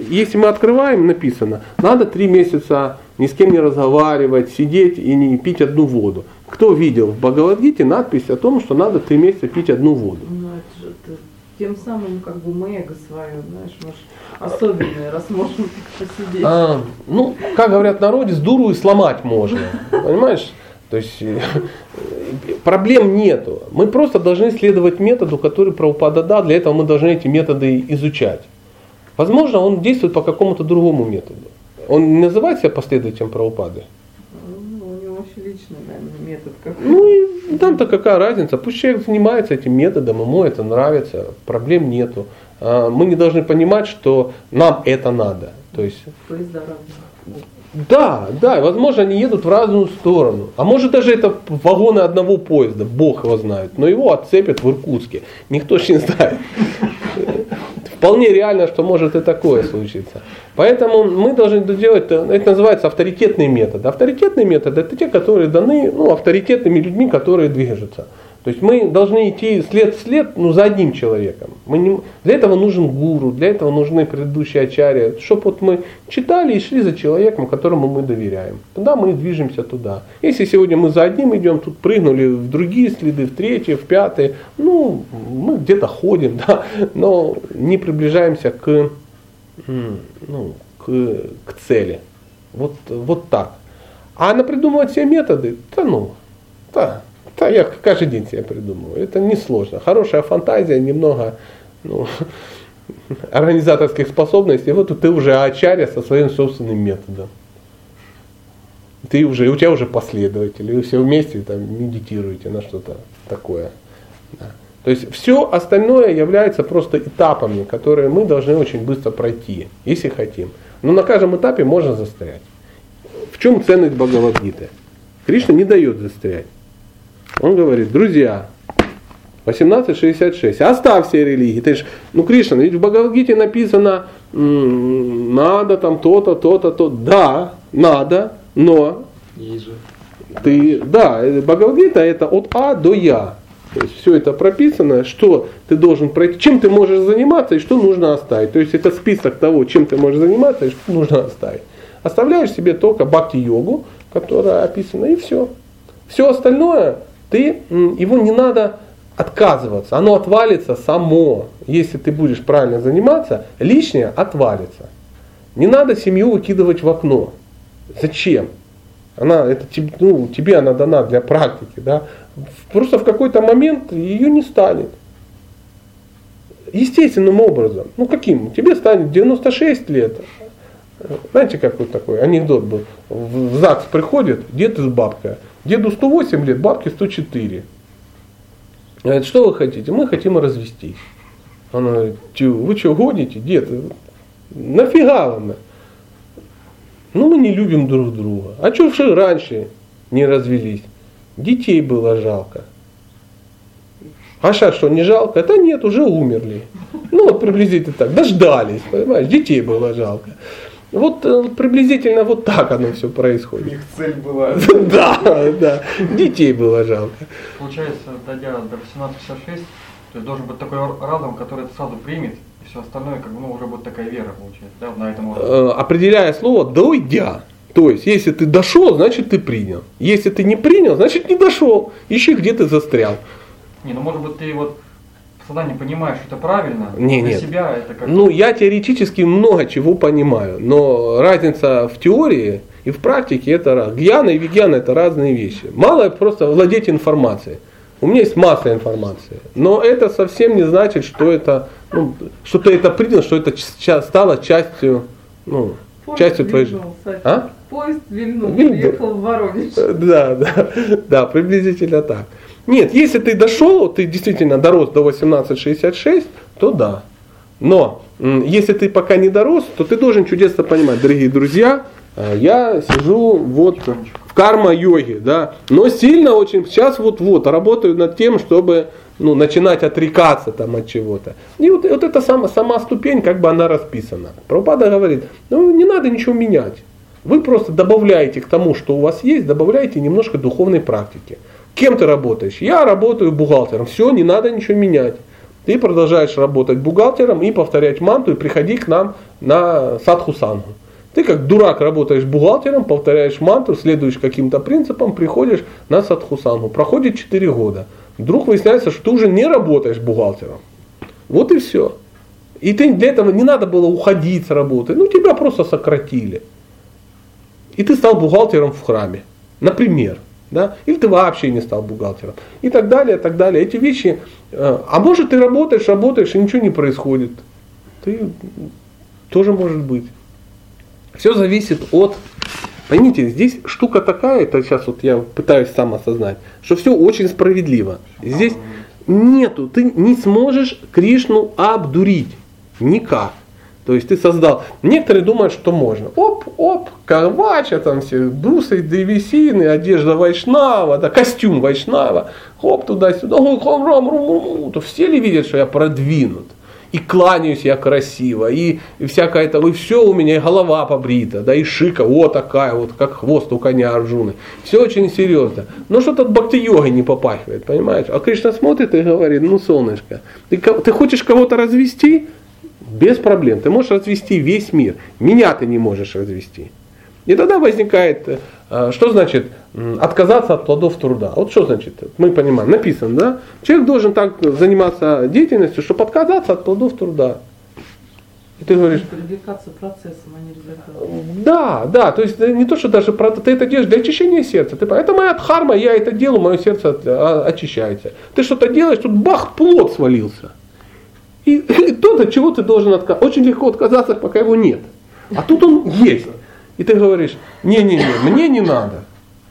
если мы открываем, написано, надо три месяца ни с кем не разговаривать, сидеть и не пить одну воду. Кто видел в Бхагавадгите надпись о том, что надо три месяца пить одну воду? Ну, это же это, тем самым как бы мы эго свое, знаешь, может, особенное, раз можем посидеть. А, ну, как говорят в народе, с дуру и сломать можно. Понимаешь? То есть проблем нету. Мы просто должны следовать методу, который Прабхупада дал. Для этого мы должны эти методы изучать. Возможно, он действует по какому-то другому методу. Он не называет себя последователем Прабхупады? личный, наверное, метод какой. Ну и там-то какая разница, пусть человек занимается этим методом, ему это нравится, проблем нету. А, мы не должны понимать, что нам это надо. То есть, Поезда разные. Да, да, возможно, они едут в разную сторону. А может даже это вагоны одного поезда, Бог его знает. Но его отцепят в Иркутске. Никто же не знает. Вполне реально, что может и такое случиться. Поэтому мы должны делать, это называется авторитетный метод. Авторитетный метод это те, которые даны ну, авторитетными людьми, которые движутся. То есть мы должны идти след в след ну, за одним человеком. Мы не, для этого нужен гуру, для этого нужны предыдущие ачарьи, чтобы вот мы читали и шли за человеком, которому мы доверяем. Тогда мы движемся туда. Если сегодня мы за одним идем, тут прыгнули в другие следы, в третьи, в пятые, ну, мы где-то ходим, [LAUGHS] да, но не приближаемся к, ну, к, к цели. Вот, вот так. А на придумывать все методы, да ну, да, да, я каждый день себе придумываю. Это несложно. Хорошая фантазия, немного ну, [LAUGHS] организаторских способностей. Вот ты уже ачаря со своим собственным методом. Ты уже, у тебя уже последователи, вы все вместе там медитируете на что-то такое. Да. То есть все остальное является просто этапами, которые мы должны очень быстро пройти, если хотим. Но на каждом этапе можно застрять. В чем ценность Бхагавадгиты? Кришна не дает застрять. Он говорит, друзья, 1866, оставь все религии. Ты ж, ну, Кришна, ведь в Бхагавадгите написано, надо там то-то, то-то, то. Да, надо, но ты, да, Бхагавадгита это от А до Я. То есть все это прописано, что ты должен пройти, чем ты можешь заниматься и что нужно оставить. То есть это список того, чем ты можешь заниматься и что нужно оставить. Оставляешь себе только бхакти-йогу, которая описана, и все. Все остальное ты, его не надо отказываться, оно отвалится само. Если ты будешь правильно заниматься, лишнее отвалится. Не надо семью выкидывать в окно. Зачем? Она, это, ну, тебе она дана для практики. Да? Просто в какой-то момент ее не станет. Естественным образом. Ну каким? Тебе станет 96 лет. Знаете, как вот такой анекдот был? В ЗАГС приходит дед и бабка. Деду 108 лет, бабке 104. Говорит, что вы хотите? Мы хотим развестись. Она говорит, вы что, гоните, дед? Нафига вам? Ну, мы не любим друг друга. А что же раньше не развелись? Детей было жалко. А сейчас что, не жалко? Да нет, уже умерли. Ну вот приблизительно так, дождались, понимаешь, детей было жалко. Вот э, приблизительно вот так оно все происходит. Их цель была. [LAUGHS] Да, да, детей было жалко. Получается, дойдя до 1866, то есть должен быть такой разум, который это сразу примет, и все остальное, как бы, ну, уже будет такая вера, получается, да, на этом уровне. Э, Определяя слово «дойдя». То есть, если ты дошел, значит ты принял. Если ты не принял, значит не дошел. Ищи, где ты застрял. Не, ну может быть ты вот в сознании понимаешь, что это правильно, Не, для нет. себя это как Ну, я теоретически много чего понимаю, но разница в теории и в практике это раз. Гьяна и вигьяна это разные вещи. Мало просто владеть информацией. У меня есть масса информации, но это совсем не значит, что это, ну, что ты это принял, что это стало частью, ну, частью твоей жизни. А? Поезд вильнул, Вильнул. приехал в Воронеж. [LAUGHS] Да, да, да, приблизительно так. Нет, если ты дошел, ты действительно дорос до 1866, то да. Но если ты пока не дорос, то ты должен чудесно понимать, дорогие друзья, э, я сижу вот в карма-йоге, да, но сильно очень сейчас вот-вот работаю над тем, чтобы ну, начинать отрекаться там от чего-то. И вот, вот эта сама, сама ступень, как бы она расписана. Прабхупада говорит, ну не надо ничего менять. Вы просто добавляете к тому, что у вас есть, добавляете немножко духовной практики. Кем ты работаешь? Я работаю бухгалтером. Все, не надо ничего менять. Ты продолжаешь работать бухгалтером и повторять манту, и приходи к нам на садху сангу. Ты как дурак работаешь бухгалтером, повторяешь мантру, следуешь каким-то принципам, приходишь на садху сангу. Проходит 4 года. Вдруг выясняется, что ты уже не работаешь бухгалтером. Вот и все. И ты для этого не надо было уходить с работы. Ну, тебя просто сократили. И ты стал бухгалтером в храме. Например. Да? Или ты вообще не стал бухгалтером. И так далее, так далее. Эти вещи. э, А может ты работаешь, работаешь, и ничего не происходит. Ты тоже может быть. Все зависит от... Поймите, здесь штука такая, это сейчас вот я пытаюсь сам осознать, что все очень справедливо. Здесь нету, ты не сможешь Кришну обдурить. Никак. То есть ты создал. Некоторые думают, что можно. Оп, оп, карвача, там все, брусы, древесины, одежда вайшнава, да, костюм вайшнава, хоп, туда-сюда, хом, ром, рум, то все ли видят, что я продвинут? И кланяюсь я красиво, и, и всякое это, и все у меня, и голова побрита, да, и шика, вот такая, вот как хвост у коня Арджуны. Все очень серьезно. Но что-то от бхакти-йогой не попахивает, понимаешь? А Кришна смотрит и говорит, ну, солнышко, ты, ты хочешь кого-то развести? Без проблем. Ты можешь развести весь мир. Меня ты не можешь развести. И тогда возникает, э, что значит отказаться от плодов труда. Вот что значит, мы понимаем, написано, да? Человек должен так заниматься деятельностью, чтобы отказаться от плодов труда. И ты говоришь, Привлекаться процессом, а не результатом. да, да, то есть не то, что даже ты это делаешь для очищения сердца. Ты, это моя дхарма, я это делаю, мое сердце а, очищается. Ты что-то делаешь, тут бах, плод свалился. И, и то, от чего ты должен отказаться. Очень легко отказаться, пока его нет. А тут он есть. И ты говоришь, не-не-не, мне не надо.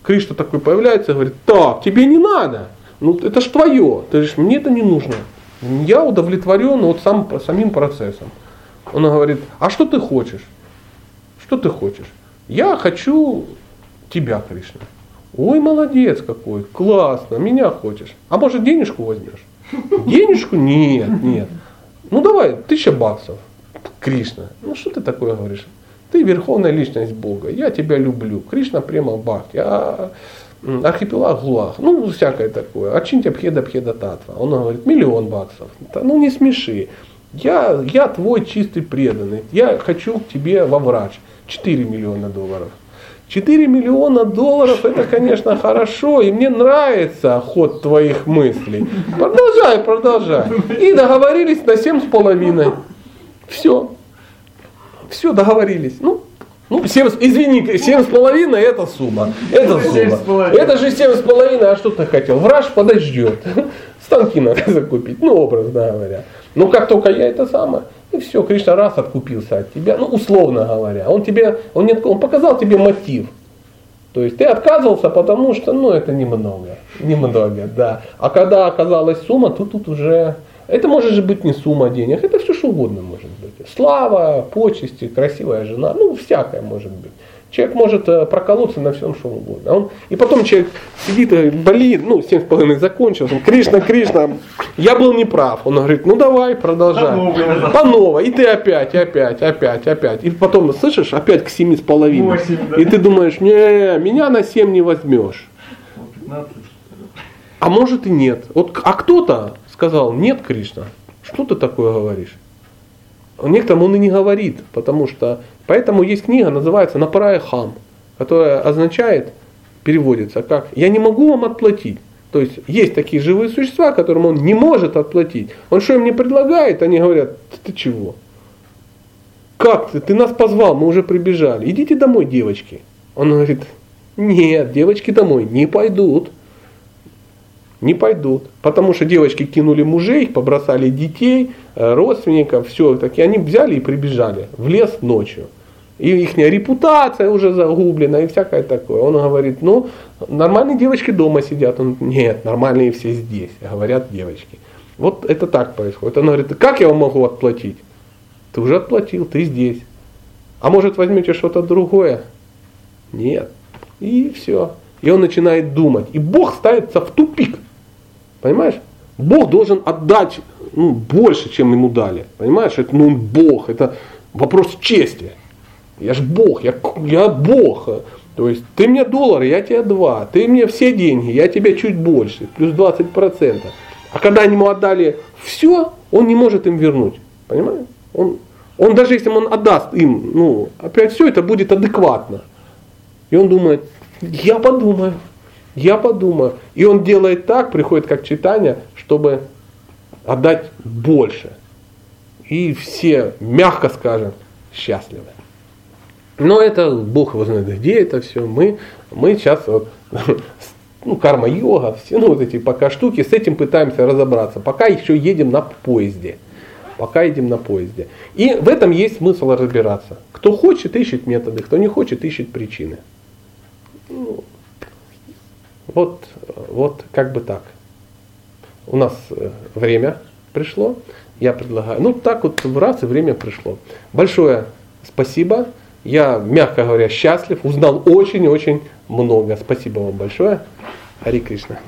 Кришна такой появляется и говорит, так, тебе не надо. Ну это ж твое. Ты говоришь, мне это не нужно. Я удовлетворен вот сам, самим процессом. Он говорит, а что ты хочешь? Что ты хочешь? Я хочу тебя, Кришна. Ой, молодец какой, классно, меня хочешь. А может денежку возьмешь? Денежку? Нет, нет. Ну давай, тысяча баксов. Кришна, ну что ты такое говоришь? Ты верховная личность Бога, я тебя люблю. Кришна према бхакти, м, архипелаг Гулах, ну всякое такое. Очиньте пхеда пхеда татва. Он говорит, миллион баксов. Ну не смеши. Я, я твой чистый преданный. Я хочу к тебе во врач. 4 миллиона долларов. 4 миллиона долларов это, конечно, хорошо, и мне нравится ход твоих мыслей. Продолжай, продолжай. И договорились на семь с половиной. Все. Все, договорились. Ну, ну, семь, с- извини, семь с половиной это сумма. Это сумма. Это же семь с половиной, а что ты хотел? Враж подождет. Станки надо закупить, ну, образно говоря. Ну, как только я это самое, и все, Кришна раз откупился от тебя, ну, условно говоря. Он тебе, он, не, он показал тебе мотив. То есть ты отказывался, потому что, ну, это немного. Немного, да. А когда оказалась сумма, то тут уже... Это может же быть не сумма денег, это все что угодно может быть. Слава, почести, красивая жена, ну, всякое может быть. Человек может э, проколоться на всем, что угодно. А Он, и потом человек сидит, и болит, ну, семь с половиной закончился, он, Кришна, Кришна, я был неправ. Он говорит, ну давай, продолжай. По новой. И ты опять, опять, опять, опять. И потом, слышишь, опять к семи с половиной. Восемь, да. И ты думаешь, не, меня на семь не возьмешь. 15. А может и нет. Вот, а кто-то сказал, нет, Кришна, что ты такое говоришь? Некоторым он и не говорит, потому что... Поэтому есть книга, называется «Напарая хам», которая означает, переводится как «я не могу вам отплатить». То есть есть такие живые существа, которым он не может отплатить. Он что им не предлагает, они говорят, ты чего? Как ты? Ты нас позвал, мы уже прибежали. Идите домой, девочки. Он говорит, нет, девочки домой не пойдут. Не пойдут. Потому что девочки кинули мужей, побросали детей, э, родственников, все. Так и они взяли и прибежали в лес ночью. И их репутация уже загублена и всякое такое. Он говорит, ну, нормальные девочки дома сидят. Он, нет, нормальные все здесь, говорят девочки. Вот это так происходит. Он говорит, как я вам могу отплатить? Ты уже отплатил, ты здесь. А может возьмете что-то другое? Нет. И все. И он начинает думать. И Бог ставится в тупик. Понимаешь? Бог должен отдать ну, больше, чем ему дали. Понимаешь? Это ну, он Бог. Это вопрос чести. Я ж Бог, я, я Бог. То есть ты мне доллары, я тебе два. Ты мне все деньги, я тебе чуть больше. Плюс 20%. А когда они ему отдали все, он не может им вернуть. Понимаешь? Он, он даже если он отдаст им, ну, опять все это будет адекватно. И он думает, я подумаю, я подумаю. И он делает так, приходит как читание, чтобы отдать больше. И все, мягко скажем, счастливы. Но это Бог его знает, где это все. Мы, мы сейчас вот, [LAUGHS] ну, карма-йога, все ну, вот эти пока штуки, с этим пытаемся разобраться. Пока еще едем на поезде. Пока едем на поезде. И в этом есть смысл разбираться. Кто хочет, ищет методы, кто не хочет, ищет причины. Ну, вот, вот как бы так. У нас э, время пришло. Я предлагаю. Ну так вот в раз и время пришло. Большое спасибо. Я, мягко говоря, счастлив. Узнал очень-очень много. Спасибо вам большое. Хари Кришна.